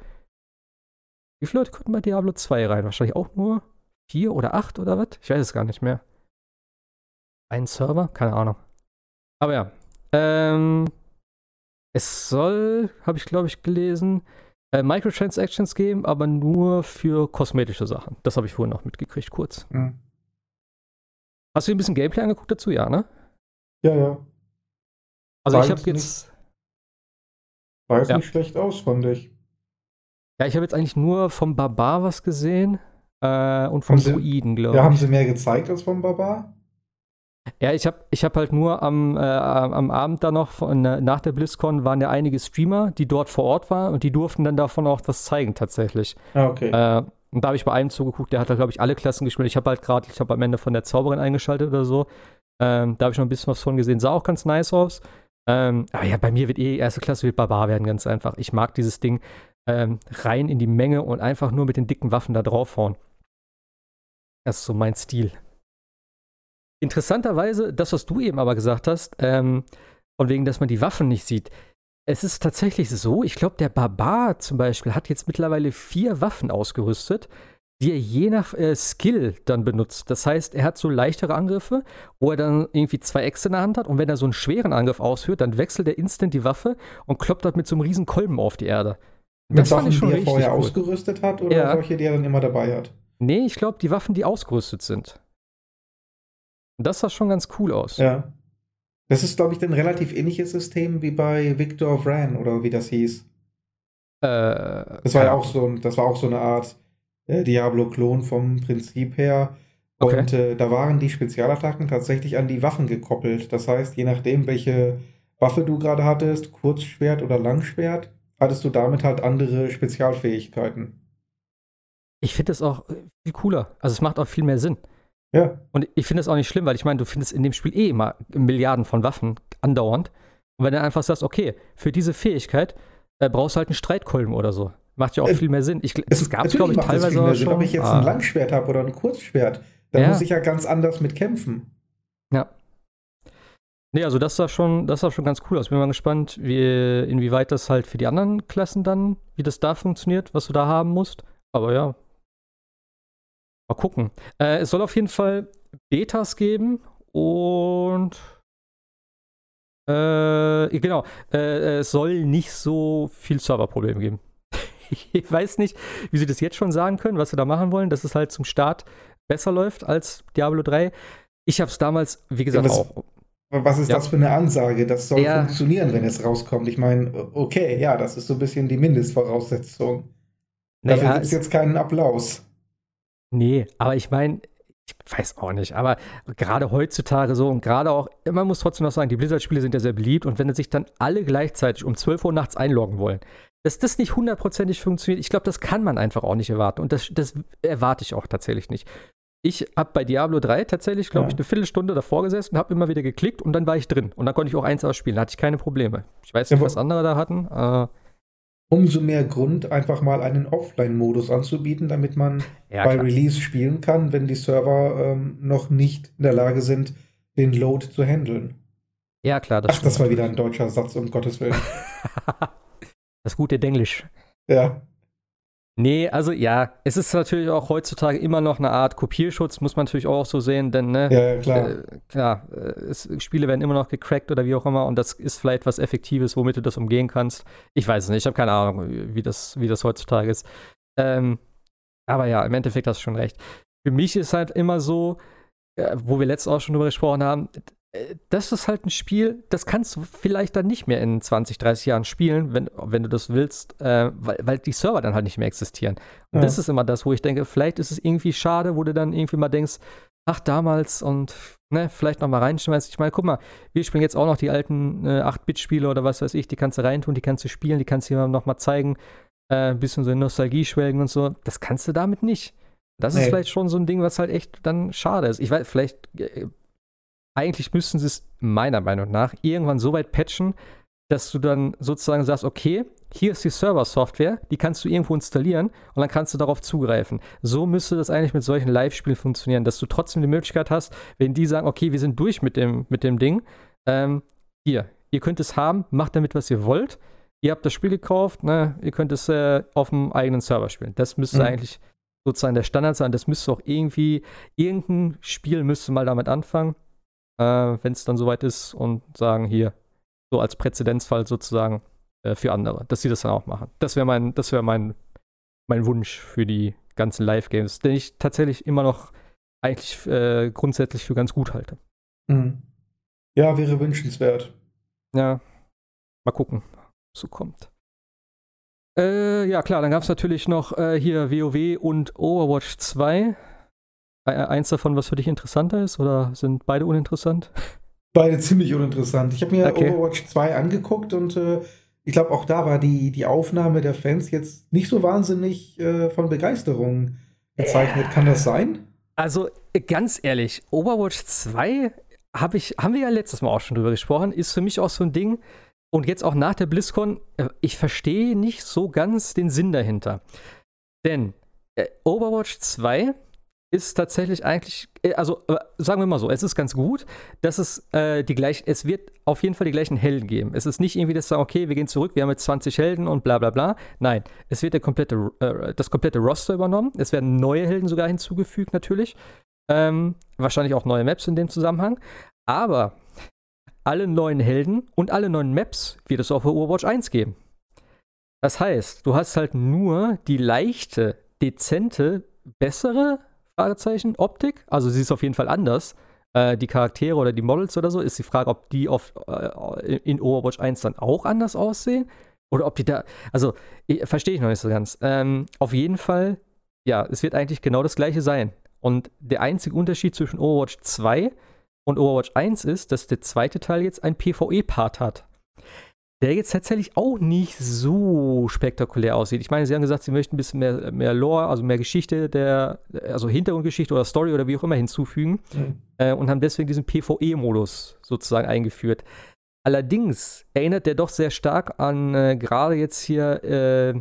Wie viele Leute konnten bei Diablo 2 rein? Wahrscheinlich auch nur vier oder acht oder was? Ich weiß es gar nicht mehr. Ein Server? Keine Ahnung. Aber ja. Ähm, es soll, habe ich glaube ich gelesen, äh, Microtransactions geben, aber nur für kosmetische Sachen. Das habe ich vorhin noch mitgekriegt, kurz. Mhm. Hast du dir ein bisschen Gameplay angeguckt dazu? Ja, ne? Ja, ja. Also War ich habe jetzt jetzt, Sah jetzt Ja. nicht schlecht aus, fand ich. ja, ich habe jetzt eigentlich nur vom Barbar was gesehen äh, und vom Haben Druiden, glaube Ja, ich. haben sie mehr gezeigt als vom Barbar? Ja, ich habe ich hab halt nur am, äh, am Abend da noch, von, äh, nach der BlizzCon, waren ja einige Streamer, die dort vor Ort waren und die durften dann davon auch was zeigen tatsächlich. Ah, okay. Äh, und da habe ich bei einem zugeguckt, der hat da, glaube ich, alle Klassen gespielt. Ich habe halt gerade, ich habe am Ende von der Zauberin eingeschaltet oder so. Ähm, da habe ich noch ein bisschen was von gesehen. Sah auch ganz nice aus. Ähm, aber ja, bei mir wird eh erste Klasse wird Barbar werden, ganz einfach. Ich mag dieses Ding ähm, rein in die Menge und einfach nur mit den dicken Waffen da draufhauen. Das ist so mein Stil. Interessanterweise, das, was du eben aber gesagt hast, ähm, von wegen, dass man die Waffen nicht sieht. Es ist tatsächlich so, ich glaube, der Barbar zum Beispiel hat jetzt mittlerweile vier Waffen ausgerüstet, die er je nach äh, Skill dann benutzt. Das heißt, er hat so leichtere Angriffe, wo er dann irgendwie zwei Äxte in der Hand hat und wenn er so einen schweren Angriff ausführt, dann wechselt er instant die Waffe und kloppt dort mit so einem riesen Kolben auf die Erde. Mit das fand Sachen, ich schon die er vorher cool. ausgerüstet hat oder Ja. solche, die er dann immer dabei hat? Nee, ich glaube, die Waffen, die ausgerüstet sind. Das sah schon ganz cool aus. Ja. Das ist, glaube ich, ein relativ ähnliches System wie bei Victor Vran oder wie das hieß. Äh, Das war ja auch so, das war auch so eine Art äh, Diablo-Klon vom Prinzip her. Okay. Und äh, da waren die Spezialattacken tatsächlich an die Waffen gekoppelt. Das heißt, je nachdem, welche Waffe du gerade hattest, Kurzschwert oder Langschwert, hattest du damit halt andere Spezialfähigkeiten. Ich finde das auch äh, viel cooler. Also es macht auch viel mehr Sinn. Ja, Und ich finde es auch nicht schlimm, weil ich meine, du findest in dem Spiel eh immer Milliarden von Waffen andauernd. Und wenn du einfach sagst, okay, für diese Fähigkeit äh, brauchst du halt einen Streitkolben oder so. Macht ja auch Äh, viel mehr Sinn. Ich, es, gab, natürlich glaube ich, teilweise auch Sinn. schon. Ob ich jetzt ah, ein Langschwert habe oder ein Kurzschwert, da Ja. muss ich ja ganz anders mit kämpfen. Ja. Nee, also das sah schon, das sah schon ganz cool aus. Bin mal gespannt, wie, inwieweit das halt für die anderen Klassen dann, wie das da funktioniert, was du da haben musst. Aber ja. Mal gucken. Äh, es soll auf jeden Fall Betas geben und äh, genau, äh, es soll nicht so viel Serverprobleme geben. ich weiß nicht, wie sie das jetzt schon sagen können, was sie da machen wollen, dass es halt zum Start besser läuft als Diablo 3. Ich habe es damals, wie gesagt, was- auch. Was ist Ja. das für eine Ansage? Das soll Ja. funktionieren, wenn es rauskommt. Ich meine, okay, ja, das ist so ein bisschen die Mindestvoraussetzung. Dafür Naja, gibt es es- jetzt keinen Applaus. Nee, aber ich meine, ich weiß auch nicht, aber gerade heutzutage so und gerade auch, man muss trotzdem noch sagen, die Blizzard-Spiele sind ja sehr beliebt und wenn sich dann alle gleichzeitig um 12 Uhr nachts einloggen wollen, dass das nicht hundertprozentig funktioniert, ich glaube, das kann man einfach auch nicht erwarten und das, das erwarte ich auch tatsächlich nicht. Ich habe bei Diablo 3 tatsächlich, glaube Ja. ich, eine Viertelstunde davor gesessen, habe immer wieder geklickt und dann war ich drin und dann konnte ich auch eins ausspielen, da hatte ich keine Probleme. Ich weiß Ja, nicht, wo- was andere da hatten. Äh, Umso mehr Grund, einfach mal einen Offline-Modus anzubieten, damit man ja, bei. Release spielen kann, wenn die Server ähm, noch nicht in der Lage sind, den Load zu handeln. ja, klar, das Ach, das war wieder ein deutscher Satz, um Gottes Willen. Das gute Denglisch. ja. Nee, also ja, es ist natürlich auch heutzutage immer noch eine Art Kopierschutz, muss man natürlich auch so sehen, denn ne, ja, ja, klar. äh, klar, äh, es, Spiele werden immer noch gecrackt oder wie auch immer und das ist vielleicht was Effektives, womit du das umgehen kannst. Ich weiß es nicht, ich habe keine Ahnung, wie das, wie das heutzutage ist. Ähm, aber ja, im Endeffekt hast du schon recht. Für mich ist halt immer so, äh, wo wir letztes auch schon drüber gesprochen haben, das ist halt ein Spiel, das kannst du vielleicht dann nicht mehr in 20, 30 Jahren spielen, wenn, wenn du das willst, äh, weil, weil die Server dann halt nicht mehr existieren. Und Ja. das ist immer das, wo ich denke, vielleicht ist es irgendwie schade, wo du dann irgendwie mal denkst, ach, damals und ne, vielleicht noch mal reinschmeißt. Ich meine, guck mal, wir spielen jetzt auch noch die alten äh, 8-Bit-Spiele oder was weiß ich, die kannst du reintun, die kannst du spielen, die kannst du dir noch mal zeigen, äh, ein bisschen so in Nostalgie schwelgen und so. Das kannst du damit nicht. Das ist Nee. vielleicht schon so ein Ding, was halt echt dann schade ist. Ich weiß, vielleicht, äh, eigentlich müssten sie es meiner Meinung nach irgendwann so weit patchen, dass du dann sozusagen sagst, okay, hier ist die Server-Software, die kannst du irgendwo installieren und dann kannst du darauf zugreifen. So müsste das eigentlich mit solchen Live-Spielen funktionieren, dass du trotzdem die Möglichkeit hast, wenn die sagen, okay, wir sind durch mit dem, mit dem Ding, ähm, hier, ihr könnt es haben, macht damit, was ihr wollt. Ihr habt das Spiel gekauft, ne, ihr könnt es äh, auf dem eigenen Server spielen. Das müsste mhm. eigentlich sozusagen der Standard sein. Das müsste auch irgendwie, irgendein Spiel müsste mal damit anfangen, äh, wenn es dann soweit ist und sagen, hier, so als Präzedenzfall sozusagen äh, für andere, dass sie das dann auch machen. Das wäre mein, das wäre mein, mein Wunsch für die ganzen Live-Games, den ich tatsächlich immer noch eigentlich äh, grundsätzlich für ganz gut halte. Mhm. Ja, wäre wünschenswert. Ja, mal gucken, so kommt. Äh, ja, klar, dann gab es natürlich noch äh, hier WoW und Overwatch 2. Äh, eins davon, was für dich interessanter ist, oder sind beide uninteressant? Beide ziemlich uninteressant. Ich habe mir okay. Overwatch 2 angeguckt und äh, ich glaube, auch da war die, die Aufnahme der Fans jetzt nicht so wahnsinnig äh, von Begeisterung gezeichnet. Kann das sein? Also, ganz ehrlich, Overwatch 2 hab ich, haben wir ja letztes Mal auch schon drüber gesprochen, ist für mich auch so ein Ding, und jetzt auch nach der BlizzCon, äh, ich verstehe nicht so ganz den Sinn dahinter. Denn äh, Overwatch 2 ist tatsächlich eigentlich, äh, also äh, sagen wir mal so, es ist ganz gut, dass es äh, die gleichen, es wird auf jeden Fall die gleichen Helden geben. Es ist nicht irgendwie das sagen, okay, wir gehen zurück, wir haben jetzt 20 Helden und bla bla bla. Nein, es wird der komplette, äh, das komplette Roster übernommen. Es werden neue Helden sogar hinzugefügt, natürlich. Ähm, wahrscheinlich auch neue Maps in dem Zusammenhang. Aber alle neuen Helden und alle neuen Maps wird es auch für Overwatch 1 geben. Das heißt, du hast halt nur die leichte, dezente, bessere Fragezeichen Optik. Also sie ist auf jeden Fall anders. Äh, die Charaktere oder die Models oder so, ist die Frage, ob die auf, äh, in Overwatch 1 dann auch anders aussehen. Oder ob die da. Also, verstehe ich noch nicht so ganz. Ähm, auf jeden Fall, ja, es wird eigentlich genau das gleiche sein. Und der einzige Unterschied zwischen Overwatch 2 und Overwatch 1 ist, dass der zweite Teil jetzt einen PvE-Part hat. Der jetzt tatsächlich auch nicht so spektakulär aussieht. Ich meine, sie haben gesagt, sie möchten ein bisschen mehr, mehr Lore, also mehr Geschichte, der, also Hintergrundgeschichte oder Story oder wie auch immer hinzufügen mhm. äh, und haben deswegen diesen PvE-Modus sozusagen eingeführt. Allerdings erinnert der doch sehr stark an äh, gerade jetzt hier, äh,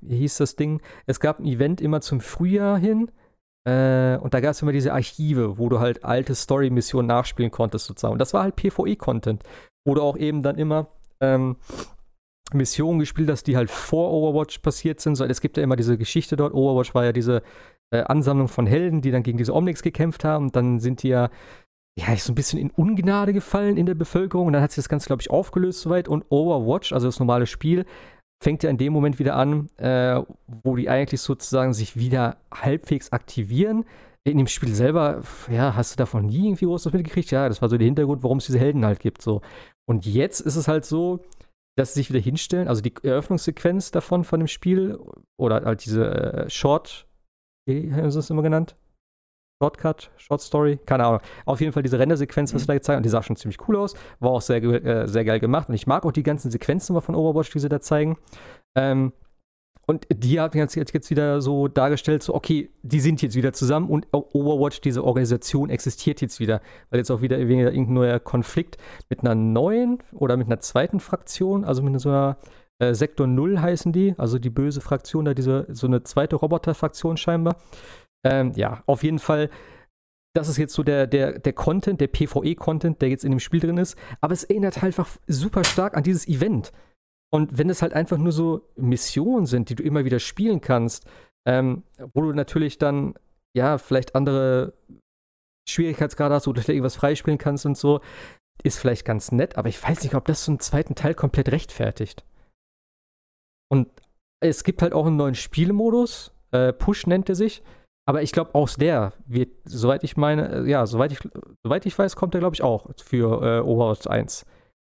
wie hieß das Ding? Es gab ein Event immer zum Frühjahr hin, äh, und da gab es immer diese Archive, wo du halt alte Story-Missionen nachspielen konntest, sozusagen. Und das war halt PvE-Content, wo du auch eben dann immer ähm, Missionen gespielt hast, die halt vor Overwatch passiert sind. So, es gibt ja immer diese Geschichte dort. Overwatch war ja diese äh, Ansammlung von Helden, die dann gegen diese Omnics gekämpft haben. Und dann sind die ja, ja so ein bisschen in Ungnade gefallen in der Bevölkerung. Und dann hat sich das Ganze, glaube ich, aufgelöst soweit. Und Overwatch, also das normale Spiel, fängt ja in dem Moment wieder an, äh, wo die eigentlich sozusagen sich wieder halbwegs aktivieren. In dem Spiel selber, ja, hast du davon nie irgendwie groß was mitgekriegt? Ja, das war so der Hintergrund, warum es diese Helden halt gibt. So. Und jetzt ist es halt so, dass sie sich wieder hinstellen, also die Eröffnungssequenz davon, von dem Spiel, oder halt diese äh, Short, wie haben sie das immer genannt? Shortcut, Short Story, keine Ahnung. Auf jeden Fall diese Rendersequenz, was mhm. sie da gezeigt haben, die sah schon ziemlich cool aus, war auch sehr, äh, sehr geil gemacht. Und ich mag auch die ganzen Sequenzen von Overwatch, die sie da zeigen. Ähm, und die haben jetzt, jetzt wieder so dargestellt, so, okay, die sind jetzt wieder zusammen und Overwatch, diese Organisation existiert jetzt wieder. Weil jetzt auch wieder irgendein neuer Konflikt mit einer neuen oder mit einer zweiten Fraktion, also mit so einer äh, Sektor 0 heißen die, also die böse Fraktion, da diese, so eine zweite Roboter-Fraktion scheinbar. Ähm, ja, auf jeden Fall, das ist jetzt so der, der, der Content, der PvE-Content, der jetzt in dem Spiel drin ist. Aber es erinnert halt einfach super stark an dieses Event. Und wenn es halt einfach nur so Missionen sind, die du immer wieder spielen kannst, ähm, wo du natürlich dann, ja, vielleicht andere Schwierigkeitsgrade hast, du irgendwas freispielen kannst und so, ist vielleicht ganz nett, aber ich weiß nicht, ob das so einen zweiten Teil komplett rechtfertigt. Und es gibt halt auch einen neuen Spielmodus, äh, Push nennt er sich, aber ich glaube, aus der wird, soweit ich meine, äh, ja, soweit ich, soweit ich weiß, kommt der, glaube ich, auch für äh, Overwatch 1.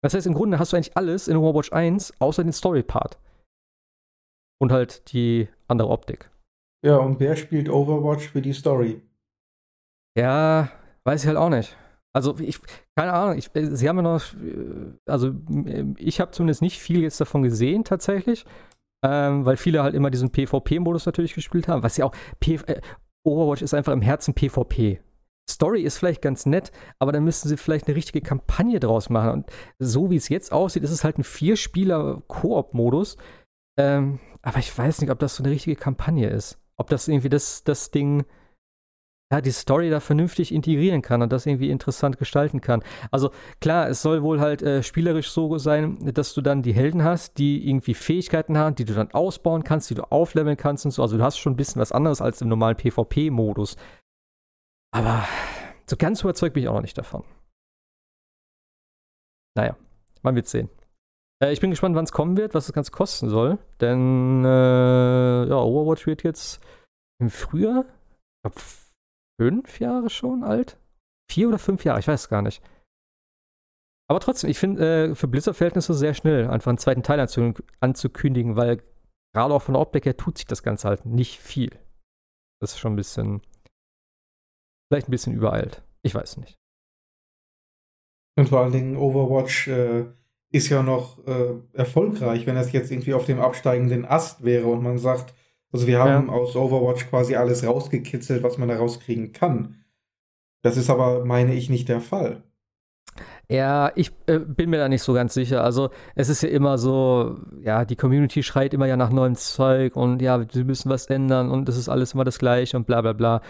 Das heißt, im Grunde hast du eigentlich alles in Overwatch 1, außer den Story-Part. Und halt die andere Optik. Ja, und wer spielt Overwatch für die Story? Ja, weiß ich halt auch nicht. Also, ich, keine Ahnung, ich, äh, sie haben ja noch, also ich habe zumindest nicht viel jetzt davon gesehen, tatsächlich. Ähm, weil viele halt immer diesen PvP-Modus natürlich gespielt haben, was ja auch, P äh, Overwatch ist einfach im Herzen PvP. Story ist vielleicht ganz nett, aber dann müssten sie vielleicht eine richtige Kampagne draus machen. Und so wie es jetzt aussieht, ist es halt ein Vier-Spieler-Koop-Modus. Ähm, aber ich weiß nicht, ob das so eine richtige Kampagne ist. Ob das irgendwie das, das Ding, ja, die Story da vernünftig integrieren kann und das irgendwie interessant gestalten kann. Also klar, es soll wohl halt äh, spielerisch so sein, dass du dann die Helden hast, die irgendwie Fähigkeiten haben, die du dann ausbauen kannst, die du aufleveln kannst und so. Also du hast schon ein bisschen was anderes als im normalen PvP-Modus. Aber so ganz überzeugt bin ich auch noch nicht davon. Naja, man wird sehen. Äh, ich bin gespannt, wann es kommen wird, was das Ganze kosten soll. Denn äh, ja, Overwatch wird jetzt im Frühjahr, ich glaube, fünf Jahre schon alt. Vier oder fünf Jahre, ich weiß gar nicht. Aber trotzdem, ich finde äh, für Blizzard-Verhältnisse sehr schnell, einfach einen zweiten Teil anzukündigen, weil gerade auch von der Optik her tut sich das Ganze halt nicht viel. Das ist schon ein bisschen Vielleicht ein bisschen übereilt. Ich weiß nicht. Und vor allen Dingen Overwatch äh, ist ja noch äh, erfolgreich, wenn das jetzt irgendwie auf dem absteigenden Ast wäre und man sagt, also wir haben ja. aus Overwatch quasi alles rausgekitzelt, was man da rauskriegen kann. Das ist aber, meine ich, nicht der Fall. Ja, ich äh, bin mir da nicht so ganz sicher. Also es ist ja immer so, ja, die Community schreit immer ja nach neuem Zeug und ja, sie müssen was ändern und es ist alles immer das gleiche und bla bla bla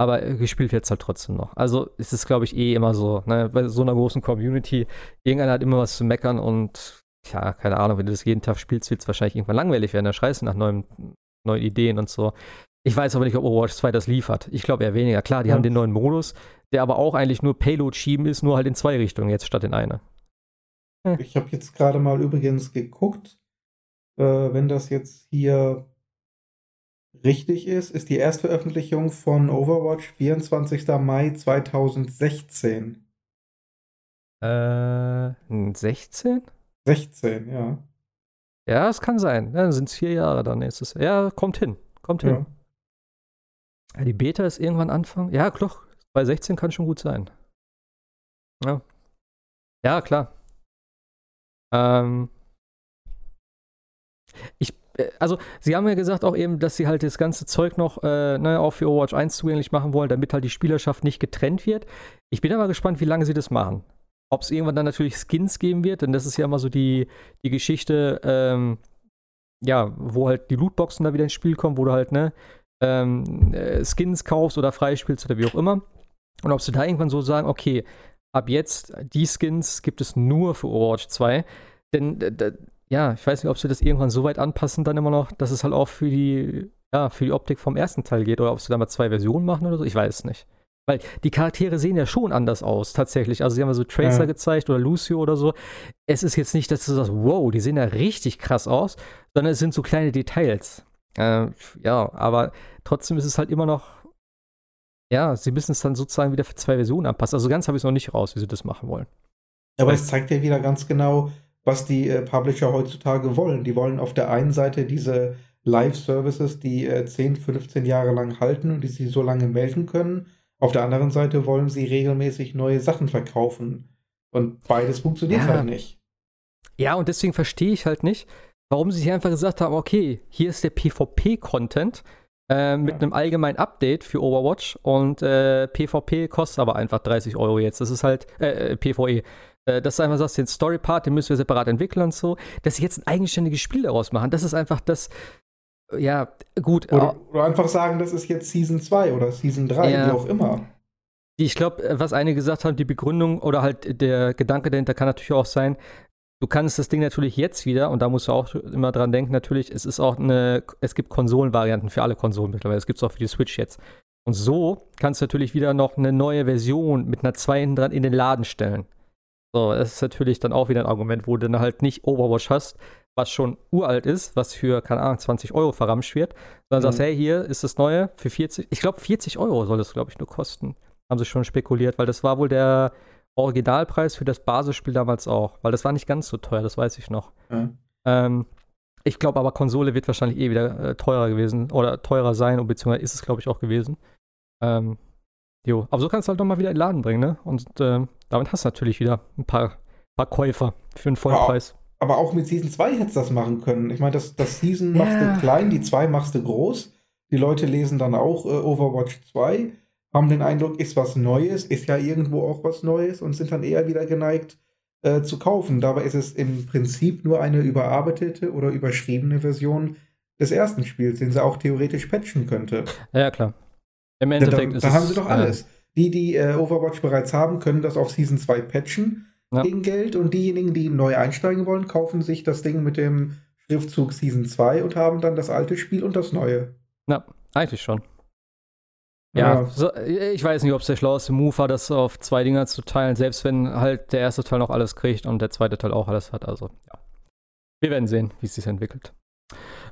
aber gespielt wird es halt trotzdem noch. Also ist es, glaube ich, eh immer so, ne? bei so einer großen Community, irgendeiner hat immer was zu meckern und ja, keine Ahnung, wenn du das jeden Tag spielst, wird es wahrscheinlich irgendwann langweilig werden, da schreist du nach neuen, neuen Ideen und so. Ich weiß aber nicht, ob Overwatch 2 das liefert. Ich glaube eher weniger. Klar, die ja. haben den neuen Modus, der aber auch eigentlich nur Payload schieben ist, nur halt in zwei Richtungen jetzt statt in eine. Hm. Ich habe jetzt gerade mal übrigens geguckt, äh, wenn das jetzt hier richtig ist, ist die Erstveröffentlichung von Overwatch 24. Mai 2016. Äh, 16? 16, ja. Ja, es kann sein. Ja, dann sind es vier Jahre dann nächstes Jahr. Ja, kommt hin. Kommt hin. Ja. Die Beta ist irgendwann Anfang. Ja, doch. Bei 16 kann schon gut sein. Ja. Ja, klar. Ähm, ich also sie haben ja gesagt auch eben, dass sie halt das ganze Zeug noch äh, ne, auch für Overwatch 1 zugänglich machen wollen, damit halt die Spielerschaft nicht getrennt wird. Ich bin aber gespannt, wie lange sie das machen. Ob es irgendwann dann natürlich Skins geben wird, denn das ist ja immer so die, die Geschichte, ähm, ja, wo halt die Lootboxen da wieder ins Spiel kommen, wo du halt, ne, ähm, äh, Skins kaufst oder freispielst oder wie auch immer. Und ob sie da irgendwann so sagen, okay, ab jetzt, die Skins gibt es nur für Overwatch 2. Denn ja, ich weiß nicht, ob sie das irgendwann so weit anpassen, dann immer noch, dass es halt auch für die, ja, für die Optik vom ersten Teil geht oder ob sie da mal zwei Versionen machen oder so. Ich weiß es nicht. Weil die Charaktere sehen ja schon anders aus, tatsächlich. Also, sie haben ja so Tracer ja. gezeigt oder Lucio oder so. Es ist jetzt nicht, dass du sagst, wow, die sehen ja richtig krass aus, sondern es sind so kleine Details. Äh, ja, aber trotzdem ist es halt immer noch, ja, sie müssen es dann sozusagen wieder für zwei Versionen anpassen. Also, ganz habe ich es noch nicht raus, wie sie das machen wollen. Aber es zeigt ja wieder ganz genau, was die äh, Publisher heutzutage wollen. Die wollen auf der einen Seite diese Live-Services, die äh, 10, 15 Jahre lang halten und die sie so lange melden können. Auf der anderen Seite wollen sie regelmäßig neue Sachen verkaufen. Und beides funktioniert ja. halt nicht. Ja, und deswegen verstehe ich halt nicht, warum sie hier einfach gesagt haben, okay, hier ist der PvP-Content äh, mit ja. einem allgemeinen Update für Overwatch und äh, PvP kostet aber einfach 30 Euro jetzt. Das ist halt, äh, äh PvE. Äh, dass du einfach sagst, den Story-Part, den müssen wir separat entwickeln und so, dass sie jetzt ein eigenständiges Spiel daraus machen. Das ist einfach das, ja, gut. Oder, oder einfach sagen, das ist jetzt Season 2 oder Season 3, ja, wie auch immer. Ich glaube, äh, was einige gesagt haben, die Begründung oder halt der Gedanke dahinter kann natürlich auch sein, du kannst das Ding natürlich jetzt wieder, und da musst du auch immer dran denken, natürlich, es ist auch eine, es gibt Konsolenvarianten für alle Konsolen mittlerweile, es gibt es auch für die Switch jetzt. Und so kannst du natürlich wieder noch eine neue Version mit einer 2 dran in den Laden stellen. So, das ist natürlich dann auch wieder ein Argument, wo du dann halt nicht Overwatch hast, was schon uralt ist, was für, keine Ahnung, 20 Euro verramscht wird, sondern mhm. sagst, hey, hier ist das Neue für 40, ich glaube 40 Euro soll das, glaube ich, nur kosten. Haben sie schon spekuliert, weil das war wohl der Originalpreis für das Basisspiel damals auch, weil das war nicht ganz so teuer, das weiß ich noch. Mhm. Ähm, ich glaube aber, Konsole wird wahrscheinlich eh wieder äh, teurer gewesen oder teurer sein, beziehungsweise ist es, glaube ich, auch gewesen. Ähm, Jo, aber so kannst du halt nochmal wieder in den Laden bringen, ne? Und äh, damit hast du natürlich wieder ein paar, paar Käufer für einen Vollpreis. Aber, aber auch mit Season 2 hättest du das machen können. Ich meine, das, das Season ja. machst du klein, die 2 machst du groß. Die Leute lesen dann auch äh, Overwatch 2. haben den Eindruck, ist was Neues, ist ja irgendwo auch was Neues und sind dann eher wieder geneigt äh, zu kaufen. Dabei ist es im Prinzip nur eine überarbeitete oder überschriebene Version des ersten Spiels, den sie auch theoretisch patchen könnte. Ja, klar. Im Endeffekt da, ist da es. haben sie doch alles. Äh, Die, die äh, Overwatch bereits haben, können das auf Season 2 patchen Ja. gegen Geld und diejenigen, die neu einsteigen wollen, kaufen sich das Ding mit dem Schriftzug Season 2 und haben dann das alte Spiel und das neue. ja, eigentlich schon. Ja, Ja. So, ich weiß nicht, ob es der schlaueste Move war, das auf zwei Dinger zu teilen, selbst wenn halt der erste Teil noch alles kriegt und der zweite Teil auch alles hat. Also, ja. Wir werden sehen, wie es sich entwickelt.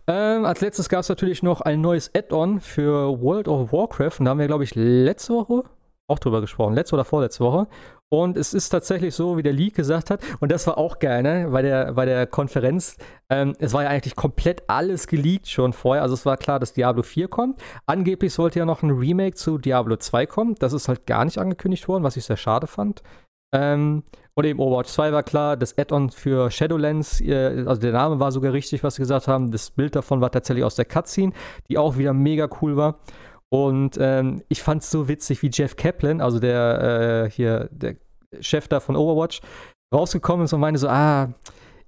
Ähm, als letztes gab es natürlich noch ein neues Add-on für World of Warcraft. Und da haben wir, glaube ich, letzte Woche auch drüber gesprochen. Letzte oder vorletzte Woche. Und es ist tatsächlich so, wie der Leak gesagt hat. Und das war auch geil, ne? Bei der, bei der Konferenz. Ähm, es war ja eigentlich komplett alles geleakt schon vorher. Also es war klar, dass Diablo 4 kommt. Angeblich sollte ja noch ein Remake zu Diablo 2 kommen. Das ist halt gar nicht angekündigt worden, was ich sehr schade fand. Ähm, und eben Overwatch 2 war klar, das Add-on für Shadowlands, äh, also der Name war sogar richtig, was sie gesagt haben. Das Bild davon war tatsächlich aus der Cutscene, die auch wieder mega cool war. Und ähm, ich fand es so witzig, wie Jeff Kaplan, also der äh, hier, der Chef da von Overwatch, rausgekommen ist und meinte so, ah,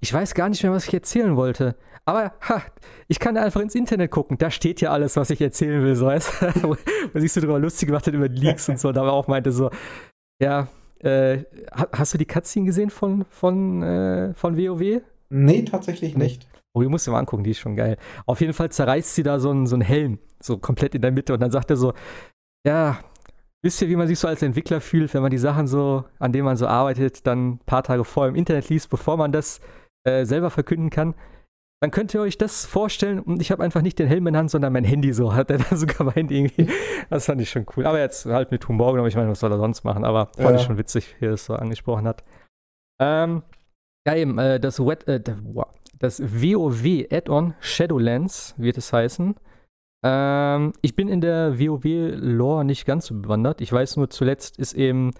ich weiß gar nicht mehr, was ich erzählen wollte. Aber ha, ich kann einfach ins Internet gucken. Da steht ja alles, was ich erzählen will. So, weißt? du? Wo sich so drüber lustig gemacht hat über Leaks und so. Und aber auch meinte so, ja, äh, ha- hast du die Cutscene gesehen von, von, äh, von WoW? Nee, tatsächlich nicht. Oh, die musst du mal angucken, die ist schon geil. Auf jeden Fall zerreißt sie da so einen, so einen Helm, so komplett in der Mitte. Und dann sagt er so, ja, wisst ihr, wie man sich so als Entwickler fühlt, wenn man die Sachen so, an denen man so arbeitet, dann ein paar Tage vorher im Internet liest, bevor man das äh, selber verkünden kann? Dann könnt ihr euch das vorstellen und ich habe einfach nicht den Helm in der Hand, sondern mein Handy so, hat er dann so gemeint irgendwie. Das fand ich schon cool. Aber jetzt halt mit Humor genommen, ich meine, was soll er sonst machen? Aber fand Ja. ich schon witzig, wie er es so angesprochen hat. Ähm, ja, eben, äh, das, Wet, äh, das WoW Add-on Shadowlands wird es heißen. Ähm, ich bin in der WoW-Lore nicht ganz so bewandert. Ich weiß nur, zuletzt ist eben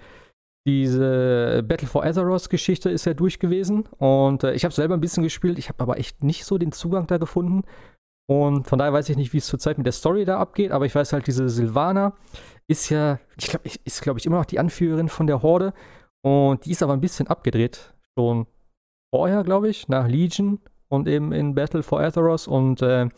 diese Battle for Azeroth-Geschichte ist ja durch gewesen. Und äh, ich habe selber ein bisschen gespielt. Ich habe aber echt nicht so den Zugang da gefunden. Und von daher weiß ich nicht, wie es zurzeit mit der Story da abgeht. Aber ich weiß halt, diese Silvana ist ja, ich glaube, ist, glaube ich, immer noch die Anführerin von der Horde. Und die ist aber ein bisschen abgedreht. Schon vorher, glaube ich, nach Legion und eben in Battle for Azeroth. Und äh,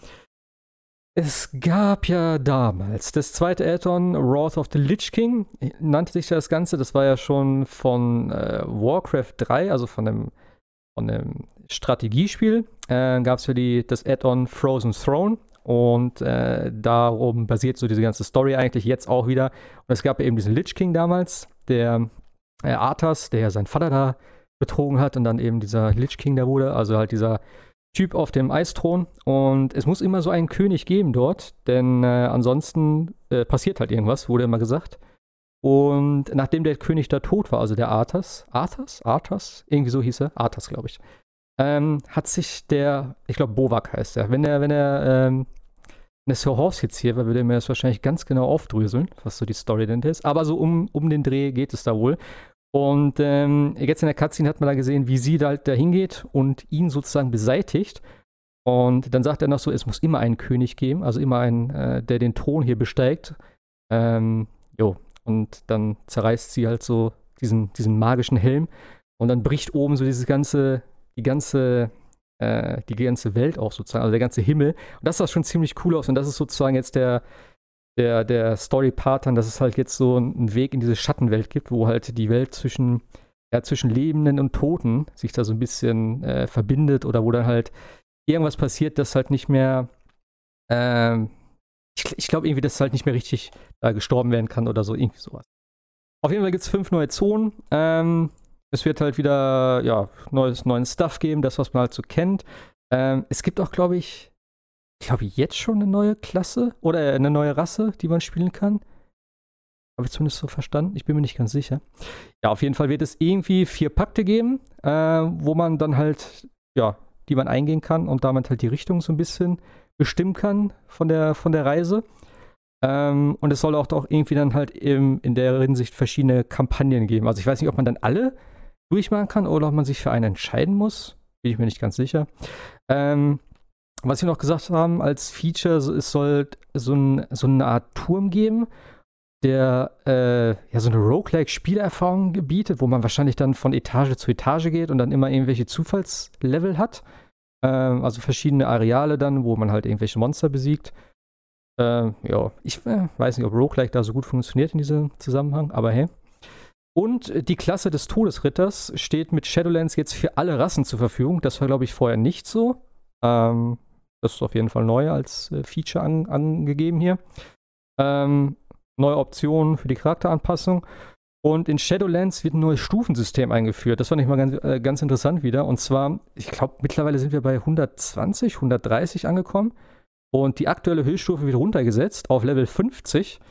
es gab ja damals das zweite Add-on, Wrath of the Lich King, nannte sich das Ganze. Das war ja schon von äh, Warcraft 3, also von dem, von dem Strategiespiel. Äh, gab es für die, das Add-on Frozen Throne. Und äh, darum basiert so diese ganze Story eigentlich jetzt auch wieder. Und es gab eben diesen Lich King damals, der äh, Arthas, der ja seinen Vater da betrogen hat und dann eben dieser Lich King da wurde, also halt dieser Typ auf dem Eisthron. Und es muss immer so einen König geben dort, denn äh, ansonsten äh, passiert halt irgendwas, wurde immer gesagt. Und nachdem der König da tot war, also der Arthas, Arthas? Arthas? Irgendwie so hieß er, Arthas, glaube ich, ähm, hat sich der, ich glaube, Bovak heißt er, wenn er, wenn er, ähm, der Sir Horst jetzt hier wäre, würde er mir das wahrscheinlich ganz genau aufdröseln, was so die Story denn ist. Aber so um, um den Dreh geht es da wohl. Und ähm, jetzt in der Cutscene hat man da gesehen, wie sie da halt da hingeht und ihn sozusagen beseitigt. Und dann sagt er noch so, es muss immer einen König geben, also immer einen, äh, der den Thron hier besteigt. Ähm, jo, und dann zerreißt sie halt so diesen, diesen magischen Helm und dann bricht oben so dieses ganze, die ganze, äh, die ganze Welt auch sozusagen, also der ganze Himmel. Und das sah schon ziemlich cool aus und das ist sozusagen jetzt der, der, der Story-Part dann, dass es halt jetzt so einen Weg in diese Schattenwelt gibt, wo halt die Welt zwischen, ja, zwischen Lebenden und Toten sich da so ein bisschen äh, verbindet oder wo dann halt irgendwas passiert, das halt nicht mehr, ähm, ich, ich glaube irgendwie, dass halt nicht mehr richtig da gestorben werden kann oder so, irgendwie sowas. Auf jeden Fall gibt es fünf neue Zonen. Ähm, es wird halt wieder, ja, neues, neuen Stuff geben, das, was man halt so kennt. Ähm, es gibt auch, glaube ich, ich glaube, jetzt schon eine neue Klasse oder eine neue Rasse, die man spielen kann. Habe ich zumindest so verstanden. Ich bin mir nicht ganz sicher. Ja, auf jeden Fall wird es irgendwie vier Pakte geben, äh, wo man dann halt, ja, die man eingehen kann und damit halt die Richtung so ein bisschen bestimmen kann von der, von der Reise. Ähm, und es soll auch, auch irgendwie dann halt im, in der Hinsicht verschiedene Kampagnen geben. Also ich weiß nicht, ob man dann alle durchmachen kann oder ob man sich für eine entscheiden muss. Bin ich mir nicht ganz sicher. Ähm, was sie noch gesagt haben als Feature, es soll so, ein, so eine Art Turm geben. der äh, ja so eine Roguelike-Spielerfahrung bietet, wo man wahrscheinlich dann von Etage zu Etage geht und dann immer irgendwelche Zufallslevel hat. Ähm, also verschiedene Areale dann, wo man halt irgendwelche Monster besiegt. Äh, ja, ich äh, weiß nicht, ob Roguelike da so gut funktioniert in diesem Zusammenhang, aber hey. Und die Klasse des Todesritters steht mit Shadowlands jetzt für alle Rassen zur Verfügung. Das war, glaube ich, vorher nicht so. Ähm, das ist auf jeden Fall neu als äh, Feature an, angegeben hier. Ähm, neue Optionen für die Charakteranpassung. Und in Shadowlands wird ein neues Stufensystem eingeführt. Das fand ich mal ganz, äh, ganz interessant wieder. Und zwar, ich glaube, mittlerweile sind wir bei 120, 130 angekommen. Und die aktuelle Höchststufe wird runtergesetzt auf Level 50.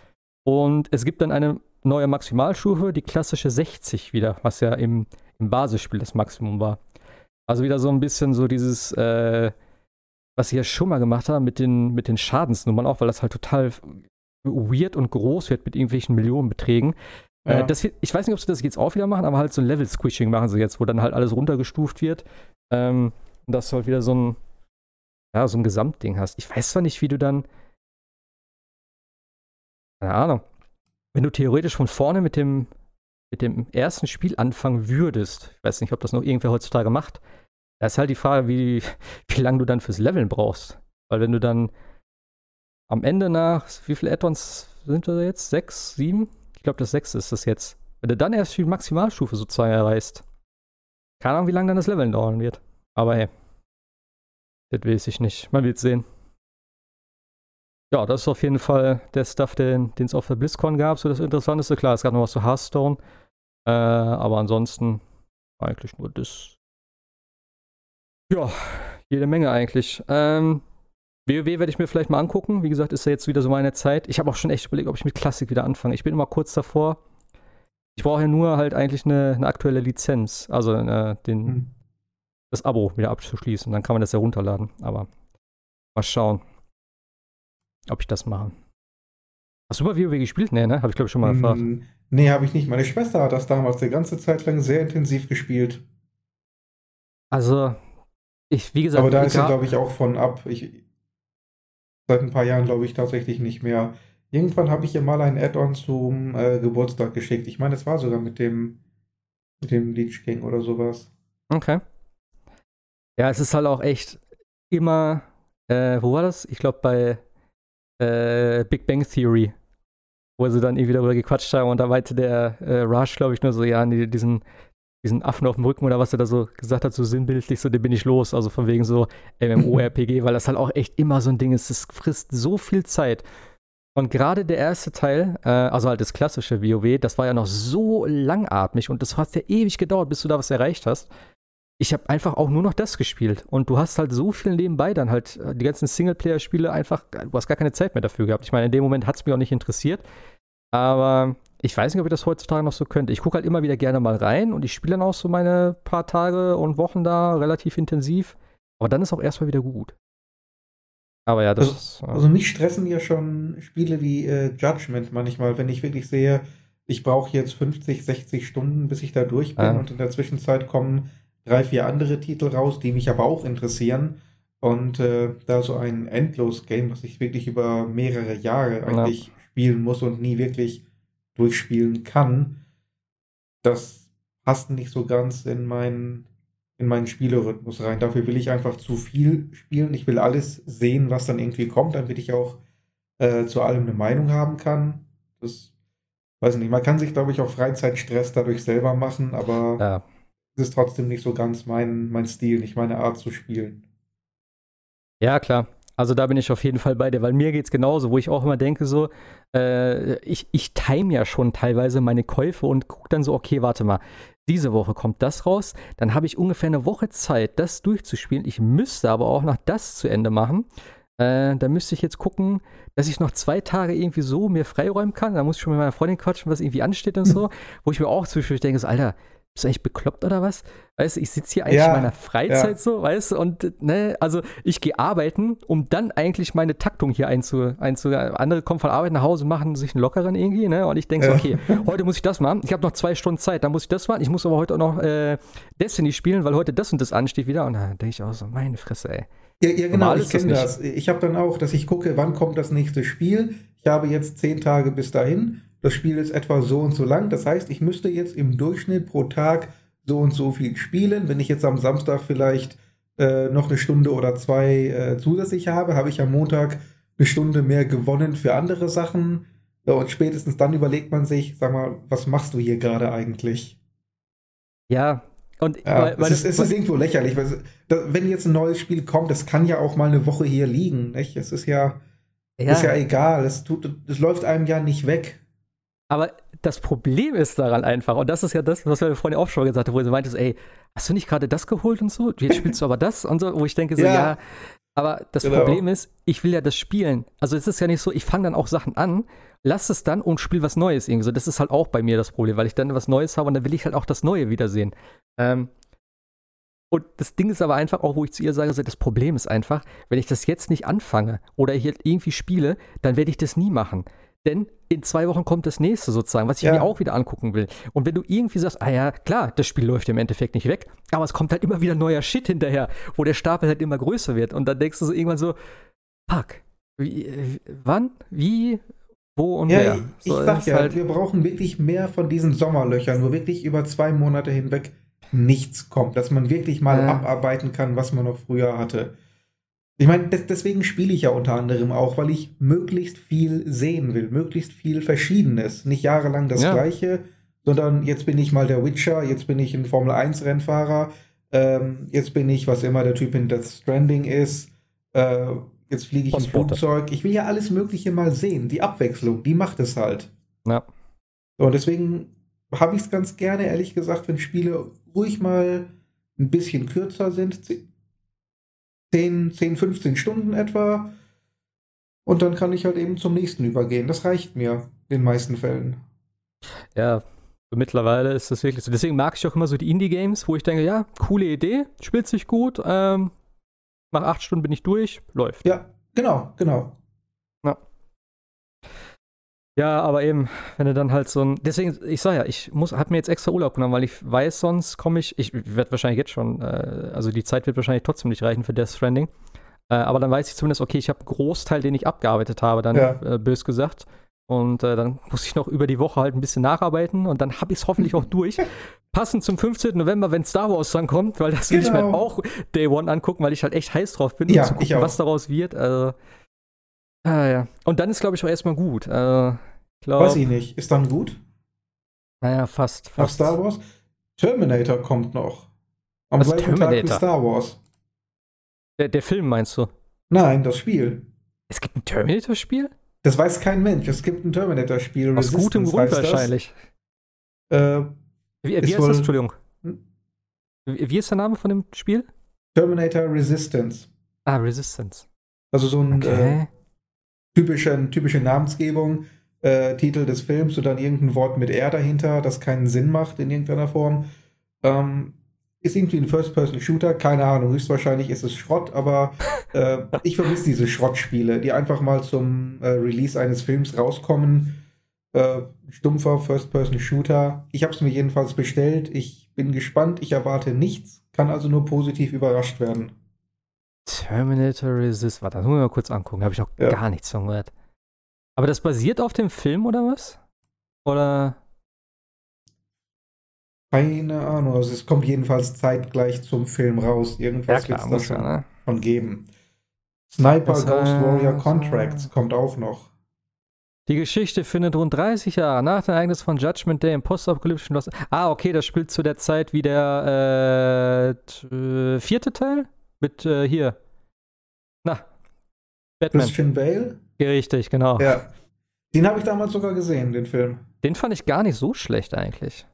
Und es gibt dann eine neue Maximalstufe, die klassische 60 wieder, was ja im, im Basisspiel das Maximum war. Also wieder so ein bisschen so dieses, äh, was sie ja schon mal gemacht haben mit den, mit den Schadensnummern, auch weil das halt total weird und groß wird mit irgendwelchen Millionenbeträgen. Äh, ja. Äh, das, ich weiß nicht, ob sie das jetzt auch wieder machen, aber halt so ein Level-Squishing machen sie jetzt, wo dann halt alles runtergestuft wird. Ähm, und dass du halt wieder so ein, ja, so ein Gesamtding hast. Ich weiß zwar nicht, wie du dann, keine Ahnung, wenn du theoretisch von vorne mit dem, mit dem ersten Spiel anfangen würdest, ich weiß nicht, ob das noch irgendwer heutzutage macht, da ist halt die Frage, wie, wie lange du dann fürs Leveln brauchst. Weil wenn du dann am Ende nach, wie viele Add-ons sind da jetzt? Sechs, sieben? Ich glaube, das sechste ist das jetzt. Wenn du dann erst die Maximalstufe sozusagen erreichst, keine Ahnung, wie lange dann das Leveln dauern wird. Aber hey, das weiß ich nicht. Man wird sehen. Ja, das ist auf jeden Fall der Stuff, den es auf der BlizzCon gab. So das Interessanteste. Klar, es gab noch was zu Hearthstone. Äh, aber ansonsten eigentlich nur das. Ja, jede Menge eigentlich. Ähm, WoW werde ich mir vielleicht mal angucken. Wie gesagt, ist ja jetzt wieder so meine Zeit. Ich habe auch schon echt überlegt, ob ich mit Klassik wieder anfange. Ich bin immer kurz davor. Ich brauche ja nur halt eigentlich eine, eine aktuelle Lizenz. Also äh, den, hm. das Abo wieder abzuschließen. Dann kann man das ja runterladen. Aber mal schauen ob ich das mache. Hast du mal WoW gespielt? Nee, ne? Habe ich glaube ich schon mal erfahren. Mm, nee, habe ich nicht. Meine Schwester hat das damals eine ganze Zeit lang sehr intensiv gespielt. Also, ich, wie gesagt. Aber da ist sie, glaube ich, auch von ab. Ich, seit ein paar Jahren, glaube ich, tatsächlich nicht mehr. Irgendwann habe ich ihr mal ein Add-on zum äh, Geburtstag geschickt. Ich meine, es war sogar mit dem, mit dem Leech King oder sowas. Okay. Ja, es ist halt auch echt immer, äh, wo war das? Ich glaube bei äh, Big Bang Theory, wo sie dann irgendwie darüber gequatscht haben und da meinte der äh, Rush, glaube ich, nur so, ja, diesen, diesen Affen auf dem Rücken oder was er da so gesagt hat, so sinnbildlich, so, den bin ich los. Also von wegen so MMORPG, weil das halt auch echt immer so ein Ding ist. Das frisst so viel Zeit. Und gerade der erste Teil, äh, also halt das klassische WoW, das war ja noch so langatmig und das hat ja ewig gedauert, bis du da was erreicht hast ich habe einfach auch nur noch das gespielt. Und du hast halt so viel nebenbei dann halt äh, die ganzen Singleplayer-Spiele einfach, du hast gar keine Zeit mehr dafür gehabt. Ich meine, in dem Moment hat es mich auch nicht interessiert. Aber ich weiß nicht, ob ich das heutzutage noch so könnte. Ich gucke halt immer wieder gerne mal rein und ich spiele dann auch so meine paar Tage und Wochen da relativ intensiv. Aber dann ist auch erstmal wieder gut. Aber ja, das also, ist. Also mich stressen ja schon Spiele wie äh, Judgment manchmal, wenn ich wirklich sehe, ich brauche jetzt 50, 60 Stunden, bis ich da durch bin äh. und in der Zwischenzeit kommen drei, vier andere Titel raus, die mich aber auch interessieren. Und äh, da so ein Endlos-Game, was ich wirklich über mehrere Jahre eigentlich ja. spielen muss und nie wirklich durchspielen kann, das passt nicht so ganz in meinen in meinen Spielerhythmus rein. Dafür will ich einfach zu viel spielen. Ich will alles sehen, was dann irgendwie kommt, damit ich auch äh, zu allem eine Meinung haben kann. Das weiß ich nicht. Man kann sich, glaube ich, auch Freizeitstress dadurch selber machen, aber ja es ist trotzdem nicht so ganz mein, mein Stil, nicht meine Art zu spielen. Ja, klar. Also da bin ich auf jeden Fall bei dir, weil mir geht es genauso, wo ich auch immer denke, so, äh, ich, ich time ja schon teilweise meine Käufe und gucke dann so, okay, warte mal, diese Woche kommt das raus, dann habe ich ungefähr eine Woche Zeit, das durchzuspielen. Ich müsste aber auch noch das zu Ende machen. Äh, da müsste ich jetzt gucken, dass ich noch zwei Tage irgendwie so mir freiräumen kann. Da muss ich schon mit meiner Freundin quatschen, was irgendwie ansteht und so. wo ich mir auch zwischendurch denke, so, Alter, bist du eigentlich bekloppt oder was? Weißt du, ich sitze hier eigentlich ja, in meiner Freizeit ja. so, weißt du, und ne, also ich gehe arbeiten, um dann eigentlich meine Taktung hier einzu, einzu andere kommen von Arbeit nach Hause, machen sich einen lockeren irgendwie, ne, und ich denke so, okay, heute muss ich das machen, ich habe noch zwei Stunden Zeit, dann muss ich das machen, ich muss aber heute auch noch äh, Destiny spielen, weil heute das und das ansteht wieder, und da denke ich auch so, meine Fresse, ey. Ja, ja genau, ich kenne das. Ich habe dann auch, dass ich gucke, wann kommt das nächste Spiel. Ich habe jetzt zehn Tage bis dahin das Spiel ist etwa so und so lang. Das heißt, ich müsste jetzt im Durchschnitt pro Tag so und so viel spielen. Wenn ich jetzt am Samstag vielleicht äh, noch eine Stunde oder zwei äh, zusätzlich habe, habe ich am Montag eine Stunde mehr gewonnen für andere Sachen. Ja, und spätestens dann überlegt man sich, sag mal, was machst du hier gerade eigentlich? Ja, und ja, weil, weil es, ist, es ist irgendwo lächerlich, weil wenn jetzt ein neues Spiel kommt, das kann ja auch mal eine Woche hier liegen. Nicht? Es ist ja, ja. ist ja egal. Es, tut, es läuft einem ja nicht weg. Aber das Problem ist daran einfach, und das ist ja das, was wir vorhin auch schon gesagt haben, wo du meintest, ey, hast du nicht gerade das geholt und so? Jetzt spielst du aber das und so, wo ich denke so, ja, ja aber das genau. Problem ist, ich will ja das spielen. Also es ist ja nicht so, ich fange dann auch Sachen an, lass es dann und spiele was Neues irgendwie. So, das ist halt auch bei mir das Problem, weil ich dann was Neues habe und dann will ich halt auch das Neue wiedersehen. Ähm, und das Ding ist aber einfach auch, wo ich zu ihr sage, das Problem ist einfach, wenn ich das jetzt nicht anfange oder hier irgendwie spiele, dann werde ich das nie machen. Denn in zwei Wochen kommt das nächste sozusagen, was ich ja. mir auch wieder angucken will. Und wenn du irgendwie sagst, ah ja, klar, das Spiel läuft im Endeffekt nicht weg, aber es kommt halt immer wieder neuer Shit hinterher, wo der Stapel halt immer größer wird. Und dann denkst du so irgendwann so, fuck, wie, wann, wie, wo und ja, wer? Ich, so, ich sag ja, halt wir brauchen wirklich mehr von diesen Sommerlöchern, wo wirklich über zwei Monate hinweg nichts kommt, dass man wirklich mal ja. abarbeiten kann, was man noch früher hatte. Ich meine, deswegen spiele ich ja unter anderem auch, weil ich möglichst viel sehen will, möglichst viel Verschiedenes. Nicht jahrelang das ja. Gleiche, sondern jetzt bin ich mal der Witcher, jetzt bin ich ein Formel 1 Rennfahrer, ähm, jetzt bin ich, was immer der Typ in Death Stranding ist, äh, jetzt fliege ich im Flugzeug. Ich will ja alles Mögliche mal sehen. Die Abwechslung, die macht es halt. Ja. So, und deswegen habe ich es ganz gerne, ehrlich gesagt, wenn Spiele ruhig mal ein bisschen kürzer sind, 10, 10, 15 Stunden etwa. Und dann kann ich halt eben zum nächsten übergehen. Das reicht mir in den meisten Fällen. Ja, mittlerweile ist das wirklich so. Deswegen mag ich auch immer so die Indie-Games, wo ich denke, ja, coole Idee, spielt sich gut, ähm, nach acht Stunden bin ich durch, läuft. Ja, genau, genau. Ja, aber eben, wenn du dann halt so ein. Deswegen, ich sag ja, ich muss, hab mir jetzt extra Urlaub genommen, weil ich weiß, sonst komme ich. Ich werde wahrscheinlich jetzt schon, äh, also die Zeit wird wahrscheinlich trotzdem nicht reichen für Death Stranding. Äh, aber dann weiß ich zumindest, okay, ich habe einen Großteil, den ich abgearbeitet habe, dann ja. äh, bös gesagt. Und äh, dann muss ich noch über die Woche halt ein bisschen nacharbeiten und dann habe ich es hoffentlich auch durch. Passend zum 15. November, wenn Star Wars dann kommt, weil das will genau. ich mir halt auch Day One angucken, weil ich halt echt heiß drauf bin, ja, um zu gucken, was daraus wird. Also, Ah, ja. Und dann ist, glaube ich, auch erstmal gut. Äh, glaub, Weiß ich nicht. Ist dann gut? Naja, fast. fast. Nach Star Wars? Terminator kommt noch. Am Was gleichen Tag wie Star Wars. Der, der Film meinst du? Nein, das Spiel. Es gibt ein Terminator-Spiel? Das weiß kein Mensch. Es gibt ein Terminator-Spiel. Aus gutem Grund wahrscheinlich. Äh, wie, wie heißt das? Entschuldigung. Hm? Wie, wie ist der Name von dem Spiel? Terminator Resistance. Ah, Resistance. Also so ein okay. äh, typische, typische Namensgebung, äh, Titel des Films und dann irgendein Wort mit R dahinter, das keinen Sinn macht in irgendeiner Form. Ähm, ist irgendwie ein First-Person-Shooter, keine Ahnung, höchstwahrscheinlich ist es Schrott, aber äh, ich vermisse diese Schrottspiele, die einfach mal zum äh, Release eines Films rauskommen. Äh, stumpfer First-Person-Shooter. Ich habe es mir jedenfalls bestellt. Ich bin gespannt. Ich erwarte nichts. Kann also nur positiv überrascht werden. Terminator Resist. Warte, das muss ich mal kurz angucken. Habe ich auch ja. gar nichts von gehört. Aber das basiert auf dem Film oder was? Oder? Keine Ahnung. Also es kommt jedenfalls zeitgleich zum Film raus. Irgendwas ja, wird es da schon, ja, ne? schon, geben. Sniper das Ghost Warrior Contracts kommt auch noch. Die Geschichte findet rund 30 Jahre nach dem Ereignis von Judgment Day im postapokalyptischen Los Ah, okay, das spielt zu der Zeit wie der äh, vierte Teil? Mit äh, hier. Na. Batman. Christian Bale? Richtig, genau. Ja. Den habe ich damals sogar gesehen, den Film. Den fand ich gar nicht so schlecht eigentlich.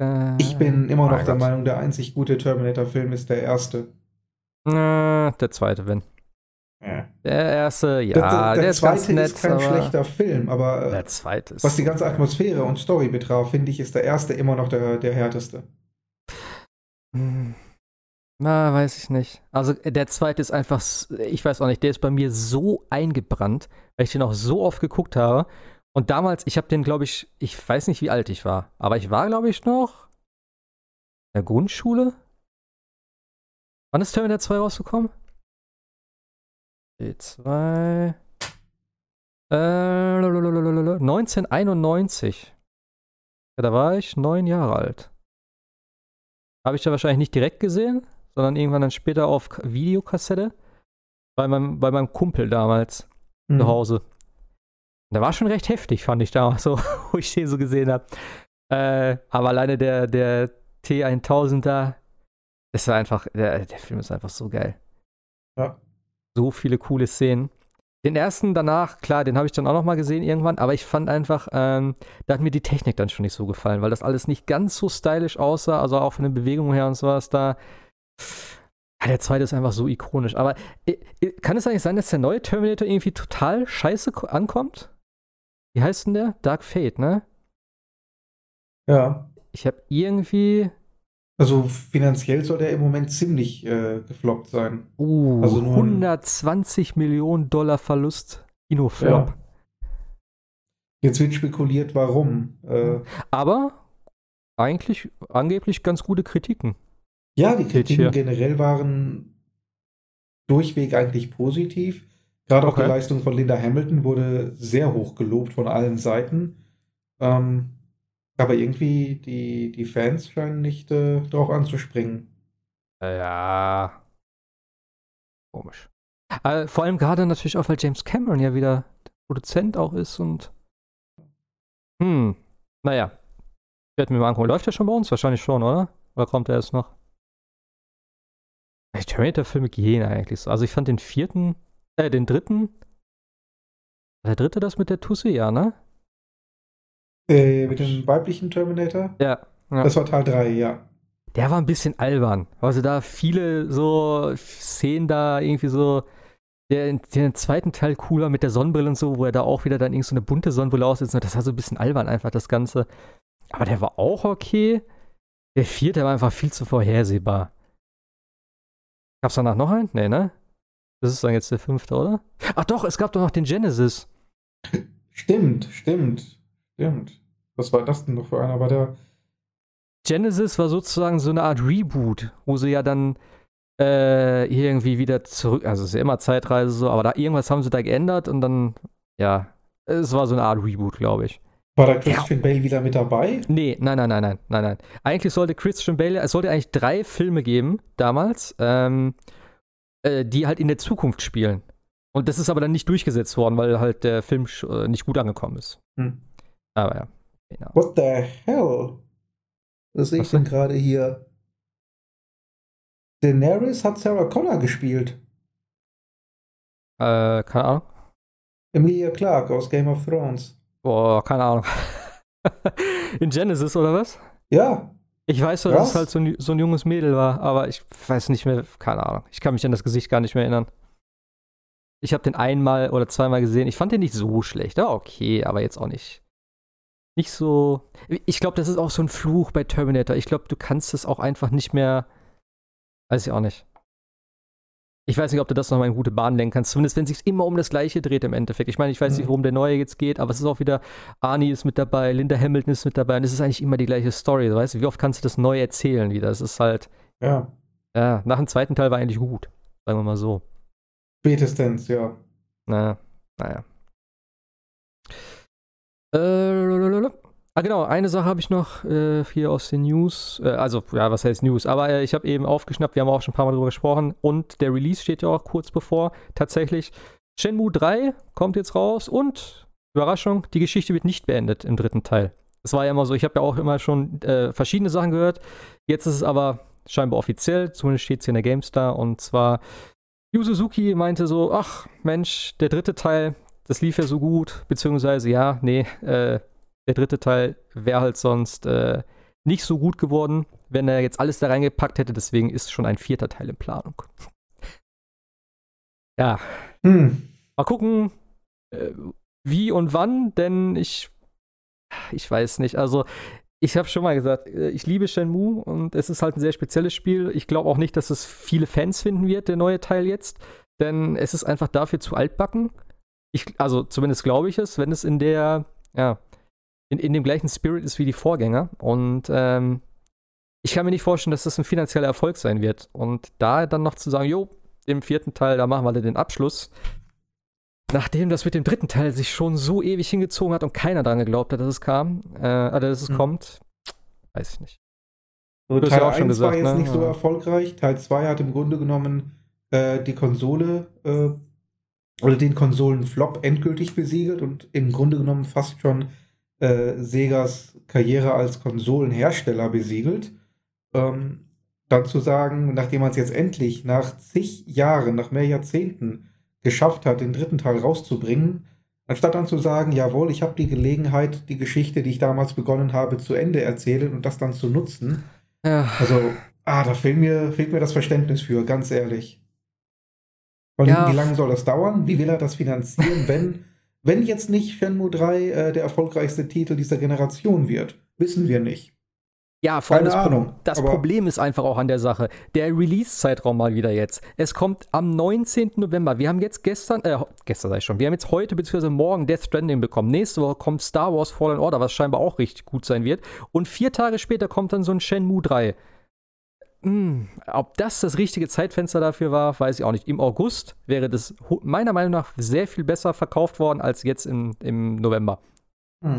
Äh, ich bin immer noch der. Meinung, der einzig gute Terminator-Film ist der erste. Äh, der zweite, wenn. Ja. Der erste, ja, der, der, der, der ist nett. ist kein schlechter Film, aber äh, der zweite ist was die ganze Atmosphäre und Story betraf, finde ich, ist der erste immer noch der, der härteste. Hm. Na, weiß ich nicht. Also äh, der zweite ist einfach, ich weiß auch nicht, der ist bei mir so eingebrannt, weil ich den auch so oft geguckt habe. Und damals, ich habe den, glaube ich, ich weiß nicht, wie alt ich war, aber ich war, glaube ich, noch in der Grundschule. Wann ist Terminator 2 rausgekommen? D2. Äh, 1991. Ja, da war ich neun Jahre alt. Habe ich da wahrscheinlich nicht direkt gesehen, sondern irgendwann dann später auf Videokassette. Bei meinem, bei meinem Kumpel damals Hm. zu Hause. Der war schon recht heftig, fand ich damals so, wo ich den so gesehen habe. Äh, aber alleine der, der T1000 da, das war einfach, der, der Film ist einfach so geil. Ja. So viele coole Szenen. Den ersten danach, klar, den habe ich dann auch noch mal gesehen irgendwann, aber ich fand einfach, ähm, da hat mir die Technik dann schon nicht so gefallen, weil das alles nicht ganz so stylisch aussah, also auch von den Bewegungen her und sowas da. Ja, der zweite ist einfach so ikonisch. Aber äh, äh, kann es eigentlich sein, dass der neue Terminator irgendwie total scheiße ko- ankommt? Wie heißt denn der? Dark Fate, ne? Ja. Ich habe irgendwie. Also finanziell soll der im Moment ziemlich äh, gefloppt sein. Uh, Also nur ein- 120 Millionen Dollar Verlust. Kinoflop. Ja. Jetzt wird spekuliert, warum. Äh, Aber eigentlich angeblich ganz gute Kritiken. Ja, die Kritiken generell waren durchweg eigentlich positiv. Gerade auch Okay. die Leistung von Linda Hamilton wurde sehr hoch gelobt von allen Seiten. Ähm, aber irgendwie die, die Fans scheinen nicht äh, drauf anzuspringen. Ja. Komisch. Äh, vor allem gerade natürlich auch, weil James Cameron ja wieder Produzent auch ist und. Hm. Naja. Ich werde mir mal angucken. Läuft der schon bei uns? Wahrscheinlich schon, oder? Oder kommt er erst noch? Die Terminator-Filme gehen eigentlich so. Also ich fand den vierten, äh, den dritten. War der dritte das mit der Tussi, ja, ne? Äh, mit dem weiblichen Terminator? Ja. ja. Das war Teil 3, ja. Der war ein bisschen albern. Also da viele so Szenen da irgendwie so. Der, der zweiten Teil cooler mit der Sonnenbrille und so, wo er da auch wieder dann irgend so eine bunte Sonnenbrille aussitzt. Das war so ein bisschen albern einfach, das Ganze. Aber der war auch okay. Der vierte war einfach viel zu vorhersehbar. Gab's danach noch einen? Nee, ne? Das ist dann jetzt der fünfte, oder? Ach doch, es gab doch noch den Genesis. Stimmt, stimmt, stimmt. Was war das denn noch für einer? War der. Genesis war sozusagen so eine Art Reboot, wo sie ja dann äh, irgendwie wieder zurück, also es ist ja immer Zeitreise so, aber da irgendwas haben sie da geändert und dann, ja, es war so eine Art Reboot, glaube ich. War da Christian Bale wieder mit dabei? Nee, nein, nein, nein, nein, nein, nein. Eigentlich sollte Christian Bale, es sollte eigentlich drei Filme geben, damals, ähm, äh, die halt in der Zukunft spielen. Und das ist aber dann nicht durchgesetzt worden, weil halt der Film äh, nicht gut angekommen ist. Hm. Aber ja. Genau. What the hell? Was sehe ich denn? gerade hier? Daenerys hat Sarah Connor gespielt. Äh, keine Ahnung. Emilia Clarke aus Game of Thrones. Boah, keine Ahnung. in Genesis oder was? Ja, Ich weiß nur, dass es halt so ein, so ein junges Mädel war, aber ich weiß nicht mehr, keine Ahnung. Ich kann mich an das Gesicht gar nicht mehr erinnern. Ich habe den einmal oder zweimal gesehen. Ich fand den nicht so schlecht. Ja, okay, aber jetzt auch nicht. Nicht so. Ich glaube, das ist auch so ein Fluch bei Terminator. Ich glaube, du kannst es auch einfach nicht mehr. Weiß ich auch nicht. Ich weiß nicht, ob du das nochmal in gute Bahn lenken kannst. Zumindest, wenn es sich immer um das Gleiche dreht im Endeffekt. Ich meine, ich weiß nicht, Mhm. worum der neue jetzt geht, aber es ist auch wieder, Arnie ist mit dabei, Linda Hamilton ist mit dabei und es ist eigentlich immer die gleiche Story. Weißt du, wie oft kannst du das neu erzählen wieder? Es ist halt, ja. ja, nach dem zweiten Teil war eigentlich gut. Sagen wir mal so. Spätestens, ja. Na, naja. Äh, ah, genau, eine Sache habe ich noch äh, hier aus den News. Äh, also, ja, was heißt News? Aber äh, ich habe eben aufgeschnappt, wir haben auch schon ein paar Mal drüber gesprochen. Und der Release steht ja auch kurz bevor. Tatsächlich, Shenmue 3 kommt jetzt raus und, Überraschung, die Geschichte wird nicht beendet im dritten Teil. Das war ja immer so, ich habe ja auch immer schon äh, verschiedene Sachen gehört. Jetzt ist es aber scheinbar offiziell, zumindest steht es hier in der GameStar. Und zwar, Yu Suzuki meinte so, ach Mensch, der dritte Teil, das lief ja so gut, beziehungsweise ja, nee, äh, der dritte Teil wäre halt sonst äh, nicht so gut geworden, wenn er jetzt alles da reingepackt hätte, deswegen ist schon ein vierter Teil in Planung. Ja, Hm. mal gucken, äh, wie und wann, denn ich, ich weiß nicht, also ich habe schon mal gesagt, äh, ich liebe Shenmue und es ist halt ein sehr spezielles Spiel. Ich glaube auch nicht, dass es viele Fans finden wird, der neue Teil jetzt, denn es ist einfach dafür zu altbacken. Ich, also zumindest glaube ich es, wenn es in der, ja, in, in dem gleichen Spirit ist wie die Vorgänger. Und ähm, ich kann mir nicht vorstellen, dass das ein finanzieller Erfolg sein wird. Und da dann noch zu sagen, jo, im vierten Teil, da machen wir den Abschluss. nachdem das mit dem dritten Teil sich schon so ewig hingezogen hat und keiner daran geglaubt hat, dass es kam, äh, dass es Hm. kommt, weiß ich nicht. So, Du hast Teil ja auch schon 1 war gesagt, jetzt ne? nicht so erfolgreich. Teil 2 hat im Grunde genommen äh, die Konsole äh, oder den Konsolenflop endgültig besiegelt und im Grunde genommen fast schon äh, Segas Karriere als Konsolenhersteller besiegelt. Ähm, dann zu sagen, nachdem man es jetzt endlich nach zig Jahren, nach mehr Jahrzehnten geschafft hat, den dritten Teil rauszubringen, anstatt dann zu sagen, jawohl, ich habe die Gelegenheit, die Geschichte, die ich damals begonnen habe, zu Ende erzählen und das dann zu nutzen, Ja, also, ah, da fehlt mir, fehlt mir das Verständnis für, ganz ehrlich. Und Ja. wie lange soll das dauern? Wie will er das finanzieren, wenn, wenn jetzt nicht Shenmue 3 äh, der erfolgreichste Titel dieser Generation wird? Wissen wir nicht. Ja, vor allem Keine das, Pro Ahnung, das Problem ist einfach auch an der Sache. Der Release-Zeitraum mal wieder jetzt. Es kommt am 19. November. Wir haben jetzt gestern, äh, gestern sag ich schon, wir haben jetzt heute bzw. morgen Death Stranding bekommen. Nächste Woche kommt Star Wars Fallen Order, was scheinbar auch richtig gut sein wird. Und vier Tage später kommt dann so ein Shenmue 3. Hm, ob das das richtige Zeitfenster dafür war, weiß ich auch nicht. Im August wäre das meiner Meinung nach sehr viel besser verkauft worden als jetzt im, im November Hm.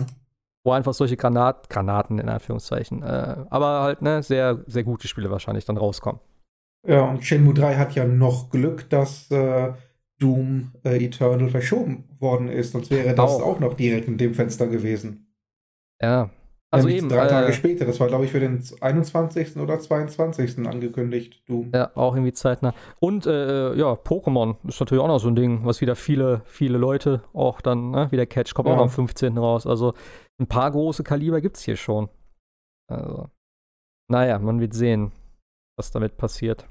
wo einfach solche Granat Granaten in Anführungszeichen, äh, aber halt ne, sehr, sehr gute Spiele wahrscheinlich dann rauskommen. Ja, und Shenmue 3 hat ja noch Glück, dass äh, Doom äh, Eternal verschoben worden ist, sonst wäre das Auch. auch, noch direkt in dem Fenster gewesen. Ja. Also Nämlich eben, drei Tage äh, später, das war glaube ich für den 21. oder 22. angekündigt, Doom. ja, auch irgendwie zeitnah. Und äh, ja, Pokémon ist natürlich auch noch so ein Ding, was wieder viele, viele Leute auch dann ne, wieder catch, kommt auch Ja. am 15. raus. Also ein paar große Kaliber gibt es hier schon. Also, naja, man wird sehen, was damit passiert.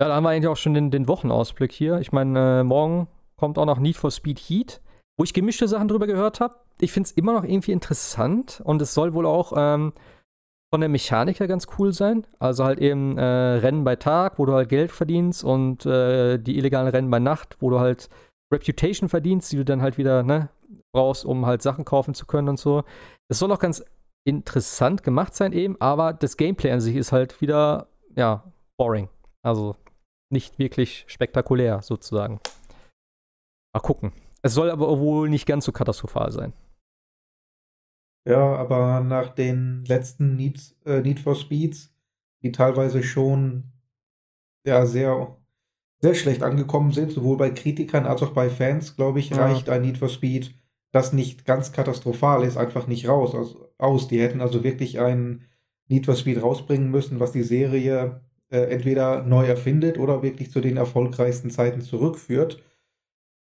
Ja, da haben wir eigentlich auch schon den, den Wochenausblick hier. Ich meine, äh, morgen kommt auch noch Need for Speed Heat, wo ich gemischte Sachen drüber gehört habe. Ich finde es immer noch irgendwie interessant und es soll wohl auch ähm, von der Mechanik her ganz cool sein. Also halt eben äh, Rennen bei Tag, wo du halt Geld verdienst und äh, die illegalen Rennen bei Nacht, wo du halt Reputation verdienst, die du dann halt wieder ne, brauchst, um halt Sachen kaufen zu können und so. Es soll auch ganz interessant gemacht sein eben, aber das Gameplay an sich ist halt wieder, ja, boring. Also nicht wirklich spektakulär sozusagen. Mal gucken. Es soll aber wohl nicht ganz so katastrophal sein. Ja, aber nach den letzten Need, äh, Need for Speeds, die teilweise schon ja, sehr, sehr schlecht angekommen sind, sowohl bei Kritikern als auch bei Fans, glaube ich, Ja. reicht ein Need for Speed, das nicht ganz katastrophal ist, einfach nicht raus. Also, aus. Die hätten also wirklich ein Need for Speed rausbringen müssen, was die Serie äh, entweder neu erfindet oder wirklich zu den erfolgreichsten Zeiten zurückführt.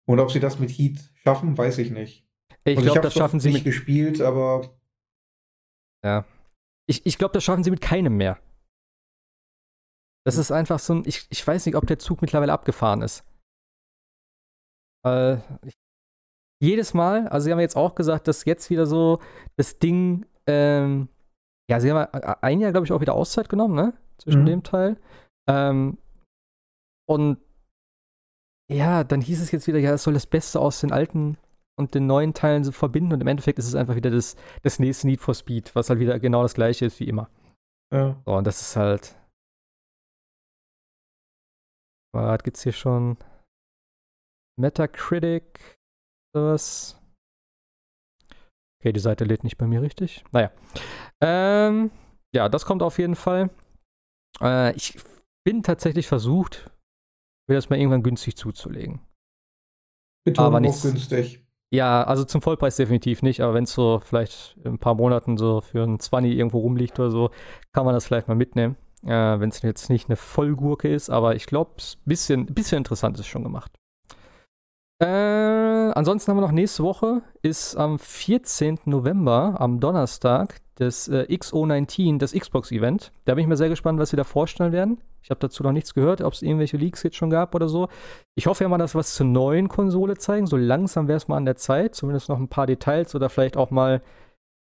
Und ob sie das mit Heat schaffen, weiß ich nicht. Ich Also glaube, das schaffen sie nicht mit. gespielt, aber Ich, ich glaube, das schaffen sie mit keinem mehr. Das ist einfach so ein. Ich, ich weiß nicht, ob der Zug mittlerweile abgefahren ist. Äh, ich, jedes Mal, also sie haben jetzt auch gesagt, dass jetzt wieder so das Ding, ähm, ja, sie haben ja ein Jahr, glaube ich, auch wieder Auszeit genommen, ne? Zwischen Mhm. dem Teil. Ähm, und ja, dann hieß es jetzt wieder, ja, es soll das Beste aus den alten und den neuen Teilen so verbinden und im Endeffekt ist es einfach wieder das, das nächste Need for Speed, was halt wieder genau das gleiche ist wie immer. ja. So, und das ist halt. Was gibt's hier schon? Metacritic, sowas. Okay, die Seite lädt nicht bei mir richtig. Naja. Ähm, ja, das kommt auf jeden Fall. Äh, ich bin tatsächlich versucht, mir das mal irgendwann günstig zuzulegen. Betonung Aber auf nichts- günstig. Ja, also zum Vollpreis definitiv nicht, aber wenn es so vielleicht in ein paar Monaten so für ein 20 irgendwo rumliegt oder so, kann man das vielleicht mal mitnehmen. Äh, wenn es jetzt nicht eine Vollgurke ist, aber ich glaube, ein bisschen, bisschen interessant ist schon gemacht. Äh, ansonsten haben wir noch nächste Woche, ist am 14. November, am Donnerstag, das äh, XO19, das Xbox-Event. Da bin ich mal sehr gespannt, was sie da vorstellen werden. Ich habe dazu noch nichts gehört, ob es irgendwelche Leaks jetzt schon gab oder so. Ich hoffe ja mal, dass wir was zur neuen Konsole zeigen. So langsam wäre es mal an der Zeit. Zumindest noch ein paar Details oder vielleicht auch mal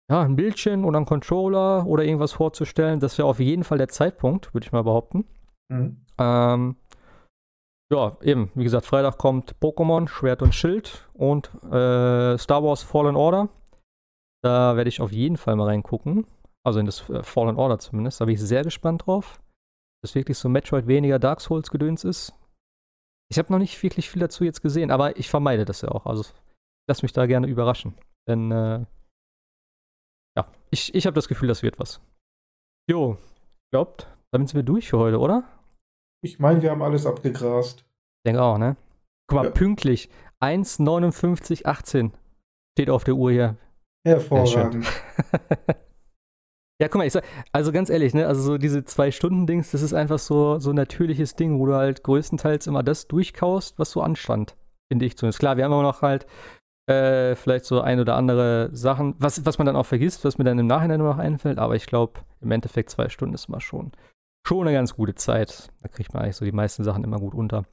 ja, ein Bildchen oder ein Controller oder irgendwas vorzustellen. Das wäre auf jeden Fall der Zeitpunkt, würde ich mal behaupten. Mhm. Ähm, ja, eben, wie gesagt, Freitag kommt Pokémon, Schwert und Schild und äh, Star Wars Fallen Order. Da werde ich auf jeden Fall mal reingucken. Also in das äh, Fallen Order zumindest. Da bin ich sehr gespannt drauf. Dass wirklich so Metroid weniger Dark Souls gedöns ist. Ich habe noch nicht wirklich viel dazu jetzt gesehen, aber ich vermeide das ja auch. Also lass mich da gerne überraschen. Denn äh, ja, ich, ich habe das Gefühl, das wird was. Jo, glaubt, damit sind wir durch für heute, oder? Ich meine, wir haben alles abgegrast. Ich denke auch, ne? Guck mal, Ja. pünktlich. 1,59,18 steht auf der Uhr hier. Hervorragend. ja, guck mal, ich sag, also ganz ehrlich, ne, also so diese zwei Stunden Dings, das ist einfach so so ein natürliches Ding, wo du halt größtenteils immer das durchkaust, was so anstand, finde ich zumindest. Klar, wir haben aber noch halt äh, vielleicht so ein oder andere Sachen, was, was man dann auch vergisst, was mir dann im Nachhinein nur noch einfällt, aber ich glaube, im Endeffekt zwei Stunden ist mal schon schon eine ganz gute Zeit. Da kriegt man eigentlich so die meisten Sachen immer gut unter.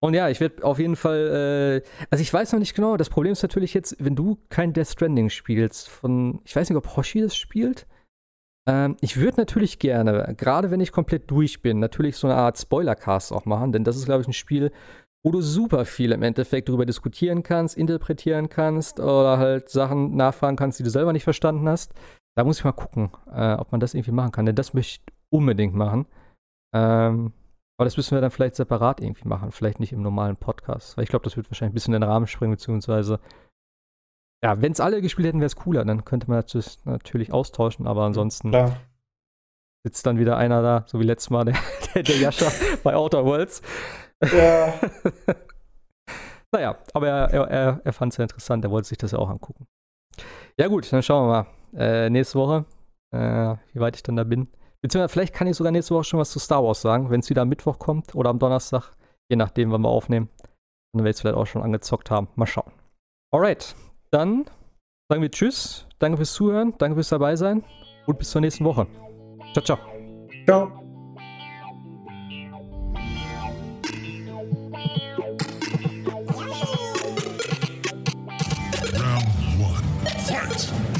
Und ja, ich werde auf jeden Fall, äh, also ich weiß noch nicht genau, das Problem ist natürlich jetzt, wenn du kein Death Stranding spielst, von, ich weiß nicht, ob Hoshi das spielt. Ähm, ich würde natürlich gerne, gerade wenn ich komplett durch bin, natürlich so eine Art Spoilercast auch machen, denn das ist, glaube ich, ein Spiel, wo du super viel im Endeffekt darüber diskutieren kannst, interpretieren kannst oder halt Sachen nachfragen kannst, die du selber nicht verstanden hast. Da muss ich mal gucken, äh, ob man das irgendwie machen kann, denn das möchte ich unbedingt machen. Ähm, aber das müssen wir dann vielleicht separat irgendwie machen, vielleicht nicht im normalen Podcast, weil ich glaube, das wird wahrscheinlich ein bisschen in den Rahmen springen, beziehungsweise ja, wenn es alle gespielt hätten, wäre es cooler, dann könnte man das natürlich austauschen, aber ansonsten Klar. sitzt dann wieder einer da, so wie letztes Mal der, der, der Jascha bei Outer Worlds. Ja. naja, aber er, er, er, fand es ja interessant, er wollte sich das ja auch angucken. Ja gut, dann schauen wir mal. Äh, nächste Woche, äh, wie weit ich dann da bin. Beziehungsweise vielleicht kann ich sogar nächste Woche schon was zu Star Wars sagen, wenn es wieder am Mittwoch kommt oder am Donnerstag, je nachdem, wann wir aufnehmen. Dann werde ich es vielleicht auch schon angezockt haben. Mal schauen. Alright, dann sagen wir Tschüss. Danke fürs Zuhören, danke fürs dabei sein und bis zur nächsten Woche. Ciao, ciao. Ciao. Round one.